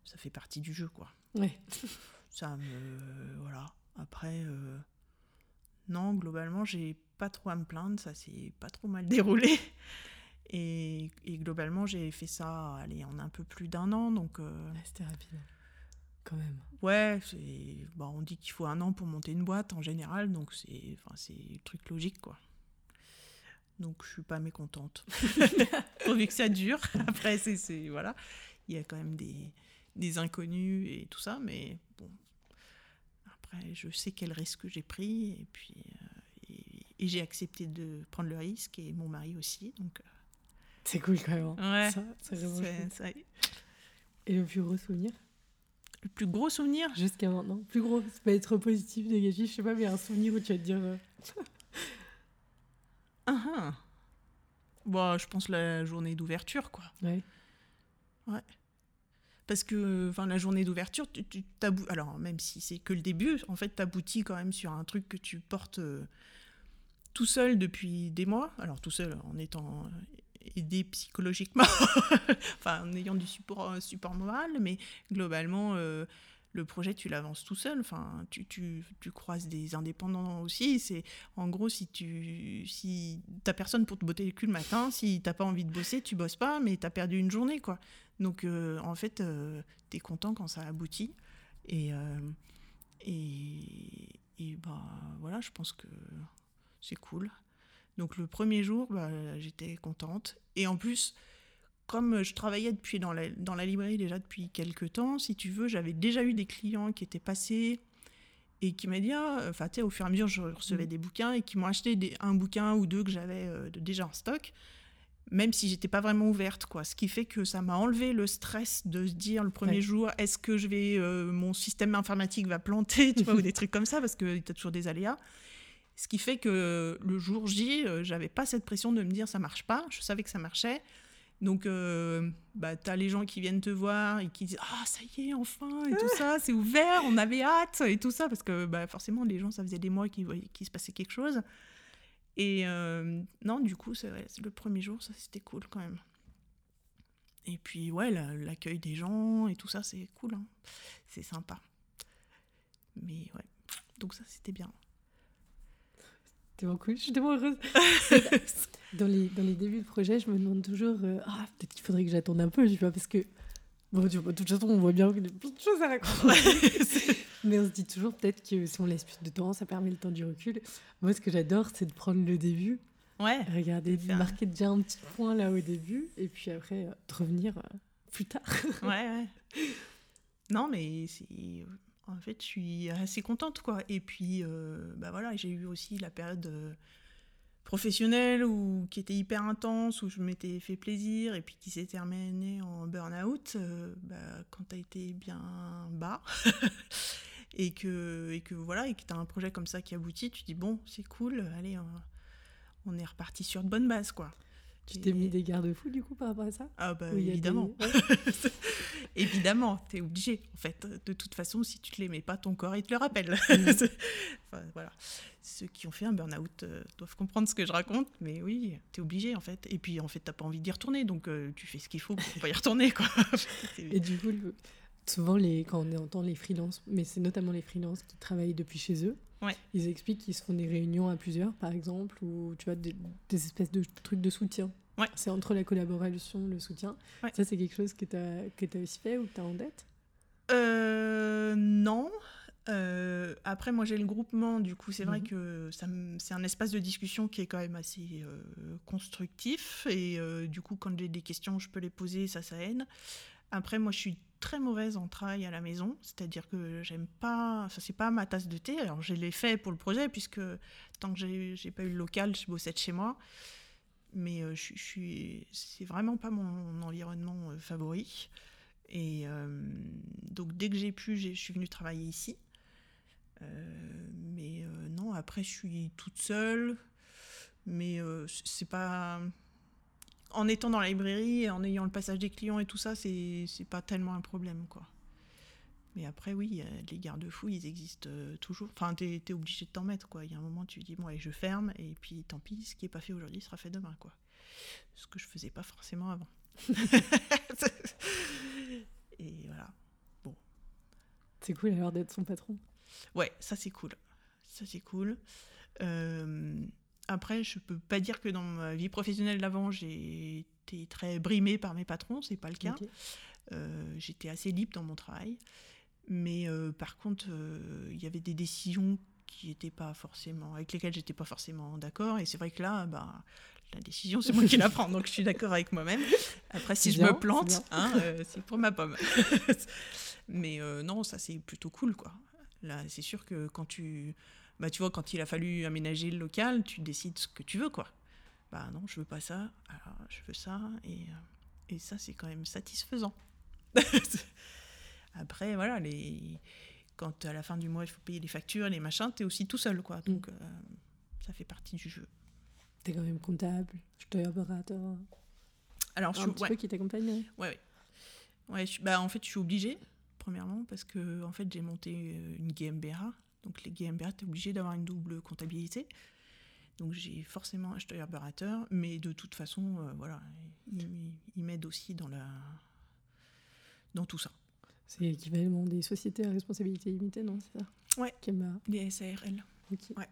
ça fait partie du jeu, quoi. Ouais. Ça me. Voilà. Après, euh, non, globalement, j'ai pas trop à me plaindre, ça s'est pas trop mal déroulé. Et, et globalement, j'ai fait ça allez, en un peu plus d'un an, donc. euh, Ouais, C'était rapide. Quand même. Ouais, c'est. Bah, on dit qu'il faut un an pour monter une boîte en général, donc c'est. Enfin, c'est le truc logique, quoi. Donc je suis pas mécontente. Pourvu que ça dure. Après, c'est. c'est- Voilà. Il y a quand même des, des inconnus et tout ça, mais bon. Après, je sais quel risque j'ai pris, et puis. euh, et, et j'ai accepté de prendre le risque, et mon mari aussi, donc. euh, C'est cool quand même. hein. Ouais. Ça, c'est vraiment ça- Et le plus gros souvenir? Le plus gros souvenir? Jusqu'à maintenant. Plus gros, c'est pas être positif, négatif, je sais pas, mais un souvenir où tu vas te dire. euh, Ah, ah. Bon, je pense la journée d'ouverture, quoi. Ouais. Parce que enfin, la journée d'ouverture, tu, tu alors même si c'est que le début, en fait, t'aboutis quand même sur un truc que tu portes euh, tout seul depuis des mois. Alors tout seul en étant euh, aidé psychologiquement, enfin en ayant du support, euh, support moral, mais globalement, le projet, tu l'avances tout seul. Enfin, tu, tu, tu croises des indépendants aussi. C'est en gros, si tu si t'as personne pour te botter le cul le matin, si t'as pas envie de bosser, tu bosses pas, mais t'as perdu une journée, quoi. Donc, euh, en fait, euh, t'es content quand ça aboutit. Et, euh, et, et bah, voilà, je pense que c'est cool. Donc, le premier jour, bah, j'étais contente. Et en plus, comme je travaillais depuis dans la, dans la librairie déjà depuis quelques temps, si tu veux, j'avais déjà eu des clients qui étaient passés et qui m'ont dit, ah, enfin, tu sais, au fur et à mesure, je recevais Mhm. des bouquins et qui m'ont acheté des, un bouquin ou deux que j'avais euh, déjà en stock même si j'étais pas vraiment ouverte quoi. Ce qui fait que ça m'a enlevé le stress de se dire le premier Ouais. jour est-ce que je vais euh, mon système informatique va planter tu vois ou des trucs comme ça parce que tu as toujours des aléas. Ce qui fait que le jour J euh, j'avais pas cette pression de me dire ça marche pas je savais que ça marchait. Donc euh, bah t'as les gens qui viennent te voir et qui disent ah ça y est enfin et tout ça c'est ouvert on avait hâte et tout ça parce que bah, forcément les gens ça faisait des mois qu'ils voyaient qu'il se passait quelque chose et euh, non, du coup, c'est vrai, le premier jour, ça c'était cool quand même. Et puis, ouais, la- l'accueil des gens et tout ça, c'est cool. hein. C'est sympa. Mais ouais, donc ça c'était bien. Tellement cool, je suis tellement heureuse. Dans les, dans les débuts de projet, je me demande toujours euh, Ah, peut-être qu'il faudrait que j'attende un peu, tu vois, parce que. Bon, de toute façon, on voit bien qu'il y a plein de choses à raconter. Mais on se dit toujours peut-être que si on laisse plus de temps, ça permet le temps du recul. Moi, ce que j'adore, c'est de prendre le début, ouais, regarder, Faire- marquer déjà un petit point là au début, et puis après, euh, de revenir euh, plus tard. ouais, ouais. Non, mais c'est. En fait, je suis assez contente, quoi. Et puis, euh, bah voilà, j'ai eu aussi la période euh, professionnelle où, qui était hyper intense, où je m'étais fait plaisir, et puis qui s'est terminée en burn-out, euh, bah, quand t'as été bien bas. et que, et que voilà, et que t'as un projet comme ça qui aboutit, tu dis, bon, c'est cool, allez, on, on est reparti sur de bonnes bases, quoi. Tu t'es mis des garde-fous du coup par rapport à ça? Ah bah des- évidemment. Ouais. Évidemment, t'es obligé. En fait, de toute façon, si tu te les mets pas, ton corps il te le rappelle. Mm. Enfin, voilà. Ceux qui ont fait un burn-out euh, doivent comprendre ce que je raconte, mais oui, t'es obligé en fait. Et puis en fait, t'as pas envie d'y retourner, donc euh, tu fais ce qu'il faut pour pas y retourner, quoi. Et du coup, le- souvent, les, quand on entend les freelances, mais c'est notamment les freelances qui travaillent depuis chez eux, Ouais. ils expliquent qu'ils se font des réunions à plusieurs, par exemple, ou tu vois, des, des espèces de trucs de soutien. Ouais. C'est entre la collaboration, le soutien. Ouais. Ça, c'est quelque chose que tu as, que as aussi fait ou que tu as en tête? Euh, non. Euh, après, moi, j'ai le groupement, du coup, c'est vrai Mhm. que c'est un espace de discussion qui est quand même assez euh, constructif. Et du coup, quand j'ai des questions, je peux les poser, ça, ça aide. Après, moi, je suis très mauvaise en travail à la maison, c'est-à-dire que j'aime pas, ça c'est pas ma tasse de thé. Alors, je l'ai fait pour le projet, puisque tant que j'ai pas eu le local, je bossais chez moi. Mais euh, c'est vraiment pas mon environnement euh, favori. Et euh, donc dès que j'ai pu, je suis venue travailler ici. Mais non, après je suis toute seule. Mais c'est pas. En étant dans la librairie, et en ayant le passage des clients et tout ça, c'est c'est pas tellement un problème, quoi. Mais après, oui, les garde-fous, ils existent euh, toujours. Enfin, t'es es obligé de t'en mettre, quoi. Il y a un moment, tu dis, bon, allez, je ferme, et puis tant pis, ce qui est pas fait aujourd'hui sera fait demain, quoi. Ce que je faisais pas forcément avant. et voilà. C'est cool alors d'être son patron. Ouais, ça c'est cool. Ça c'est cool. Euh, après, je peux pas dire que dans ma vie professionnelle d'avant, j'ai été très brimée par mes patrons, c'est pas le cas. Euh, J'étais assez libre dans mon travail. Mais euh, par contre, euh, il y avait des décisions qui étaient pas forcément, avec lesquelles j'étais pas forcément d'accord. Et c'est vrai que là, bah, la décision, c'est moi qui la prends. Donc je suis d'accord avec moi-même. Après, si je me plante, c'est hein, euh, c'est pour ma pomme. Mais euh, non, ça c'est plutôt cool, quoi. Là, c'est sûr que quand tu, bah, tu vois, quand il a fallu aménager le local, tu décides ce que tu veux, quoi. Bah non, je veux pas ça. Alors, je veux ça, et, euh, et ça, c'est quand même satisfaisant. Après, voilà, les... quand à la fin du mois, il faut payer les factures, les machins, t'es aussi tout seul, quoi. Donc, euh, ça fait partie du jeu. T'es quand même comptable, steuerberater, un Alors, je suis, petit ouais, peu qui t'accompagne. ouais, ouais. Ouais, je bah, en fait, je suis obligée, premièrement, parce que en fait, j'ai monté euh, une GmbH. Donc, les GmbH, t'es obligé d'avoir une double comptabilité. Donc, j'ai forcément un steuerberater, mais de toute façon, euh, voilà, il, il m'aide aussi dans la dans tout ça. C'est l'équivalent des sociétés à responsabilité limitée, non C'est ça? Ouais. Kema. Les SARL. Ok. Ouais.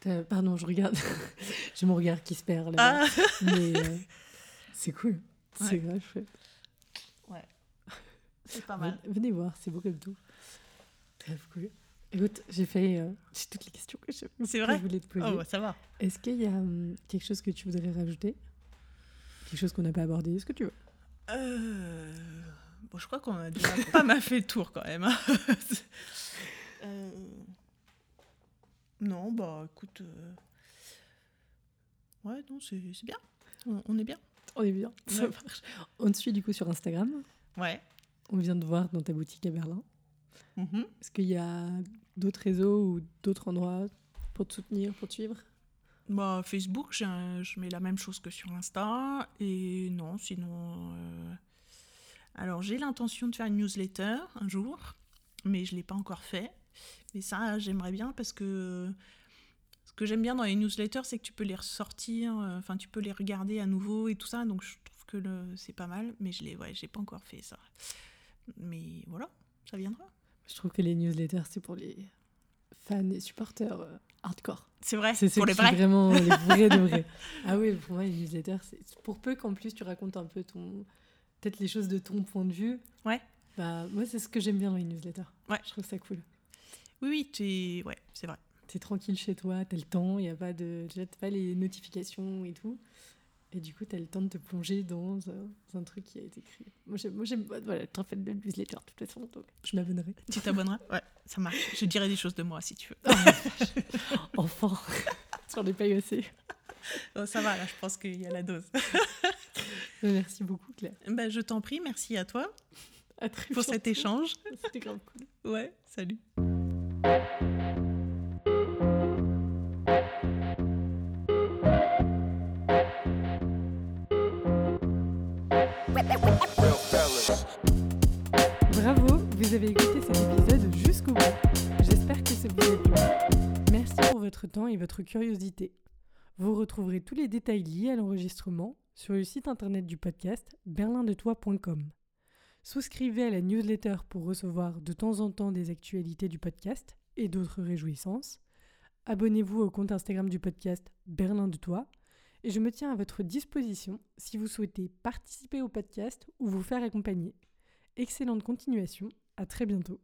T'as- Pardon, je regarde. J'ai mon regard qui se perd là. Ah Mais euh, c'est cool. C'est Ouais. grave chouette. C'est pas Ven- Venez voir, c'est beau comme tout. Très cool. Écoute, j'ai fait euh, toutes les questions que je, C'est que vrai je voulais te poser. Oh, bah, ça va. Est-ce qu'il y a hum, quelque chose que tu voudrais rajouter? Quelque chose qu'on n'a pas abordé Est-ce que tu veux? Euh, Bon, je crois qu'on a déjà pas mal fait le tour quand même. hein. Euh, Non, bah écoute. Ouais, non, c'est c'est bien. On, on est bien. On est bien, ça marche. On te suit du coup sur Instagram. Ouais. On vient de voir dans ta boutique à Berlin. Mhm. Est-ce qu'il y a d'autres réseaux ou d'autres endroits pour te soutenir, pour te suivre? Bah, Facebook, un- je mets la même chose que sur Insta. Et non, sinon. euh, Alors, j'ai l'intention de faire une newsletter un jour, mais je ne l'ai pas encore fait. Mais ça, j'aimerais bien parce que. Ce que j'aime bien dans les newsletters, c'est que tu peux les ressortir, euh, enfin, tu peux les regarder à nouveau et tout ça. Donc, je trouve que c'est pas mal, mais je l'ai ouais, pas encore fait ça. Mais voilà, ça viendra. Je trouve que les newsletters, c'est pour les fans et supporters euh, hardcore. C'est vrai, C'est pour les vrais. vraiment les vrais de vrais. Ah oui, pour moi, les newsletters, c'est pour peu qu'en plus tu racontes un peu ton. Peut-être les choses de ton point de vue. Ouais. Bah, moi, c'est ce que j'aime bien dans les newsletters. Ouais. Je trouve ça cool. Oui, oui, t'es- ouais, c'est vrai. T'es tranquille chez toi, t'as le temps, il n'y a pas de. Tu pas les notifications et tout. Et du coup, t'as le temps de te plonger dans un, dans un truc qui a été créé. Moi, j'aime, moi, j'aime voilà, être en fait de newsletter de toute façon, donc je m'abonnerai. Tu t'abonneras? Ouais, ça marche. Je dirai des choses de moi si tu veux. Enfin, j'en ai pas eu assez. Oh, ça va, là, je pense qu'il y a la dose. Merci beaucoup, Claire. Ben, je t'en prie, merci à toi À très pour cet échange. C'était grave cool. Ouais, salut. Avez écouté cet épisode jusqu'au bout. J'espère que ça vous a plu. Merci pour votre temps et votre curiosité. Vous retrouverez tous les détails liés à l'enregistrement sur le site internet du podcast berlindetoi.com. Souscrivez à la newsletter pour recevoir de temps en temps des actualités du podcast et d'autres réjouissances. Abonnez-vous au compte Instagram du podcast Berlin de Toi et je me tiens à votre disposition si vous souhaitez participer au podcast ou vous faire accompagner. Excellente continuation, à très bientôt.